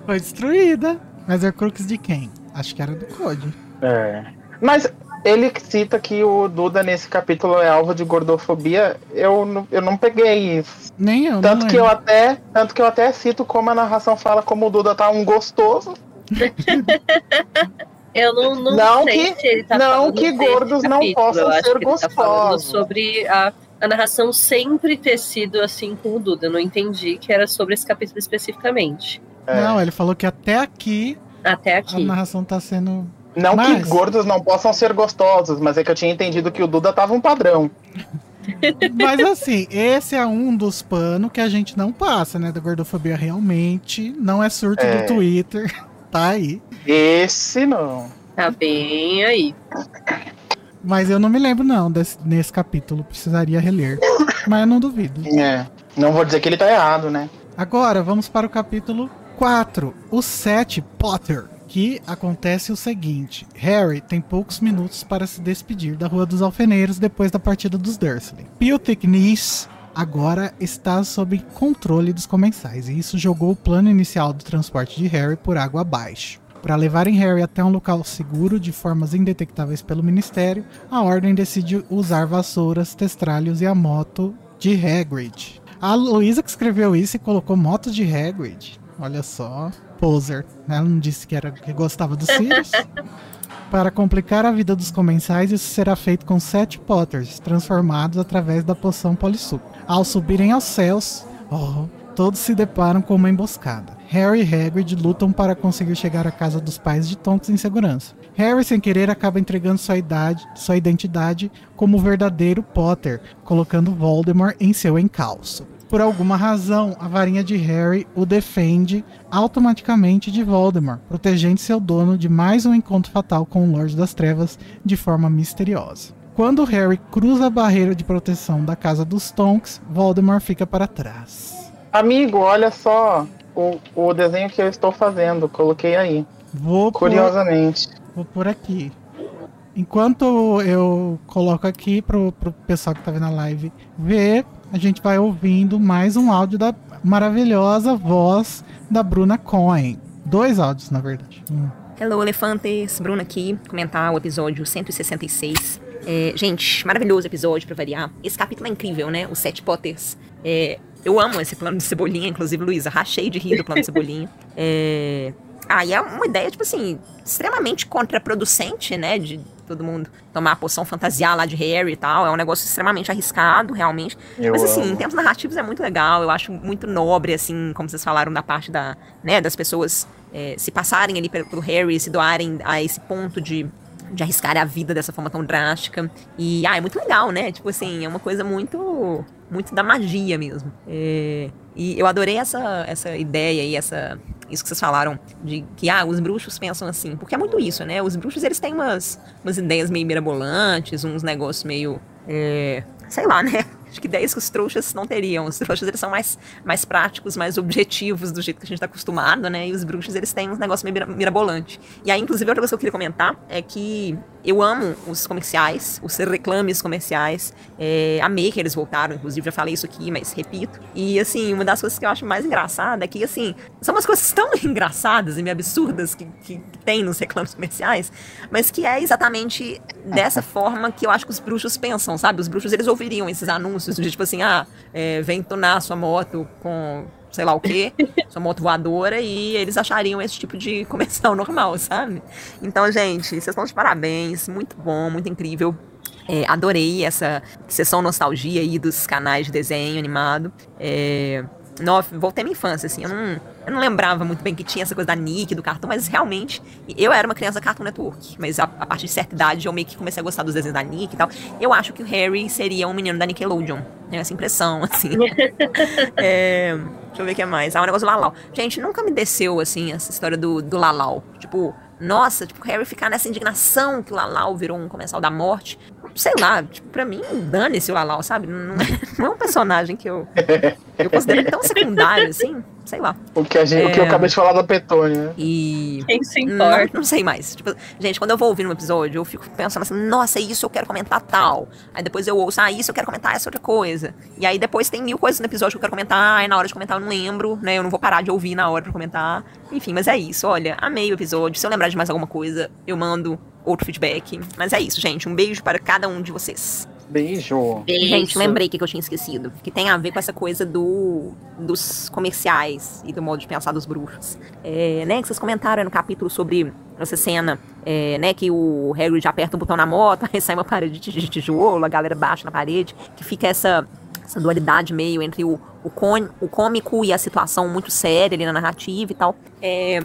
Foi destruída. Mas é Crux de quem? Acho que era do Code. É. Mas ele cita que o Duda nesse capítulo é alvo de gordofobia. Eu, não- eu não peguei isso. Nem eu, Tanto não que eu até, tanto que eu até cito como a narração fala como o Duda tá um gostoso. <laughs> Eu não, não, Não sei que- se ele tá não falando que gordos não capítulo. possam Eu acho ser ele tá falando gostosos. sobre a, a narração sempre ter sido assim com o Duda. Eu não entendi que era sobre esse capítulo especificamente. É. Não, ele falou que até aqui Até a aqui. narração tá sendo. Não Mas- que gordos não possam ser gostosos, mas é que eu tinha entendido que o Duda tava um padrão. <laughs> Mas assim, esse é um dos panos que a gente não passa, né? Da gordofobia realmente. Não é surto É. do Twitter. <laughs> Tá aí. Esse não. Tá bem aí. Mas eu não me lembro, não, desse, nesse capítulo. Precisaria reler. Mas eu não duvido. É. Não vou dizer que ele tá errado, né? Agora, vamos para o capítulo 4, o 7, Potter. Que acontece o seguinte: Harry tem poucos minutos para se despedir da Rua dos Alfeneiros depois da partida dos Dursley. Piltic Nis agora está sob controle dos comensais, e isso jogou o plano inicial do transporte de Harry por água abaixo. Para levarem Harry até um local seguro de formas indetectáveis pelo Ministério, a Ordem decide usar vassouras, testralhos e a moto de Hagrid. A Luísa que escreveu isso e colocou motos de Hagrid. Olha só. Poser. Ela não disse que, era, que gostava dos Sirius? <laughs> Para complicar a vida dos comensais, isso será feito com sete Potters, transformados através da poção Polissuco. Ao subirem aos céus, oh, todos se deparam com uma emboscada. Harry e Hagrid lutam para conseguir chegar à casa dos pais de Tonks em segurança. Harry, sem querer, acaba entregando sua, idade, sua identidade como o verdadeiro Potter, colocando Voldemort em seu encalço. Por alguma razão, a varinha de Harry o defende automaticamente de Voldemort, protegendo seu dono de mais um encontro fatal com o Lorde das Trevas de forma misteriosa. Quando Harry cruza a barreira de proteção da casa dos Tonks, Voldemort fica para trás. Amigo, olha só o, o desenho que eu estou fazendo. Coloquei aí. Vou Curiosamente. Por, vou por aqui. Enquanto eu coloco aqui pro, pro pessoal que tá vendo a live ver, a gente vai ouvindo mais um áudio da maravilhosa voz da Bruna Cohen. Dois áudios, na verdade. Hum. Hello, elefantes. Bruna aqui, comentar o episódio 166. É, gente, maravilhoso episódio pra variar. Esse capítulo é incrível, né? Os Sete Potters. É, eu amo esse plano de cebolinha, inclusive, Luísa, rachei de rir do plano de cebolinha. É... Ah, e é uma ideia, tipo assim, extremamente contraproducente, né? De todo mundo tomar a poção fantasiar lá de Harry e tal. É um negócio extremamente arriscado, realmente. Eu Mas assim, amo. em termos narrativos é muito legal. Eu acho muito nobre, assim, como vocês falaram, da parte da, né, das pessoas é, se passarem ali pelo, pelo Harry, se doarem a esse ponto de de arriscar a vida dessa forma tão drástica. E, ah, é muito legal, né? Tipo assim, é uma coisa muito muito da magia mesmo. É, e eu adorei essa, essa ideia e essa isso que vocês falaram de que ah, os bruxos pensam assim, porque é muito isso, né? Os bruxos eles têm umas, umas ideias meio mirabolantes, uns negócios meio é, sei lá, né? <laughs> Acho que ideias que os trouxas não teriam. Os trouxas eles são mais, mais práticos, mais objetivos do jeito que a gente tá acostumado, né? E os bruxos eles têm uns negócios meio mira- mirabolante. E aí, inclusive, outra coisa que eu queria comentar é que eu amo os comerciais, os reclames comerciais. É, amei que eles voltaram, inclusive já falei isso aqui, mas repito. E assim, uma das coisas que eu acho mais engraçada é que, assim, são umas coisas tão <laughs> engraçadas e meio absurdas que, que, que tem nos reclames comerciais, mas que é exatamente dessa <laughs> forma que eu acho que os bruxos pensam, sabe? Os bruxos eles ouviriam esses anúncios de tipo assim, ah, é, vem tunar sua moto com sei lá o quê, <laughs> sua moto voadora, e eles achariam esse tipo de comercial <laughs> normal, sabe? Então, gente, vocês estão de parabéns, muito bom, muito incrível. É, adorei essa sessão nostalgia aí dos canais de desenho animado. É, no, voltei à minha infância, assim, eu não, eu não lembrava muito bem que tinha essa coisa da Nick, do cartão, mas realmente, eu era uma criança Cartoon Network, mas a, a partir de certa idade eu meio que comecei a gostar dos desenhos da Nick e tal. Eu acho que o Harry seria um menino da Nickelodeon, tenho essa impressão, <laughs> assim. É, deixa eu ver o que é mais. Ah, o negócio do Lalau. Gente, nunca me desceu, assim, essa história do, do Lalau. Tipo, nossa, tipo, Harry ficar nessa indignação que o Lalau virou um comensal da morte. Sei lá, tipo, pra mim, dane-se o Lalau, sabe? Não é, não é um personagem que eu, eu considero tão secundário, assim. Sei lá. O que, a gente, o que eu É. acabei de falar da Petônia. E. Quem se Não, importa? não sei mais. Tipo, gente, quando eu vou ouvir um episódio, eu fico pensando assim, nossa, isso eu quero comentar tal. Aí depois eu ouço, ah, isso eu quero comentar essa outra coisa. E aí depois tem mil coisas no episódio que eu quero comentar, aí na hora de comentar eu não lembro, né? Eu não vou parar de ouvir na hora pra comentar. Enfim, mas é isso. Olha, amei o episódio. Se eu lembrar de mais alguma coisa, eu mando outro feedback. Mas é isso, gente. Um beijo para cada um de vocês. Beijo. Gente, lembrei o que eu tinha esquecido. Que tem a ver com essa coisa do dos comerciais e do modo de pensar dos bruxos. É, né, que vocês comentaram no capítulo sobre essa cena, é, né, que o Harry já aperta um botão na moto, <laughs> aí sai uma parede de de tijolo, a galera baixa na parede, que fica essa, essa dualidade meio entre o, o, con- o cômico e a situação muito séria ali na narrativa e tal. É,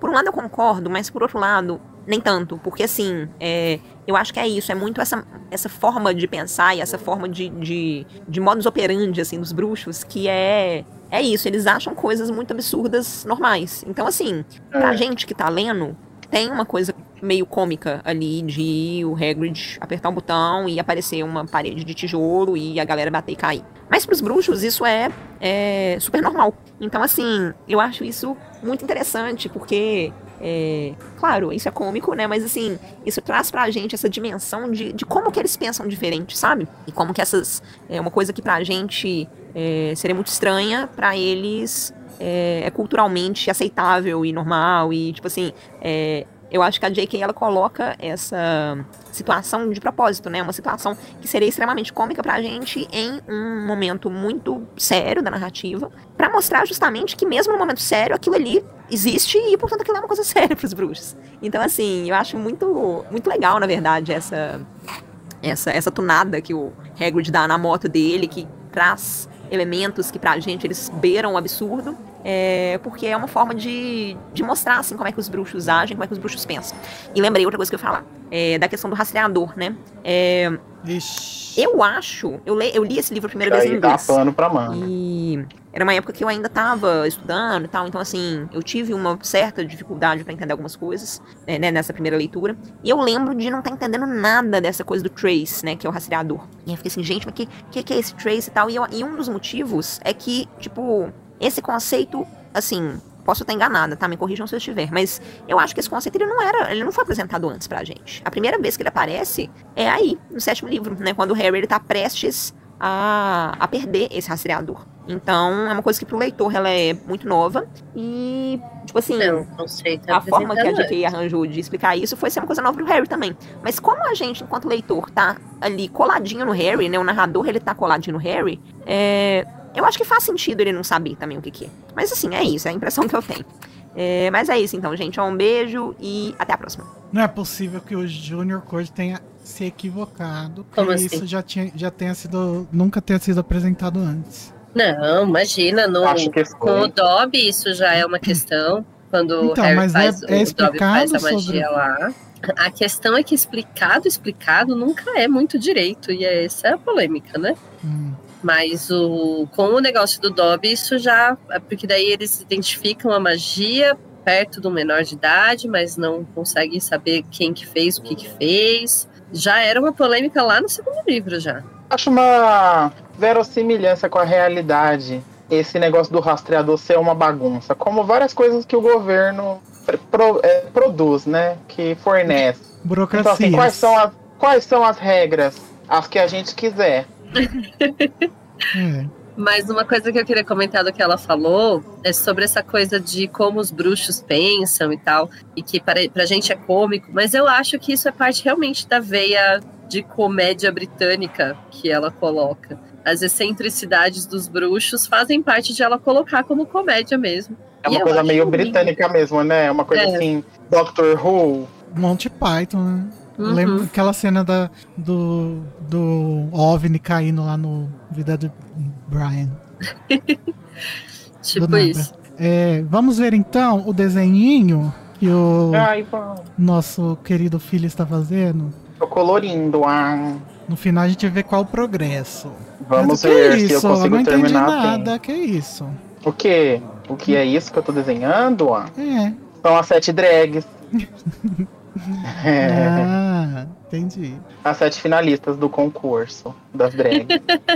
por um lado eu concordo, mas por outro lado, nem tanto. Porque assim, é, eu acho que é isso, é muito essa, essa forma de pensar e essa forma de, de, de modus operandi, assim, dos bruxos, que é. É isso, eles acham coisas muito absurdas normais. Então, assim, pra gente que tá lendo, tem uma coisa meio cômica ali de o Hagrid apertar um botão e aparecer uma parede de tijolo e a galera bater e cair. Mas pros bruxos isso é, é super normal. Então, assim, eu acho isso muito interessante, porque é, claro, isso é cômico, né? Mas assim, isso traz pra gente essa dimensão de, de como que eles pensam diferente, sabe? E como que essas. É uma coisa que pra gente é, seria muito estranha, pra eles é, é culturalmente aceitável e normal. E, tipo assim, é, eu acho que a J.K. ela coloca essa situação de propósito, né? Uma situação que seria extremamente cômica pra gente em um momento muito sério da narrativa, pra mostrar justamente que mesmo no momento sério aquilo ali existe e portanto aquilo é uma coisa <laughs> séria pros bruxos. Então assim, eu acho muito muito legal, na verdade, essa essa essa tunada que o Hagrid dá na moto dele que traz elementos que pra gente eles beiram o absurdo. É, porque é uma forma de, de mostrar assim, como é que os bruxos agem, como é que os bruxos pensam. E lembrei outra coisa que eu ia falar, é, da questão do rastreador, né? É, eu acho, eu, le, eu li esse livro a primeira vez em dá inglês. pano pra manga. E era uma época que eu ainda tava estudando e tal, então assim, eu tive uma certa dificuldade pra entender algumas coisas, né, né, nessa primeira leitura. E eu lembro de não estar entendendo nada dessa coisa do trace, né, que é o rastreador. E eu fiquei assim, gente, mas que que, que é esse trace e tal? E, eu- e um dos motivos é que, tipo, esse conceito, assim, posso estar enganada, tá? Me corrijam se eu estiver, mas eu acho que esse conceito ele não era, ele não foi apresentado antes pra gente. A primeira vez que ele aparece é aí, no sétimo livro, né, quando o Harry ele tá prestes a, a perder esse rastreador. Então, é uma coisa que pro leitor ela é muito nova e, tipo assim, Não, é a forma que a JK arranjou de explicar isso foi ser uma coisa nova pro Harry também. Mas como a gente, enquanto leitor, tá ali coladinho no Harry, né, o narrador ele tá coladinho no Harry, é, eu acho que faz sentido ele não saber também o que que é. Mas assim, é isso, é a impressão que eu tenho. É, mas é isso então, gente. Um beijo e até a próxima. Não é possível que o Junior Code tenha se equivocado. Que Como assim? isso já, tinha, já tenha sido. Nunca tenha sido apresentado antes. Não, imagina, no, Acho que com o Dobby isso já é uma questão. Quando Então, o Harry mas faz, é- o é Dobby faz a explicado magia sobre- lá. A questão é que explicado, explicado nunca é muito direito, e é essa é a polêmica, né? Hum. Mas o, com o negócio do Dobby, isso já. Porque daí eles identificam a magia perto do menor de idade, mas não conseguem saber quem que fez o que que fez. Já era uma polêmica lá no segundo livro, já. Acho uma verossimilhança com a realidade esse negócio do rastreador ser uma bagunça, como várias coisas que o governo pro- é, produz, né? Que fornece. Burocracia. Então, assim, quais são, as, quais são as regras? As que a gente quiser. É. <laughs> Mas uma coisa que eu queria comentar do que ela falou é sobre essa coisa de como os bruxos pensam e tal, e que para, pra gente é cômico, mas eu acho que isso é parte realmente da veia de comédia britânica que ela coloca. As excentricidades dos bruxos fazem parte de ela colocar como comédia mesmo. É E uma eu coisa meio lindo. britânica mesmo, né? É uma coisa É. assim, Doctor Who. Monty Python, né? Uhum. Lembra aquela cena da, do, do OVNI caindo lá no Vida <laughs> do Brian. Tipo isso. É, vamos ver então o desenhinho que o Ai, nosso querido filho está fazendo. Tô colorindo. Ah, No final a gente vê qual o progresso. Vamos Mas que ver é se eu isso? consigo não entendi terminar nada. assim. Que é isso? o quê? O que é isso que eu tô desenhando? Ah? É. São as sete drags. <laughs> É. Ah, entendi. As sete finalistas do concurso das drags.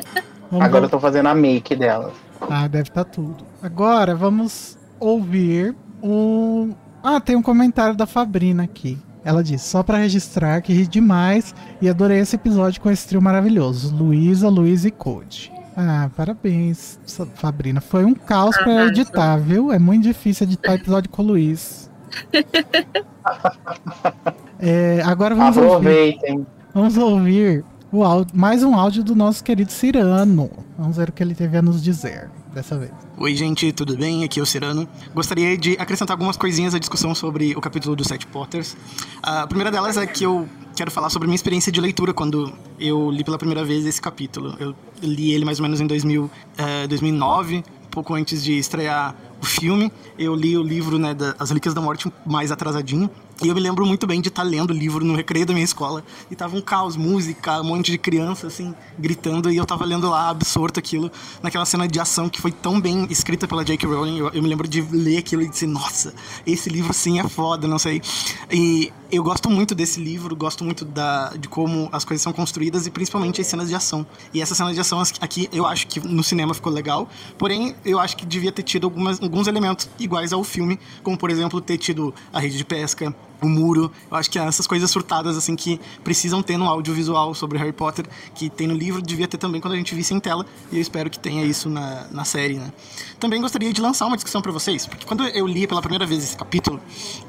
<laughs> Agora eu tô fazendo a make delas. Ah, deve estar tudo. Agora vamos ouvir um. Ah, tem um comentário da Fabrina aqui. Ela diz: só pra registrar que ri demais e adorei esse episódio com esse trio maravilhoso. Luísa, Luiz e Code. Ah, parabéns, Fabrina. Foi um caos pra Arrasou. editar, viu? É muito difícil editar episódio com o Luiz. <laughs> É, agora vamos ouvir. Aproveitem. Vamos ouvir o áudio, mais um áudio do nosso querido Cirano. Vamos ver o que ele teve a nos dizer dessa vez. Oi, gente, tudo bem? Aqui é o Cirano. Gostaria de acrescentar algumas coisinhas à discussão sobre o capítulo dos Sete Potters. A primeira delas é que eu quero falar sobre a minha experiência de leitura quando eu li pela primeira vez esse capítulo. Eu li ele mais ou menos em 2000, eh, 2009, pouco antes de estrear o filme. Eu li o livro, né, da As Relíquias da Morte mais atrasadinho. E eu me lembro muito bem de estar lendo o livro no recreio da minha escola. E tava um caos, música, um monte de criança, assim, gritando. E eu tava lendo lá, absorto aquilo, naquela cena de ação que foi tão bem escrita pela J.K. Rowling. Eu, eu me lembro de ler aquilo e dizer, nossa, esse livro sim é foda, não sei. E eu gosto muito desse livro, gosto muito da, de como as coisas são construídas e principalmente as cenas de ação. E essa cena de ação aqui, eu acho que no cinema ficou legal. Porém, eu acho que devia ter tido algumas, alguns elementos iguais ao filme, como por exemplo ter tido a rede de pesca, o muro. Eu acho que essas coisas surtadas assim que precisam ter no audiovisual sobre Harry Potter, que tem no livro, devia ter também quando a gente visse em tela. E eu espero que tenha isso na, na série, né? Também gostaria de lançar uma discussão para vocês, porque quando eu li pela primeira vez esse capítulo,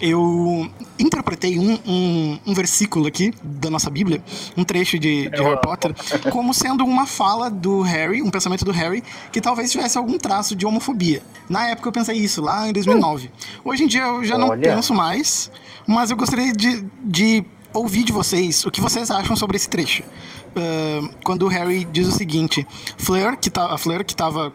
eu interpretei um, um, um versículo aqui da nossa Bíblia, um trecho de, de Harry Potter, como sendo uma fala do Harry, um pensamento do Harry, que talvez tivesse algum traço de homofobia. Na época eu pensei isso, lá em 2009. Hoje em dia eu já não Olha. penso mais, mas eu gostaria de, de ouvir de vocês o que vocês acham sobre esse trecho. Ah, quando o Harry diz o seguinte: Fleur, que tá, a Fleur, que estava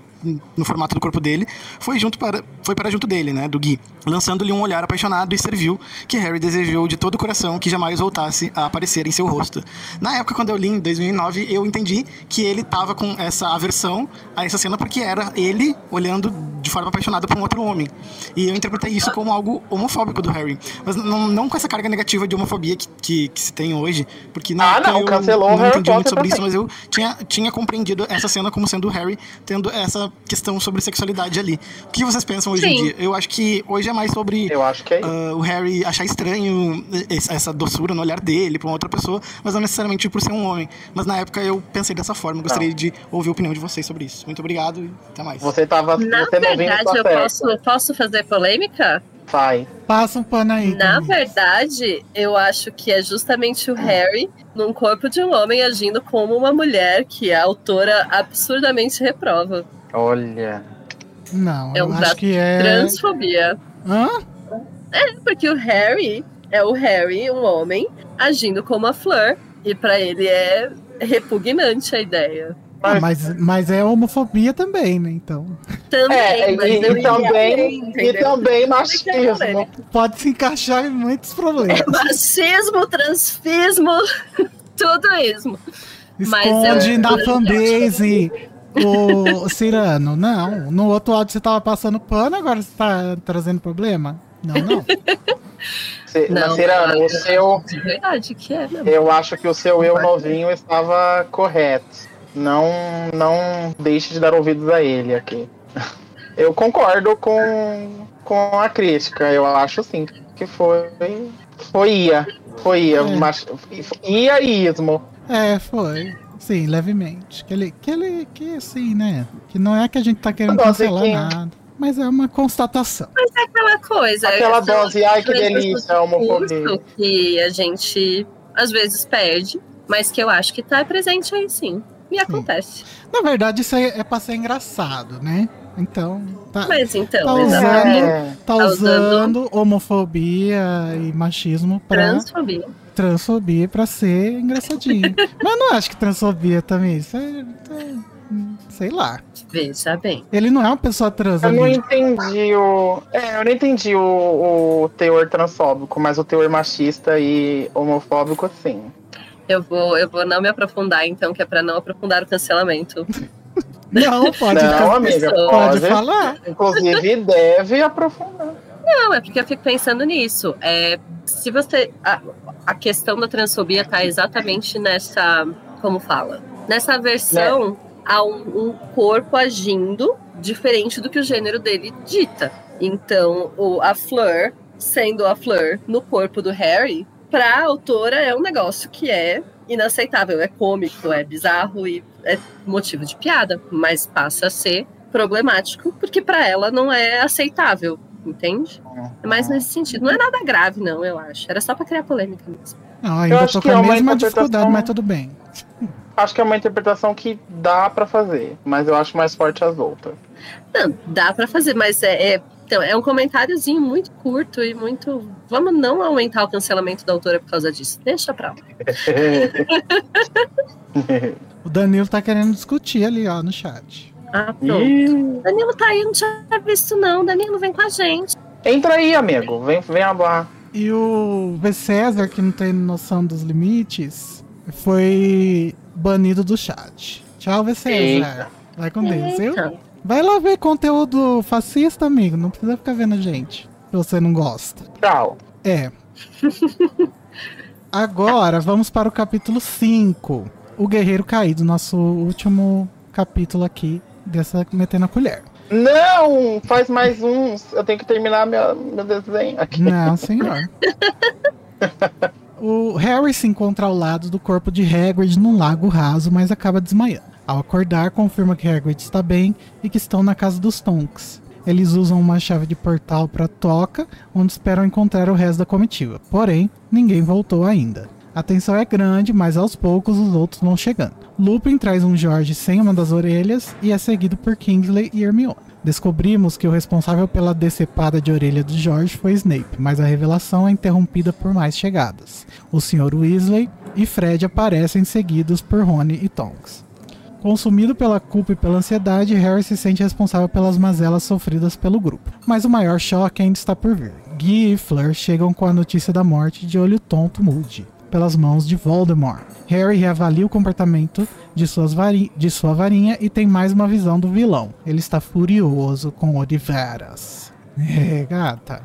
no formato do corpo dele, foi, junto para, foi para junto dele, né, do Gui, lançando-lhe um olhar apaixonado e serviu que Harry desejou de todo o coração que jamais voltasse a aparecer em seu rosto. Na época, quando eu li em 2009, eu entendi que ele tava com essa aversão a essa cena porque era ele olhando de forma apaixonada para um outro homem. E eu interpretei isso como algo homofóbico do Harry. Mas não, não com essa carga negativa de homofobia que, que, que se tem hoje, porque na Ah, época não, eu cancelou não Harry entendi muito sobre isso, mas eu tinha, tinha compreendido essa cena como sendo o Harry tendo essa questão sobre sexualidade ali. O que vocês pensam hoje em Sim. dia? Eu acho que hoje é mais sobre Eu acho que é isso. ah, o Harry achar estranho essa doçura no olhar dele pra uma outra pessoa, mas não necessariamente por ser um homem. Mas na época eu pensei dessa forma. Gostaria de ouvir a opinião de vocês sobre isso. Muito obrigado e até mais. Você tava. Na você não vindo verdade, tá eu posso, posso fazer polêmica? Vai. Passa um pano aí. Na Camille. verdade, eu acho que é justamente o Harry num corpo de um homem agindo como uma mulher que a autora absurdamente reprova. Olha. Não, É eu um acho que é. Transfobia. Hã? É, porque o Harry é o Harry, um homem, agindo como a Fleur. E pra ele é repugnante a ideia. Ah, mas, mas é homofobia também, né? Então. Também, É, mas e, e também, e também Mas é machismo. polêmica. Pode se encaixar em muitos problemas. <laughs> Machismo, transfismo, <laughs> tudo isso. Mas Esconde eu- na fanbase o Cirano. Não, no outro áudio você tava passando pano, agora você tá trazendo problema? Não, não. <laughs> Se- Não, mas, Cirano, o seu. De verdade que é. Eu acho que o seu eu novinho estava correto. Não, não deixe de dar ouvidos a ele aqui. <laughs> Eu concordo com, com a crítica. Eu acho sim que foi. Foi ia. Foi ia. É. Mas, ia e ismo. É, foi. Sim, levemente. Que ele, que ele, que assim, né? Que não é que a gente tá querendo cancelar que- nada. Mas é uma constatação. Mas é aquela coisa. Aquela dose, ai que delícia, homofobia. Que a gente às vezes perde, mas que eu acho que tá presente aí sim. E acontece. Na verdade, isso aí é pra ser engraçado, né? Então, tá, Mas então, tá exatamente. É. tá tá usando homofobia e machismo pra Transfobia. Transfobia pra ser engraçadinho. <laughs> Mas eu não acho que transfobia também. Isso é, é- sei lá. Veja bem. Ele não é uma pessoa trans Eu não entendi o. É, eu não entendi o, o teor transfóbico, mas o teor machista e homofóbico, sim. Eu vou, eu vou não me aprofundar, então, que é pra não aprofundar o cancelamento. <laughs> Não, pode, não, amiga, pode pode. falar. Inclusive, deve aprofundar. Não, é porque eu fico pensando nisso. É, se você. A, a questão da transfobia tá exatamente nessa. Como fala? Nessa versão a um, um corpo agindo diferente do que o gênero dele dita. Então, o, a Fleur, sendo a Fleur no corpo do Harry, pra autora é um negócio que é inaceitável, é cômico, é bizarro e é motivo de piada, mas passa a ser problemático porque pra ela não é aceitável, entende? É mais nesse sentido. Não é nada grave, não, eu acho. Era só pra criar polêmica mesmo. Não, ainda acho tô que com é a uma mesma interpretação- dificuldade, mas tudo bem. <laughs> Acho que é uma interpretação que dá pra fazer, mas eu acho mais forte as outras. Não, dá pra fazer, mas é, é, então, é um comentáriozinho muito curto e muito. Vamos não aumentar o cancelamento da autora por causa disso. Deixa pra lá. <laughs> O Danilo tá querendo discutir ali, ó, no chat. Ah, pronto. Danilo tá aí, não tinha visto, não. Danilo, vem com a gente. Entra aí, amigo. Vem, vem hablar. E o V. César, que não tem noção dos limites, foi banido do chat. Tchau, V. César. Eita. Vai com Deus, viu? Vai lá ver conteúdo fascista, amigo. Não precisa ficar vendo a gente. Se você não gosta. Tchau. É. <laughs> Agora vamos para o capítulo 5. O Guerreiro Caído, nosso último capítulo aqui dessa Metendo a Colher. Não! Faz mais uns. Eu tenho que terminar minha, meu desenho aqui. Não, senhor. O Harry se encontra ao lado do corpo de Hagrid num lago raso, mas acaba desmaiando. Ao acordar, confirma que Hagrid está bem e que estão na casa dos Tonks. Eles usam uma chave de portal para Toca, onde esperam encontrar o resto da comitiva. Porém, ninguém voltou ainda. A tensão é grande, mas aos poucos os outros vão chegando. Lupin traz um Jorge sem uma das orelhas e é seguido por Kingsley e Hermione. Descobrimos que o responsável pela decepada de orelha de George foi Snape, mas a revelação é interrompida por mais chegadas. O Sr. Weasley e Fred aparecem seguidos por Rony e Tonks. Consumido pela culpa e pela ansiedade, Harry se sente responsável pelas mazelas sofridas pelo grupo. Mas o maior choque ainda está por vir. Guy e Fleur chegam com a notícia da morte de olho tonto Moody, pelas mãos de Voldemort. Harry reavalia o comportamento de, de sua varinha e tem mais uma visão do vilão. Ele está furioso com Odiveras. É, gata.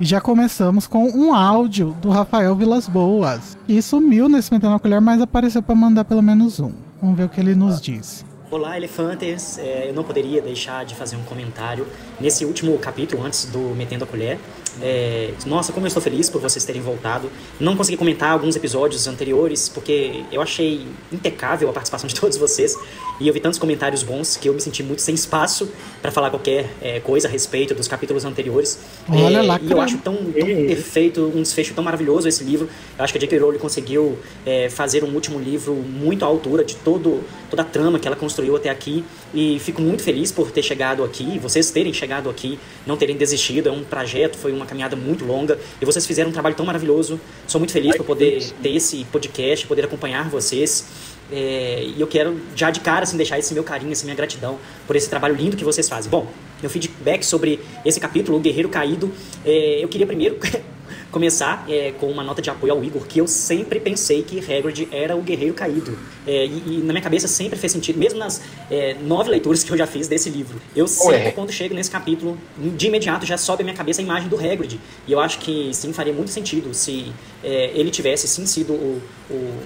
E já começamos com um áudio do Rafael Vilas Boas. Que sumiu nesse Metendo a Colher, mas apareceu para mandar pelo menos um. Vamos ver o que ele nos diz. Olá, elefantes! É, eu não poderia deixar de fazer um comentário nesse último capítulo, antes do Metendo a Colher. É, nossa, como eu estou feliz por vocês terem voltado. Não consegui comentar alguns episódios anteriores, porque eu achei impecável a participação de <laughs> todos vocês. E eu vi tantos comentários bons que eu me senti muito sem espaço para falar qualquer é, coisa a respeito dos capítulos anteriores. Olha É, lá, e eu acho tão, tão perfeito, um desfecho tão maravilhoso esse livro. Eu acho que a J.K. Rowling conseguiu é, fazer um último livro muito à altura de todo, toda a trama que ela construiu até aqui. E fico muito feliz por ter chegado aqui, vocês terem chegado aqui, não terem desistido. É um trajeto, foi uma caminhada muito longa. E vocês fizeram um trabalho tão maravilhoso. Sou muito feliz por poder ter esse podcast, poder acompanhar vocês. É, e eu quero já de cara assim, deixar esse meu carinho, essa minha gratidão por esse trabalho lindo que vocês fazem. Bom, meu feedback sobre esse capítulo, O Guerreiro Caído, é, eu queria primeiro <laughs> começar é, com uma nota de apoio ao Igor, que eu sempre pensei que Hagrid era o Guerreiro Caído. É, e, e na minha cabeça sempre fez sentido, mesmo nas é, nove leituras que eu já fiz desse livro. Eu sempre, Ué. quando chego nesse capítulo, de imediato já sobe à minha cabeça a imagem do Hagrid. E eu acho que sim, faria muito sentido se é, ele tivesse sim sido o, o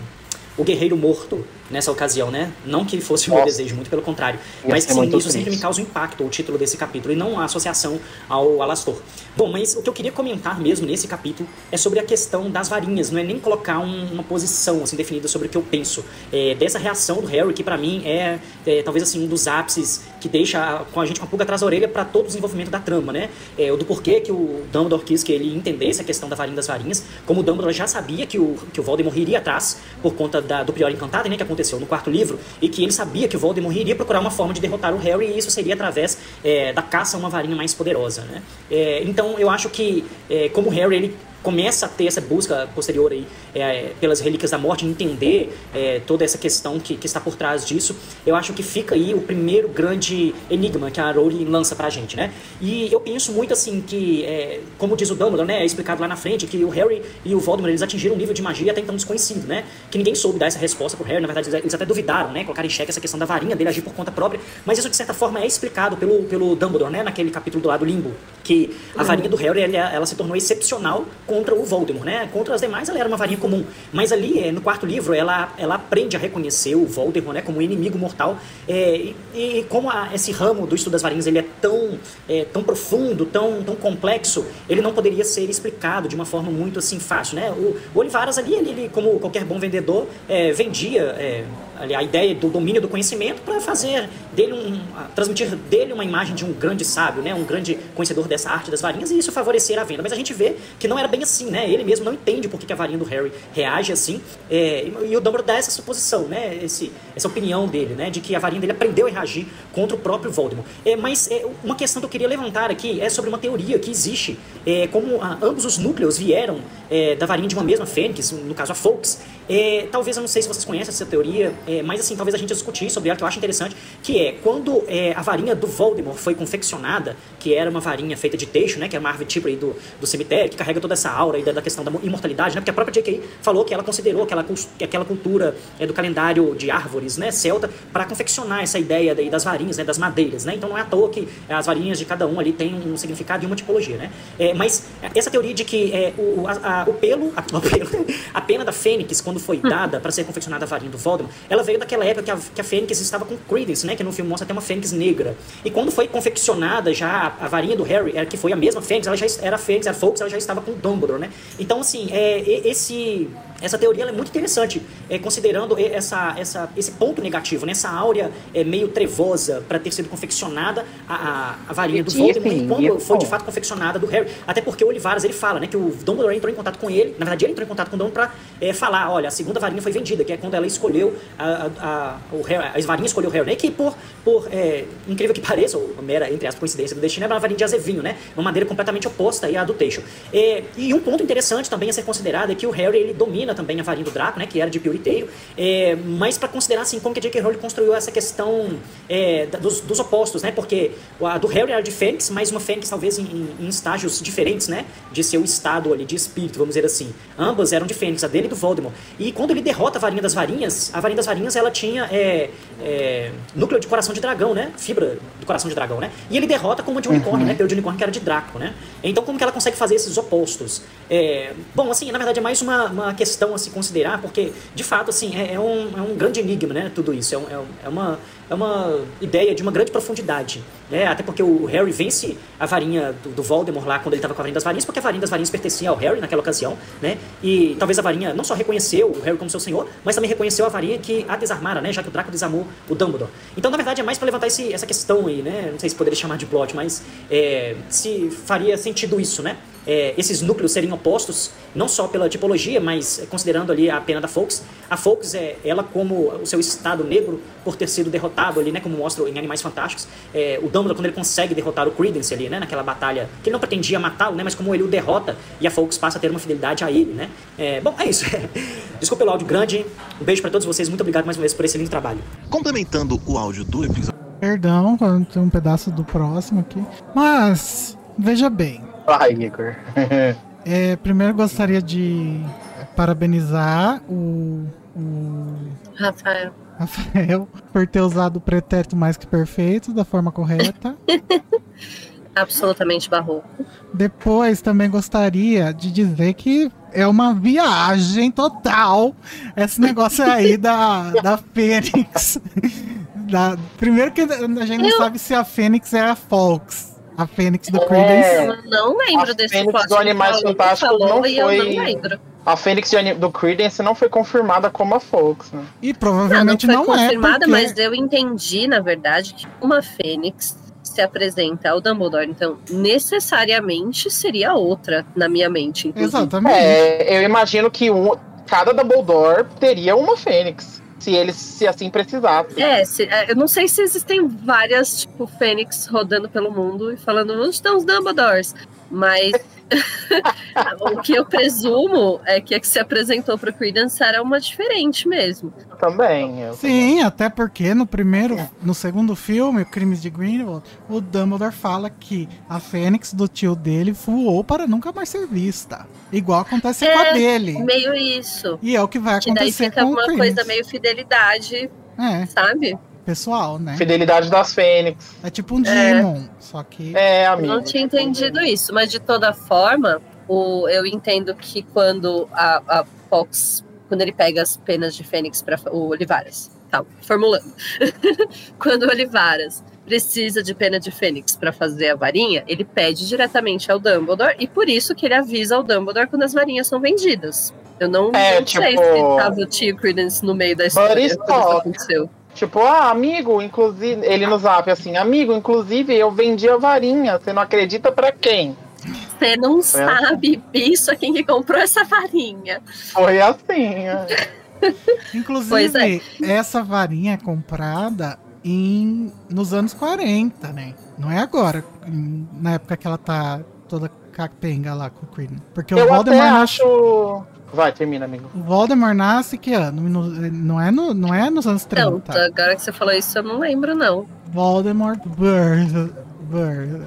o guerreiro morto nessa ocasião, né? Não que fosse o meu desejo, muito pelo contrário. Ia Mas sim, isso sempre me causa um impacto, o título desse capítulo, e não a associação ao Alastor. Bom, mas o que eu queria comentar mesmo nesse capítulo é sobre a questão das varinhas, não é nem colocar um- uma posição assim definida sobre o que eu penso. É, dessa reação do Harry, que pra mim é, é, talvez assim um dos ápices que deixa a- com a gente com a pulga atrás da orelha pra todo o desenvolvimento da trama, né? É, o do porquê que o Dumbledore quis que ele entendesse a questão da varinha das varinhas, como o Dumbledore já sabia que o, que o Voldemort iria atrás por conta da- do Prior Encantado, né, que aconteceu no quarto livro, e que ele sabia que Voldemort iria procurar uma forma de derrotar o Harry, e isso seria através é, da caça a uma varinha mais poderosa, né? É, então eu acho que, é, como o Harry, ele começa a ter essa busca posterior aí é, pelas relíquias da morte, entender é, toda essa questão que, que está por trás disso, eu acho que fica aí o primeiro grande enigma que a Rowling lança pra gente, né? E eu penso muito assim que, é, como diz o Dumbledore, né, é explicado lá na frente, que o Harry e o Voldemort, eles atingiram um nível de magia até então desconhecido, né? Que ninguém soube dar essa resposta pro Harry, na verdade eles- até duvidaram, né? Colocaram em xeque essa questão da varinha dele agir por conta própria, mas isso de certa forma é explicado pelo, pelo Dumbledore, né? Naquele capítulo do lado limbo, que a varinha do Harry, ela, ela se tornou excepcional contra o Voldemort, né? Contra as demais ela era uma varinha comum, mas ali é, no quarto livro ela, ela aprende a reconhecer o Voldemort, né? Como um inimigo mortal é, e, e como a- esse ramo do estudo das varinhas ele é tão, é, tão profundo, tão, tão complexo, ele não poderia ser explicado de uma forma muito assim fácil, né? O, o Olivaras ali, ele, ele, como qualquer bom vendedor, é, vendia a ideia do domínio do conhecimento para fazer dele um, transmitir dele uma imagem de um grande sábio, né? Um grande conhecedor dessa arte das varinhas e isso favorecer a venda. Mas a gente vê que não era bem assim, né? Ele mesmo não entende por que a varinha do Harry reage assim. é, e, o Dumbledore dá essa suposição, né? Esse, essa opinião dele, né? De que a varinha dele aprendeu a reagir contra o próprio Voldemort. É, mas é, uma questão que eu queria levantar aqui é sobre uma teoria que existe, é, como ah, ambos os núcleos vieram é, da varinha de uma mesma fênix, no caso a Fawkes. É, talvez eu não sei se vocês conhecem essa teoria, é, mas assim, talvez a gente discutir sobre ela, que eu acho interessante, que é quando é, a varinha do Voldemort foi confeccionada, que era uma varinha feita de teixo, né, que é uma árvore tipo aí do, do cemitério, que carrega toda essa aura aí da, da questão da imortalidade, né, porque a própria J.K. falou que ela considerou aquela, aquela cultura é, do calendário de árvores, né, celta, para confeccionar essa ideia daí das varinhas, né, das madeiras, né, então não é à toa que as varinhas de cada um ali tem um significado e uma tipologia, né, é, mas essa teoria de que é, o, a- a- o pelo, a, <laughs> o pelo, a pena da fênix, quando foi dada para ser confeccionada a varinha do Voldemort, ela veio daquela época que a, que a fênix estava com Credence, né, que no filme mostra até uma fênix negra, e quando foi confeccionada já a, a varinha do Harry, era, que foi a mesma fênix, ela já era fênix, era Fawkes, ela já estava com Dumbledore, né, então assim, é, esse... Essa teoria é muito interessante, é, considerando essa, essa, esse ponto negativo, né? essa áurea é, meio trevosa para ter sido confeccionada a, a, a varinha do Voldemort sim, quando foi de fato confeccionada do Harry. Até porque o Olivares ele fala né, que o Dumbledore entrou em contato com ele, na verdade ele entrou em contato com o Dumbledore para falar: olha, a segunda varinha foi vendida, que é quando ela escolheu, a, a, a, o Harry, a varinha escolheu o Harry, né? Que por, por é, incrível que <laughs> pareça, ou mera, entre as coincidências do destino, é uma varinha de azevinho, né? Uma madeira completamente oposta à do Teixo. É, e um ponto interessante também a ser considerado é que o Harry ele domina também a varinha do Draco, né, que era de pioriteiro, é, mas para considerar assim como que J.K. Rowling construiu essa questão é, dos, dos opostos, né, porque a do Harry era de Fênix, mas uma Fênix talvez em, em- estágios diferentes, né, de seu estado ali de espírito, vamos dizer assim. Ambas eram de Fênix, a dele e do Voldemort. E quando ele derrota a varinha das varinhas, a varinha das varinhas ela tinha é, é, núcleo de coração de dragão, né, fibra do coração de dragão, né, e ele derrota com uma de unicórnio, né, pelo de unicórnio que era de Draco, né. Então como que ela consegue fazer esses opostos? É, bom, assim, na verdade é mais uma, uma questão a se considerar, porque de fato, assim, é, é um, é um grande enigma, né, tudo isso. É, é um- é uma, é uma ideia de uma grande profundidade, né, até porque o Harry vence a varinha do, do Voldemort lá quando ele estava com a varinha das varinhas, porque a varinha das varinhas pertencia ao Harry naquela ocasião, né, e talvez a varinha não só reconheceu o Harry como seu senhor, mas também reconheceu a varinha que a desarmara, né, já que o Draco desarmou o Dumbledore. Então, na verdade, é mais para levantar esse, essa questão aí, né, não sei se poderia chamar de plot, mas é, se faria sentido isso, né, é, esses núcleos seriam opostos, não só pela tipologia, mas considerando ali a pena da Fawkes. A Fawkes é ela como o seu estado negro por ter sido derrotado ali, né, como mostra em Animais Fantásticos. É, o Dumbledore quando ele consegue derrotar o Credence ali, né, naquela batalha que ele não pretendia matá-lo, né, mas como ele o derrota e a Fawkes passa a ter uma fidelidade a ele, né. É, bom, é isso. <laughs> Desculpa pelo áudio grande. Um beijo para todos vocês. Muito obrigado mais uma vez por esse lindo trabalho. Complementando o áudio do episódio. Perdão, quando tem um pedaço do próximo aqui. Mas, veja bem. Vai, Igor. <laughs> É, primeiro gostaria de parabenizar o, o Rafael. Rafael por ter usado o pretérito mais que perfeito da forma correta. <laughs> Absolutamente barroco. Depois também gostaria de dizer que é uma viagem total esse negócio aí da, <laughs> da Fênix. Da, primeiro que a gente não Eu- sabe se a Fênix é a Fox. A Fênix do É. Credence. Eu não lembro A desse Fênix plot do Animais Fantásticos falou não e eu foi- não lembro. A Fênix do Credence não foi confirmada como a Fox, né? E Não, não provavelmente foi não, confirmada, é. Porque... mas eu entendi, na verdade, que uma Fênix se apresenta ao Dumbledore, então necessariamente seria outra na minha mente. inclusive. Exatamente. É, eu imagino que um, cada Dumbledore teria uma Fênix, se eles se assim precisassem. É, se- é, eu não sei se existem várias, tipo, Fênix rodando pelo mundo e falando onde estão os Dumbledores, mas <laughs> o que eu presumo é que a que se apresentou pro Credence era uma diferente mesmo. Também. eu- Sim, até porque no primeiro, no segundo filme, o Crimes de Grindelwald, o Dumbledore fala que a Fênix do tio dele voou para nunca mais ser vista. Igual acontece com a É, dele. Meio isso. E é o que vai Que daí acontecer fica com o uma coisa meio fidelidade, É, sabe? Pessoal, né? Fidelidade das Fênix. É tipo um É. Demon, só que... É, Eu amigo. não tinha entendido isso, mas de toda forma, o, eu entendo que quando a, a Fox, quando ele pega as penas de Fênix para o Olivaras, tá, formulando. <laughs> quando o Olivaras precisa de pena de Fênix para fazer a varinha, ele pede diretamente ao Dumbledore e por isso que ele avisa ao Dumbledore quando as varinhas são vendidas. Eu não, É, não sei tipo, se tava o tio Credence no meio da história Buddy quando isso aconteceu. Tipo, ah, amigo, inclusive. Ele no zap assim, amigo, inclusive eu vendi a varinha. Você não acredita pra quem? Você não sabe, bicho, quem que comprou essa varinha. Foi assim. é. Inclusive, é. essa varinha é comprada em, nos anos 40, né? Não é agora, em- na época que ela tá toda capenga lá com o Credence. Porque o Eu até Voldemort nasce, acho. Vai, termina, amigo. o Voldemort nasce que ano? No- não, é no, não é nos anos 30. Não, tá, agora que você falou isso, eu não lembro, não. Voldemort Birth. Birth.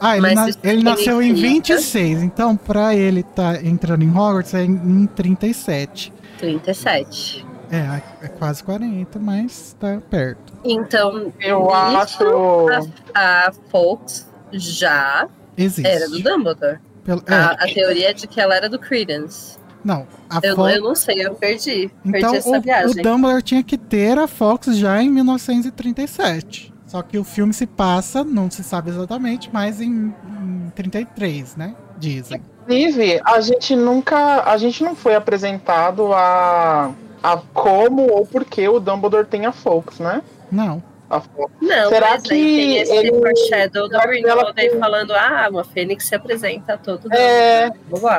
Ah, ele, na- ele nasceu em significa- 26, então pra ele tá entrando em Hogwarts é em, em 37. 37. É, é quase 40, mas tá perto. Então, Eu acho. A, a Fox já Existe. era do Dumbledore. Pelo- A, é, a teoria é de que ela era do Credence. Não, a Eu, Fox. eu não sei, eu perdi. Então perdi essa o, o viagem. Dumbledore tinha que ter a Fox já em 1937. Só que o filme se passa, não se sabe exatamente, mas em, em 33, né? Dizem. Inclusive, a gente nunca. A gente não foi apresentado a. a como ou por que o Dumbledore tem a Fox, né? Não. A Fox. Não, Será que tem esse ele- foreshadow do que aí ela- falando, ah, uma Fênix se apresenta a todo É.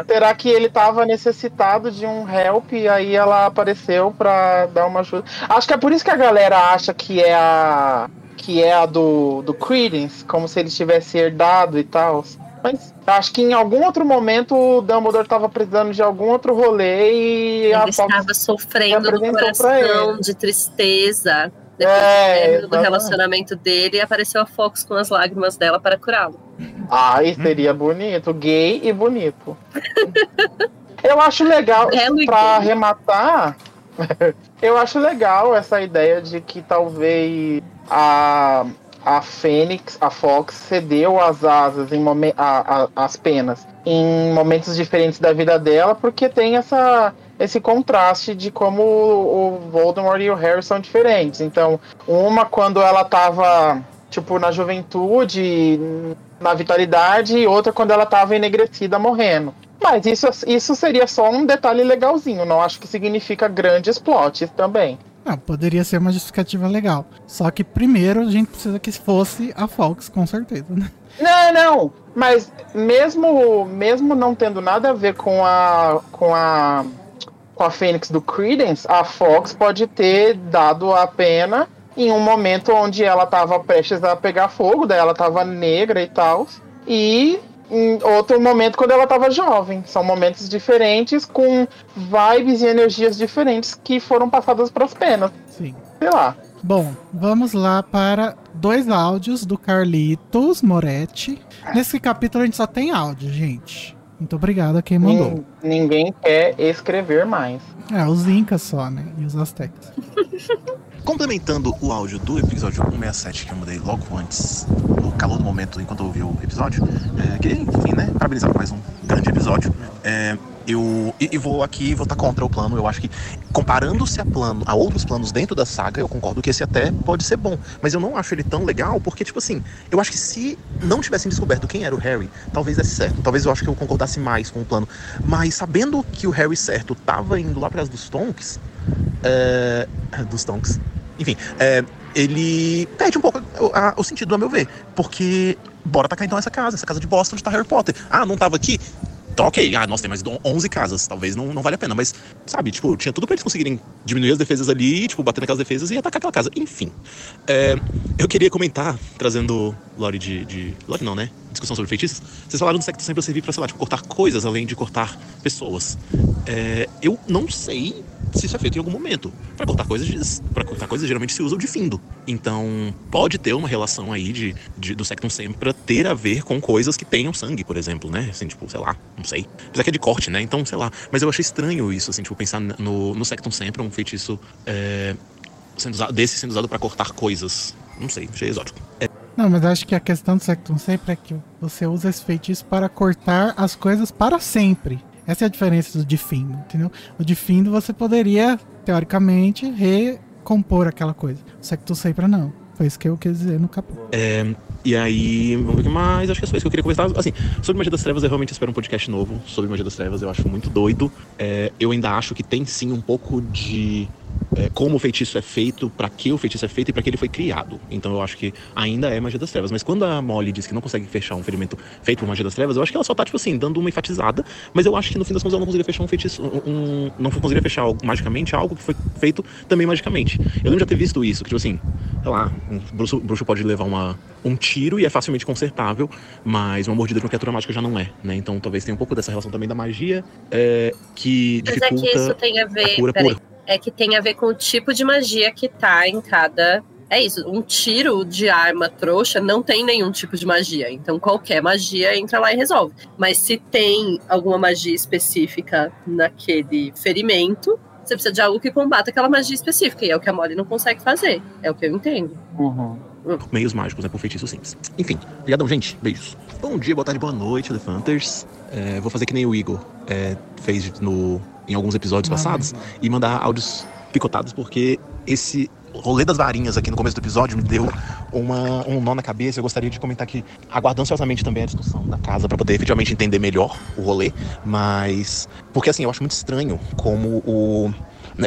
Será que ele tava necessitado de um help e aí ela apareceu pra dar uma ajuda? Acho que é por isso que a galera acha que é a que é a do, do Credence, como se ele tivesse herdado e tal. Mas acho que em algum outro momento o Dumbledore tava precisando de algum outro rolê e a Ele Fox estava sofrendo do apresentou pra coração, de tristeza. Depois É, do término do exatamente. relacionamento dele, e apareceu a Fox com as lágrimas dela para curá-lo. Ai, seria bonito. Gay e bonito. <laughs> Eu acho legal, pra gay. arrematar, <laughs> eu acho legal essa ideia de que talvez a, a Fênix, a Fox, cedeu as asas, em momen a, a- as penas, em momentos diferentes da vida dela, porque tem essa, esse contraste de como o, Voldemort e o Harry são diferentes. Então, uma quando ela tava, tipo, na juventude, na vitalidade, e outra quando ela tava enegrecida, morrendo. Mas isso, isso seria só um detalhe legalzinho, não acho que significa grandes plots também. Não, poderia ser uma justificativa legal. Só que primeiro a gente precisa que fosse a Fox, com certeza, né? Não, não, mas mesmo, mesmo não tendo nada a ver com a, com a, com a Fênix do Credence, a Fox pode ter dado a pena em um momento onde ela estava prestes a pegar fogo, daí ela estava negra e tal, e em outro momento quando ela estava jovem. São momentos diferentes com vibes e energias diferentes que foram passadas para as penas. Sim. Sei lá. Bom, vamos lá para dois áudios do Carlitos Moretti. Nesse capítulo a gente só tem áudio, gente. Muito obrigado a quem mandou. Nin- Ninguém quer escrever mais. É, os Incas só, né? E os Aztecas. <laughs> Complementando o áudio do episódio 167 que eu mudei logo antes, no calor do momento, enquanto eu ouvi o episódio, é, queria, enfim, né, parabenizar por mais um grande episódio. É, eu e, e vou aqui votar contra o plano. Eu acho que, comparando-se a plano, a outros planos dentro da saga, eu concordo que esse até pode ser bom. Mas eu não acho ele tão legal, porque, tipo assim, eu acho que se não tivessem descoberto quem era o Harry, talvez desse certo. Talvez eu acho que eu concordasse mais com o plano. Mas sabendo que o Harry certo tava indo lá atrás dos Tonks, é, dos Tonks. Enfim, é, ele perde um pouco o, a- o sentido, a meu ver. Porque, bora tacar então essa casa, essa casa de Boston onde tá Harry Potter. Ah, não tava aqui? Tá ok, ah, nós temos mais 11 casas, talvez não, não vale a pena, mas, sabe, tipo, tinha tudo pra eles conseguirem diminuir as defesas ali, tipo, bater naquelas defesas e atacar aquela casa. Enfim, é, eu queria comentar, trazendo Lore de, de... Lore não, né? Discussão sobre feitiços. Vocês falaram do secto sempre servir pra, sei lá, tipo, cortar coisas além de cortar pessoas. É, eu não sei se isso é feito em algum momento. Pra cortar coisas, para cortar coisas geralmente se usa o difindo. Então, pode ter uma relação aí de, de- do Sectum Sempra ter a ver com coisas que tenham sangue, por exemplo, né? Assim, tipo, sei lá, não sei. Apesar que é de corte, né? Então, sei lá. Mas eu achei estranho isso, assim, tipo, pensar no, no Sectum Sempra, um feitiço é, sendo usado, desse sendo usado pra cortar coisas. Não sei, achei exótico. É, Não, mas acho que a questão do Sectum sempre é que você usa esse feitiço para cortar as coisas para sempre. Essa é a diferença do Difindo, entendeu? O Difindo você poderia, teoricamente, recompor aquela coisa. O Sectum sempre não. Foi isso que eu quis dizer no capítulo. É, e aí, vamos ver o que mais. Acho que é só isso que eu queria conversar. Assim, sobre Magia das Trevas, eu realmente espero um podcast novo sobre Magia das Trevas. Eu acho muito doido. É, eu ainda acho que tem sim um pouco de. É, como o feitiço é feito, pra que o feitiço é feito e pra que ele foi criado. Então eu acho que ainda é Magia das Trevas. Mas quando a Molly diz que não consegue fechar um ferimento feito por Magia das Trevas, eu acho que ela só tá, tipo assim, dando uma enfatizada. Mas eu acho que no fim das contas ela não conseguiria fechar um feitiço. Um, não conseguiria fechar algo magicamente algo que foi feito também magicamente. Eu lembro de já ter visto isso, que tipo assim, sei lá, um bruxo, bruxo pode levar uma, um tiro e é facilmente consertável, mas uma mordida de uma criatura mágica já não é, né? Então talvez tenha um pouco dessa relação também da magia é, que Mas é dificulta que isso tem a a ver. cura peraí, pura. É que tem a ver com o tipo de magia que tá em cada. É isso, um tiro de arma trouxa não tem nenhum tipo de magia. Então qualquer magia entra lá e resolve. Mas se tem alguma magia específica naquele ferimento, você precisa de algo que combata aquela magia específica. E é o que a Molly não consegue fazer. É o que eu entendo. Meios mágicos, né? Por feitiços simples. Enfim, obrigadão, gente. Beijos. Bom dia, boa tarde, boa noite, Elefanters. É, vou fazer que nem o Igor é, fez no, em alguns episódios passados e mandar áudios picotados, porque esse rolê das varinhas aqui no começo do episódio me deu uma, um nó na cabeça. Eu gostaria de comentar que aguardo ansiosamente também a discussão da casa para poder efetivamente entender melhor o rolê, mas porque assim, eu acho muito estranho como o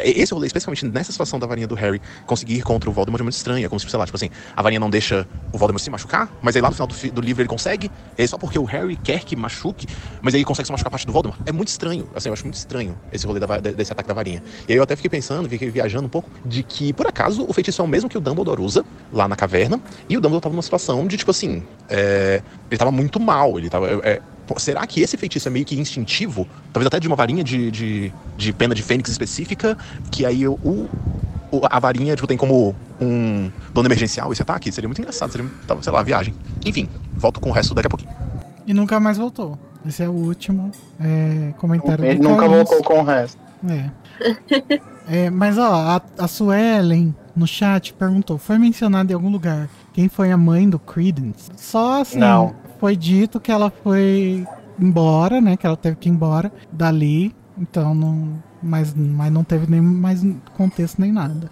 esse rolê, especialmente nessa situação da varinha do Harry conseguir ir contra o Voldemort é muito estranho. É como se, sei lá, tipo assim, a varinha não deixa o Voldemort se machucar, mas aí lá no final do, do livro ele consegue, aí só porque o Harry quer que machuque, mas aí ele consegue só machucar a parte do Voldemort. É muito estranho, assim, eu acho muito estranho esse rolê da desse ataque da varinha. E aí eu até fiquei pensando, fiquei viajando um pouco, de que, por acaso, o feitiço é o mesmo que o Dumbledore usa lá na caverna, e o Dumbledore tava numa situação de, tipo assim, é, ele tava muito mal, ele tava. é, pô, será que esse feitiço é meio que instintivo? Talvez até de uma varinha de, de, de pena de fênix específica, que aí o, o- a varinha tipo, tem como um dono emergencial esse ataque? Seria muito engraçado, seria, sei lá, viagem. Enfim, volto com o resto daqui a pouquinho. E nunca mais voltou. Esse é o último é, comentário Ele nunca Carlos. voltou com o resto. É. <laughs> É, mas ó, a, a Suelen no chat perguntou: foi mencionado em algum lugar quem foi a mãe do Credence? Só assim, Não. Foi dito que ela foi embora, né? Que ela teve que ir embora dali. Então não. Mas, mas não teve nem mais contexto nem nada.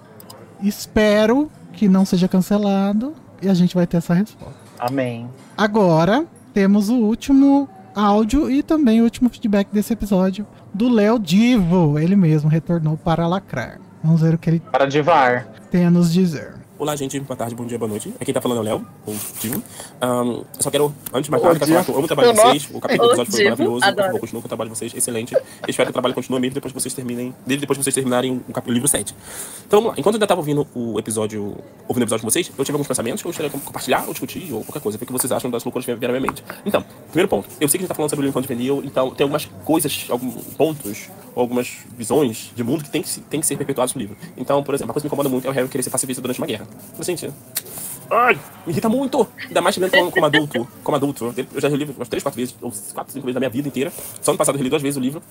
Espero que não seja cancelado e a gente vai ter essa resposta. Amém. Agora temos o último áudio e também o último feedback desse episódio do Léo Divo. Ele mesmo retornou para lacrar. Vamos ver o que ele Para divar. tem a nos dizer. Olá, gente. Boa tarde, bom dia, boa noite. Aqui quem tá falando é o Léo, o Divo. Ahn, só quero, antes de mais nada, quero falar que eu amo o trabalho de vocês. O capítulo do episódio foi maravilhoso. Por adoro. favor, continue com o trabalho de vocês. Excelente. Espero que o trabalho continue mesmo depois que vocês terminem, desde depois que vocês terminarem o, cap- o livro 7. Então vamos lá. Enquanto eu ainda tava ouvindo o episódio, ouvindo o episódio com vocês, eu tive alguns pensamentos que eu gostaria de compartilhar ou discutir ou qualquer coisa. Ver o que vocês acham das loucuras que vieram à minha mente. Então, primeiro ponto. Eu sei que a gente tá falando sobre o livro juvenil, então tem algumas coisas, alguns pontos, algumas visões de mundo que tem que, se- tem que ser perpetuadas no livro. Então, por exemplo, uma coisa que me incomoda muito é o Harry querer ser pacifista durante uma guerra. Gente, Ai, me irrita muito. Ainda mais chegando como, como adulto. Como adulto. Eu já li o livro umas 3, 4 vezes, ou 4, 5 vezes da minha vida inteira. Só no passado eu li duas vezes o livro.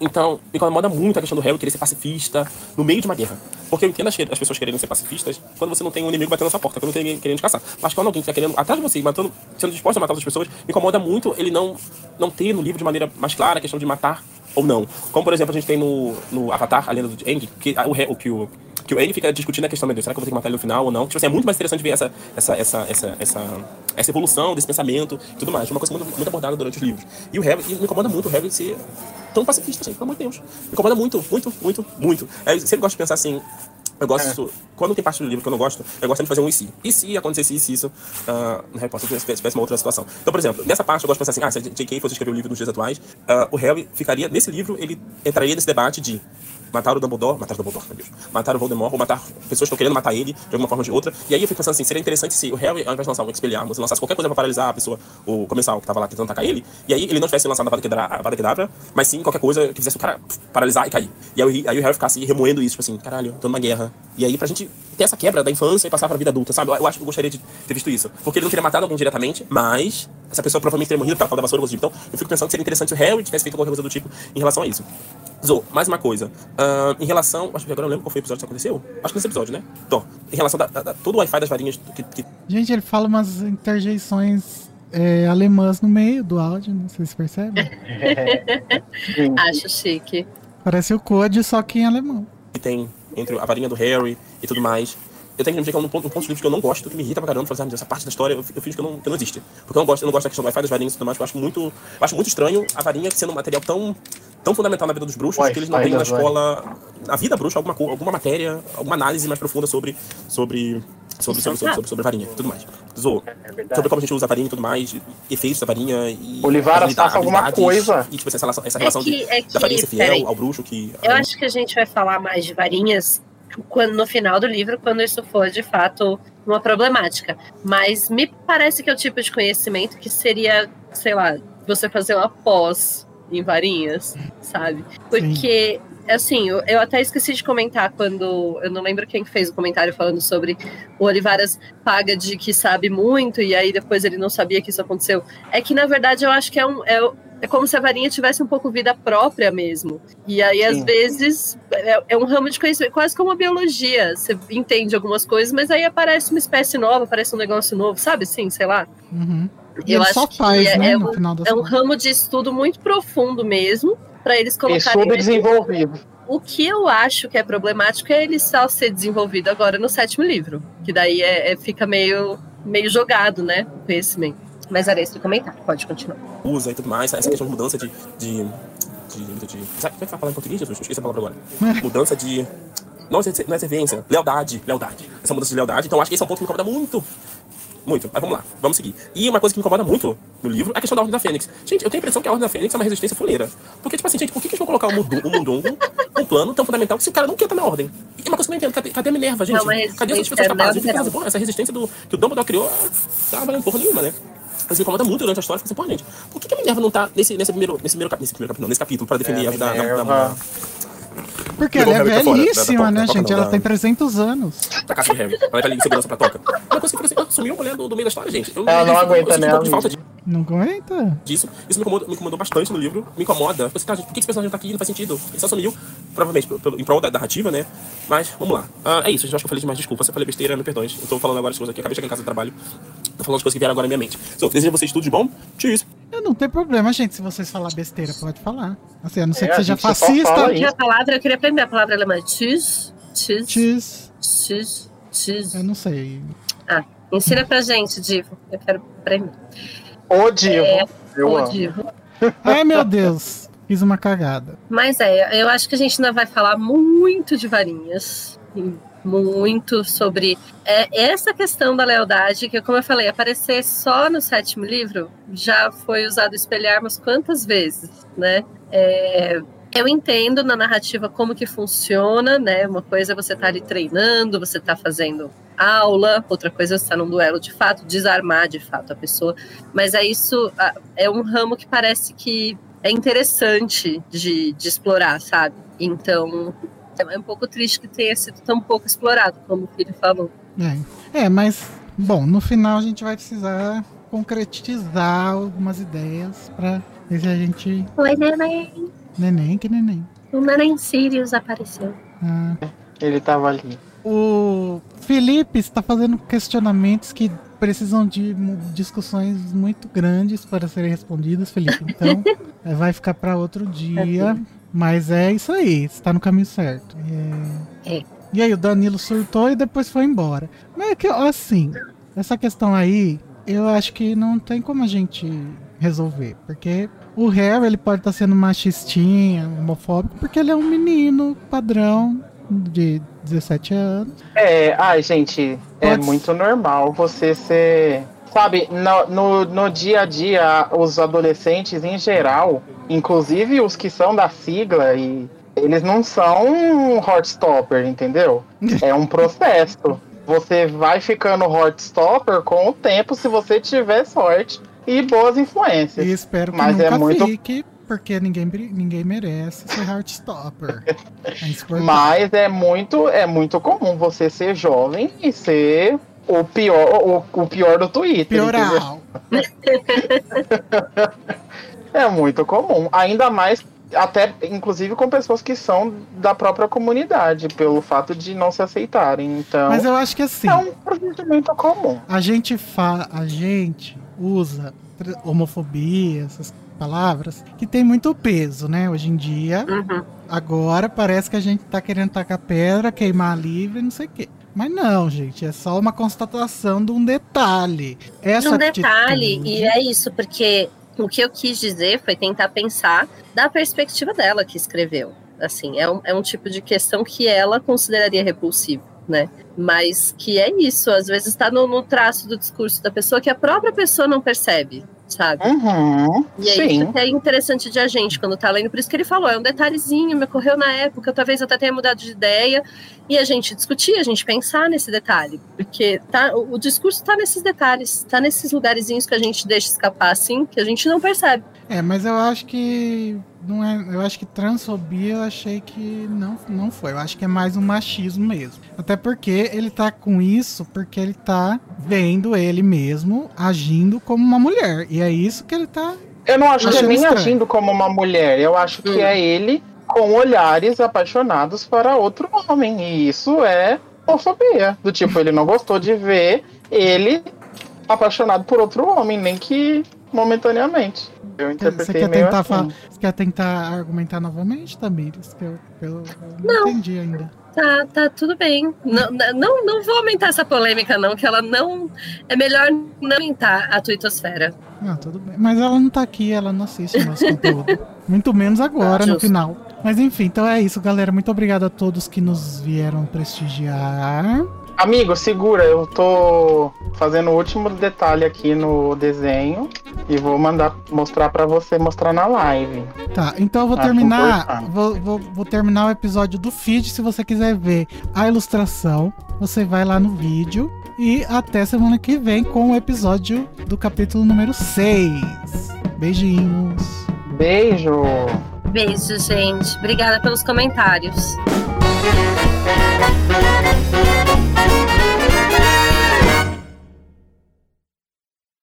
Então, me incomoda muito a questão do Harry querer ser pacifista no meio de uma guerra. Porque eu entendo as, as pessoas querendo ser pacifistas quando você não tem um inimigo batendo na sua porta, quando não tem ninguém querendo te caçar. Mas quando alguém está querendo atrás de você, matando, sendo disposto a matar outras pessoas, me incomoda muito ele não, não ter no livro de maneira mais clara a questão de matar ou não. Como, por exemplo, a gente tem no, no Avatar, a lenda do Aang, que o, Harry- o que o que o Aang fica discutindo a questão, meu Deus, será que eu vou ter que matar ele no final ou não? Tipo assim, é muito mais interessante ver essa, essa, essa, essa, essa, essa evolução desse pensamento e tudo mais. Uma coisa muito, muito abordada durante os livros. E o e me incomoda muito o Harry ser tão pacifista assim, pelo amor de Deus. Me incomoda muito, muito, muito, muito. É, Eu sempre gosto de pensar assim, eu gosto. Quando tem parte do livro que eu não gosto, eu gosto de fazer um e se. E se acontecesse isso, isso, ah, no Harry Potter tivesse uma outra situação. Então, por exemplo, nessa parte eu gosto de pensar assim: ah, se a J.K. fosse escrever o livro nos dias atuais, ah, o Harry ficaria. Nesse livro, ele entraria nesse debate de matar o Dumbledore, matar o Dumbledore, meu Deus, o Voldemort, ou matar pessoas que estão querendo matar ele de alguma forma ou de outra. E aí eu fico pensando assim, seria interessante se o Harry, ao invés de lançar um Expelliarmus, lançasse qualquer coisa pra paralisar a pessoa, o comensal que tava lá tentando atacar ele, e aí ele não tivesse lançado a Vada Kedavra, mas sim qualquer coisa que fizesse o cara paralisar e cair. E aí, aí o Harry ficasse remoendo isso, tipo assim, caralho, tô numa guerra. E aí pra gente ter essa quebra da infância e passar pra vida adulta, sabe? Eu, eu acho que eu gostaria de ter visto isso. Porque ele não teria matado alguém diretamente, mas essa pessoa provavelmente teria morrido pela falta da vassoura, tipo. Então, eu fico pensando que seria interessante se o Harry tivesse feito qualquer coisa do tipo em relação a isso. Zo, mais uma coisa. Ahn, em relação. Acho que agora eu não lembro qual foi o episódio que aconteceu. Acho que nesse episódio, né? Então, em relação a todo o Wi-Fi das varinhas que, que Gente, ele fala umas interjeições é, alemãs no meio do áudio, não sei se percebem. <laughs> Acho chique. Parece o Code, só que em alemão. que tem entre a varinha do Harry e tudo mais. Eu tenho que admitir que é um ponto, um ponto de vista que eu não gosto, que me irrita pra caramba. Falar, assim, essa parte da história eu, eu fingo que, eu não, que não existe. Porque eu não gosto, eu não gosto da questão do Wi-Fi das varinhas e tudo mais. Eu acho muito, eu acho muito estranho a varinha sendo um material tão, tão fundamental na vida dos bruxos que eles não têm na escola, na vida bruxa, alguma, alguma matéria, alguma análise mais profunda sobre, sobre, sobre, sobre, sobre, sobre, sobre a varinha e tudo mais. Zo, sobre como a gente usa a varinha e tudo mais, efeitos da varinha e. Olivar, habilidades, faça alguma coisa. E tipo, essa relação, essa É relação que- de, é da varinha que- ser peraí. fiel ao bruxo que. Eu acho que a gente vai falar mais de varinhas quando, no final do livro, quando isso for de fato uma problemática. Mas me parece que é o tipo de conhecimento que seria, sei lá, você fazer uma pós em varinhas, sabe? Porque, assim, eu, eu até esqueci de comentar quando. Eu não lembro quem fez o comentário falando sobre o Olivaras paga de que sabe muito e aí depois ele não sabia que isso aconteceu. É que, na verdade, eu acho que é um. É, é como se a varinha tivesse um pouco vida própria mesmo. E aí, às Sim. vezes, é, é um ramo de conhecimento, quase como a biologia. Você entende algumas coisas, mas aí aparece uma espécie nova, aparece um negócio novo, sabe? Sim, sei lá. Uhum. E Eu ele só acho que faz, é- né, é no um- É um ramo de estudo muito profundo mesmo, para eles E colocarem. subdesenvolvido. O que eu acho que é problemático é ele só ser desenvolvido agora no sétimo livro. Que daí é, é- fica meio, meio jogado, né? O conhecimento. Mas era esse o comentário, pode continuar. usa e tudo mais, essa questão de mudança de, de, de. De sabe como é que fala em português, Jesus? Eu esqueci a palavra agora. Mudança de. Não, não é servência. Lealdade. Lealdade. Essa mudança de lealdade. Então, acho que esse é um ponto que me incomoda muito. Muito. Mas vamos lá, vamos seguir. E uma coisa que me incomoda muito no livro é a questão da Ordem da Fênix. Gente, eu tenho a impressão que a Ordem da Fênix é uma resistência fuleira. Porque, tipo assim, gente, por que, que eles vão colocar o Mudu- o Mundungo um plano tão fundamental se o cara não quer estar na Ordem? E é uma coisa que eu não entendo. Cadê, cadê a Minerva, gente? É uma Cadê as resistência pessoas capazes? não Porra, porra, essa resistência do, que o Dumbledore criou tá valendo porra nenhuma, né? Mas me incomoda muito durante a história. Fica assim, pô, gente, por que, que a Minerva não tá nesse, nesse, primeiro, nesse, primeiro, cap- nesse primeiro capítulo, não, nesse capítulo, pra defender É, a vida da, da, da, Minerva. Porque ela é pra da- da velhíssima, né, gente? Ela tem 300 anos. da casa de Harry. Ela leva ali segurança pra toca. Uma coisa que fica assim, sumiu a mulher do, meio da história, gente. Eu, Ela não eu, aguenta, eu, eu, né, Não aguenta. disso. Isso me incomodou, me incomodou bastante no livro. Me incomoda. Você, cara, por que esse personagem tá aqui? Não faz sentido. Ele só sumiu, provavelmente, pelo, em prol da narrativa, né? Mas, vamos lá. Ah, é isso, eu acho que eu falei demais. Desculpa, se eu falei besteira, me perdões. Eu tô falando agora as coisas aqui. Acabei de chegar em casa do trabalho. Tô falando as coisas que vieram agora na minha mente. So, desejo a vocês tudo de bom. Tchau. Eu não tem problema, gente, se vocês falar besteira, pode falar. Assim, a não ser É, que seja gente fascista. isso. Que a palavra, eu queria aprender a palavra alemã. Tschüss. Tschüss. Tchis. Tschüss. Tschüss. Eu não sei. Ah, ensina pra gente, Divo. Eu quero aprender. O Divo. eu Ô, amo. Divo. Ai, meu Deus. Fiz uma cagada. Mas é, eu acho que a gente ainda vai falar muito de varinhas. Muito sobre é, essa questão da lealdade, que, como eu falei, aparecer só no sétimo livro já foi usado espelharmos quantas vezes, né? É, eu entendo na narrativa como que funciona, né? Uma coisa é você estar ali treinando, você tá fazendo aula, outra coisa é você estar num duelo de fato, desarmar de fato a pessoa. Mas é isso, é um ramo que parece que é interessante de, de explorar, sabe? Então, é um pouco triste que tenha sido tão pouco explorado, como o filho falou. É. é, mas, bom, no final a gente vai precisar concretizar algumas ideias pra ver se a gente. Oi, neném. Neném, que neném. O neném Sirius apareceu. Ah, Ele tava ali. o Felipe está fazendo questionamentos que precisam de discussões muito grandes para serem respondidas, Felipe. Então, é, <laughs> vai ficar para outro dia. Mas é isso aí, está no caminho certo. É... É. E aí, o Danilo surtou e depois foi embora. Mas é que, assim, essa questão aí, eu acho que não tem como a gente resolver. Porque o Harry, ele pode estar sendo machistinha, homofóbico, porque ele é um menino padrão de 17 anos. É, ai, gente, é Pode- muito normal você ser. Sabe, no, no, no dia a dia, os adolescentes em geral, inclusive os que são da sigla, e eles não são um Heartstopper, entendeu? É um processo. Você vai ficando Heartstopper com o tempo, se você tiver sorte e boas influências. E espero que Mas nunca é muito- fique, porque ninguém, ninguém merece ser Heartstopper. É. Mas é muito, é muito comum você ser jovem e ser o pior, o, o pior do Twitter. Pioral. <laughs> É muito comum. Ainda mais, até inclusive com pessoas que são da própria comunidade, pelo fato de não se aceitarem. Então, Mas eu acho que assim, é um procedimento comum. a gente fa a gente usa homofobia, essas palavras, que tem muito peso, né? Hoje em dia, Uhum. agora parece que a gente tá querendo tacar pedra, queimar livre, não sei o quê. Mas não, gente, é só uma constatação de um detalhe. Essa um detalhe, atitude- e é isso, porque o que eu quis dizer foi tentar pensar da perspectiva dela que escreveu. Assim, é um, é um tipo de questão que ela consideraria repulsivo, né? Mas que é isso, às vezes está no, no traço do discurso da pessoa que a própria pessoa não percebe, sabe? Uhum, E é sim. isso que é interessante de a gente quando tá lendo. Por isso que ele falou, é um detalhezinho, me ocorreu na época, talvez eu até tenha mudado de ideia. E a gente discutir, a gente pensar nesse detalhe. Porque tá, o, o discurso tá nesses detalhes, tá nesses lugarzinhos que a gente deixa escapar assim, que a gente não percebe. É, mas eu acho que não é, eu acho que transfobia eu achei que não, não foi. Eu acho que é mais um machismo mesmo. Até porque ele tá com isso porque ele tá vendo ele mesmo agindo como uma mulher. E é isso que ele tá Eu não acho que é nem estranho. agindo como uma mulher. Eu acho que Hum. é ele com olhares apaixonados para outro homem. E isso é homofobia. Do tipo, ele não gostou de ver ele apaixonado por outro homem, nem que momentaneamente. Eu Você interpretei quer, meio tentar assim. fa- você quer tentar argumentar novamente, Tamires? Que eu, eu- eu não, Não. entendi ainda. Tá, tá tudo bem. Não, não, não vou aumentar essa polêmica, não, que ela não. É melhor não aumentar a tuitosfera. Não, tudo bem. Mas ela não tá aqui, ela não assiste o nosso <laughs> conteúdo. Muito menos agora, Ah, no final. Mas enfim, então é isso, galera. Muito obrigado a todos que nos vieram prestigiar. Amigo, segura, eu tô fazendo o último detalhe aqui no desenho e vou mandar mostrar pra você mostrar na live. Tá, então eu vou Acho terminar. Vou, vou, vou terminar o episódio do feed. Se você quiser ver a ilustração, você vai lá no vídeo. E até semana que vem com o episódio do capítulo número 6. Beijinhos. Beijo! Beijo, gente. Obrigada pelos comentários.